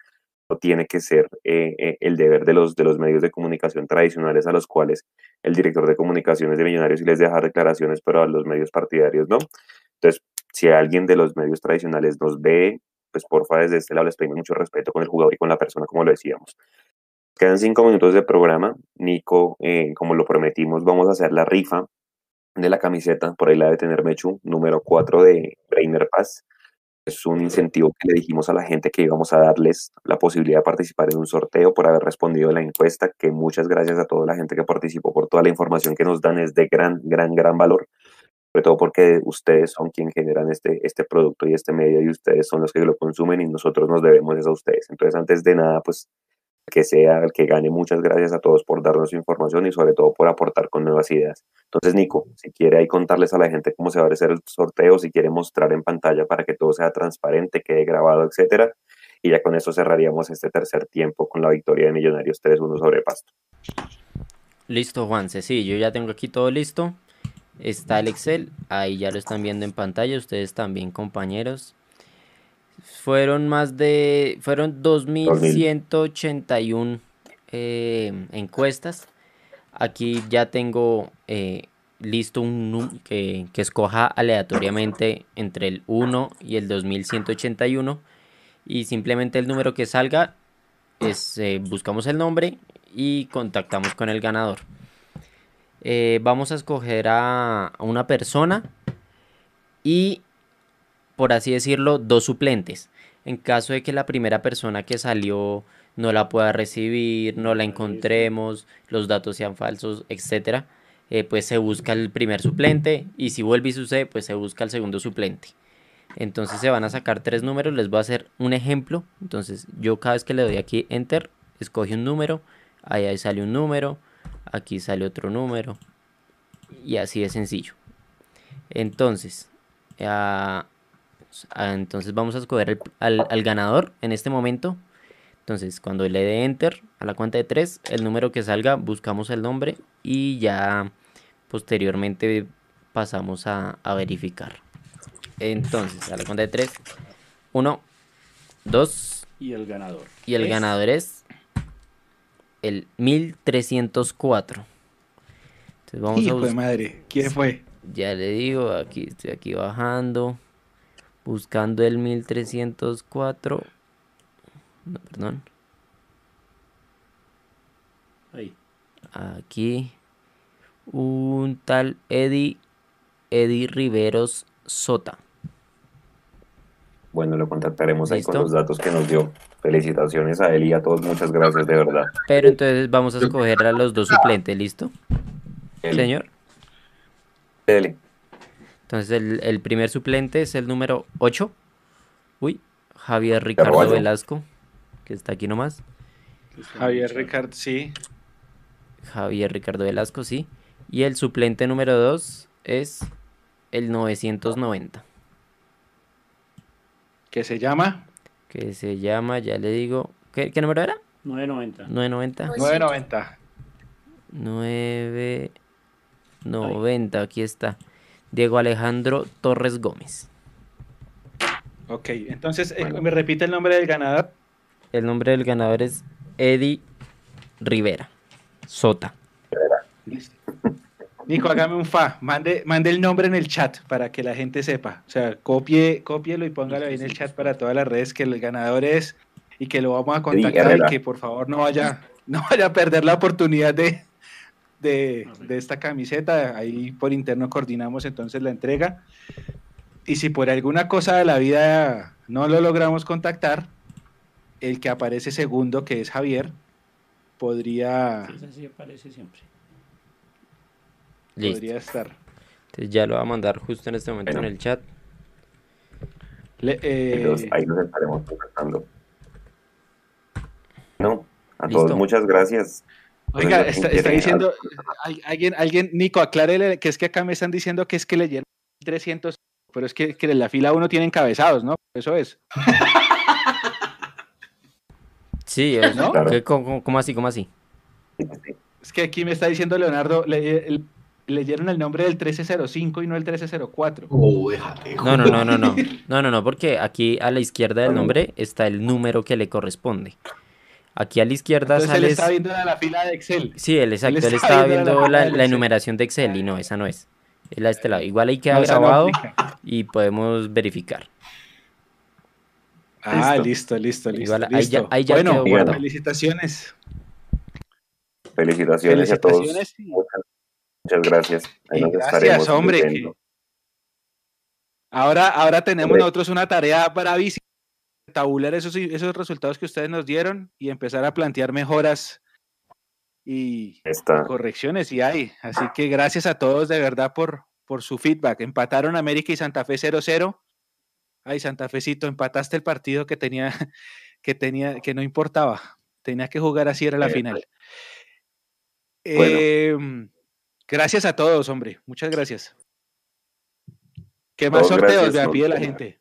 no tiene que ser eh, eh, el deber de los, de los medios de comunicación tradicionales a los cuales el director de comunicaciones de Millonarios y les deja declaraciones, pero a los medios partidarios no. Entonces, si alguien de los medios tradicionales nos ve, pues porfa, desde este lado les pedimos mucho respeto con el jugador y con la persona, como lo decíamos. Quedan cinco minutos de programa. Nico, eh, como lo prometimos, vamos a hacer la rifa de la camiseta, por ahí la de tener Mechu, número 4 de Brainer Paz. Es un incentivo que le dijimos a la gente que íbamos a darles la posibilidad de participar en un sorteo por haber respondido a la encuesta, que muchas gracias a toda la gente que participó por toda la información que nos dan, es de gran, gran, gran valor sobre todo porque ustedes son quienes generan este, este producto y este medio y ustedes son los que lo consumen y nosotros nos debemos eso a ustedes. Entonces, antes de nada, pues que sea el que gane, muchas gracias a todos por darnos información y sobre todo por aportar con nuevas ideas. Entonces, Nico, si quiere ahí contarles a la gente cómo se va a hacer el sorteo, si quiere mostrar en pantalla para que todo sea transparente, quede grabado, etcétera, y ya con eso cerraríamos este tercer tiempo con la victoria de Millonarios 3-1 sobre Pasto. Listo, Juanse, sí, yo ya tengo aquí todo listo. está el Excel, ahí ya lo están viendo en pantalla, ustedes también compañeros. Fueron más de, fueron 2.181 eh, encuestas. Aquí ya tengo eh, listo un que, que escoja aleatoriamente entre el 1 y el 2181 y simplemente el número que salga es, eh, buscamos el nombre y contactamos con el ganador. Eh, vamos a escoger a, una persona y, por así decirlo, dos suplentes. En caso de que la primera persona que salió no la pueda recibir, no la encontremos, los datos sean falsos, etcétera, eh, pues se busca el primer suplente y si vuelve y sucede, pues se busca el segundo suplente. Entonces se van a sacar tres números, les voy a hacer un ejemplo. Entonces yo cada vez que le doy aquí enter, escoge un número, ahí, sale un número, aquí sale otro número y así de sencillo. Entonces, ah, entonces vamos a escoger al, al, ganador en este momento. Entonces cuando le dé enter a la cuenta de tres, el número que salga, buscamos el nombre y ya posteriormente pasamos a, a verificar. Entonces, a la cuenta de 3. 1, 2. Y el ganador. Y el ganador es el 1304. Entonces vamos Hijo a de madre, ¿quién fue? Ya le digo, aquí estoy aquí bajando. Buscando el 1304. No, perdón. Ahí. Aquí. Un tal Eddie. Eddie Riveros Sota. Bueno, lo contactaremos ahí con los datos que nos dio. Felicitaciones a él y a todos, muchas gracias de verdad. Pero entonces vamos a escoger a los dos suplentes, ¿listo? Señor. Dele. Entonces el, primer suplente es el número 8. Uy, Javier Ricardo Velasco, que está aquí nomás. Javier Ricardo, sí. Javier Ricardo Velasco, sí. Y el suplente número 2 es el 990. ¿Qué se llama? Que se llama, ya le digo. ¿Qué, número era? 990. 990. 990. 990, aquí está. Diego Alejandro Torres Gómez. Ok, entonces, eh, ¿me repite el nombre del ganador? El nombre del ganador es Eddie Rivera Sota. Listo. Nico, hágame un fa, mande, mande el nombre en el chat para que la gente sepa. O sea, copie, cópielo y póngalo ahí en el chat para todas las redes que el ganador es y que lo vamos a contactar y que por favor no vaya, no vaya a perder la oportunidad de, de, de esta camiseta. Ahí por interno coordinamos entonces la entrega. Y si por alguna cosa de la vida no lo logramos contactar, el que aparece segundo, que es Javier, podría... Sí, así aparece siempre. Podría estar. Entonces ya lo va a mandar justo en este momento en el chat. Eh, ahí, nos estaremos contactando. No, a todos muchas gracias. Oiga, está, diciendo, alguien, alguien, Nico, aclárele que es que acá me están diciendo que es que leyeron 300, pero es que, que en la fila uno tiene encabezados, ¿no? Eso es. Sí, ¿no? ¿Cómo, así? ¿Cómo así? Es que aquí me está diciendo Leonardo, el, leyeron el nombre del 1305 y no el 1304. no, no, no, no, no. No, no, no, porque aquí a la izquierda del nombre está el número que le corresponde. Aquí a la izquierda Entonces sale. Él está viendo la fila de Excel. Sí, él, exacto, él, estaba viendo la, enumeración de Excel y no, esa no es. Es la de este lado. Igual ahí queda grabado y podemos verificar. Ah, listo, listo, listo. Igual, Ahí ya, ahí ya bueno, bueno, felicitaciones. Felicitaciones, a todos. Muchas gracias. gracias, hombre. Ahora, ahora tenemos nosotros una tarea bravísima, tabular esos, esos resultados que ustedes nos dieron y empezar a plantear mejoras y correcciones y hay. Así que gracias a todos de verdad por, por su feedback. Empataron América y Santa Fe 0-0. Ay, Santa Fecito, empataste el partido que tenía, que tenía, que no importaba. Tenía que jugar así, era la final. Em, Gracias a todos, hombre. Muchas gracias. ¿Qué más sorteos? Me pide la gente.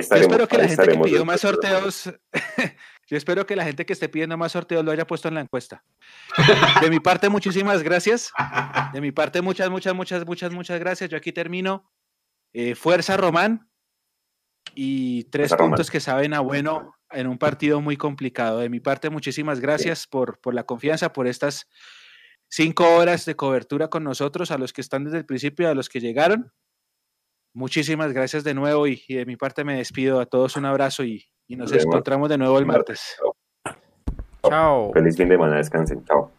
Espero que la gente que pidió más sorteos Yo espero que la gente que esté pidiendo más sorteos lo haya puesto en la encuesta. De mi parte, muchísimas gracias. De mi parte, muchas, muchas, muchas, muchas, muchas gracias. Yo aquí termino. Eh, fuerza Román y tres puntos que saben a bueno en un partido muy complicado. De mi parte, muchísimas gracias por, por la confianza, por estas cinco horas de cobertura con nosotros, a los que están desde el principio, a los que llegaron. Muchísimas gracias de nuevo y, de mi parte me despido. A todos un abrazo y, y nos encontramos de nuevo el martes. Chao. Feliz fin de semana, descansen. Chao.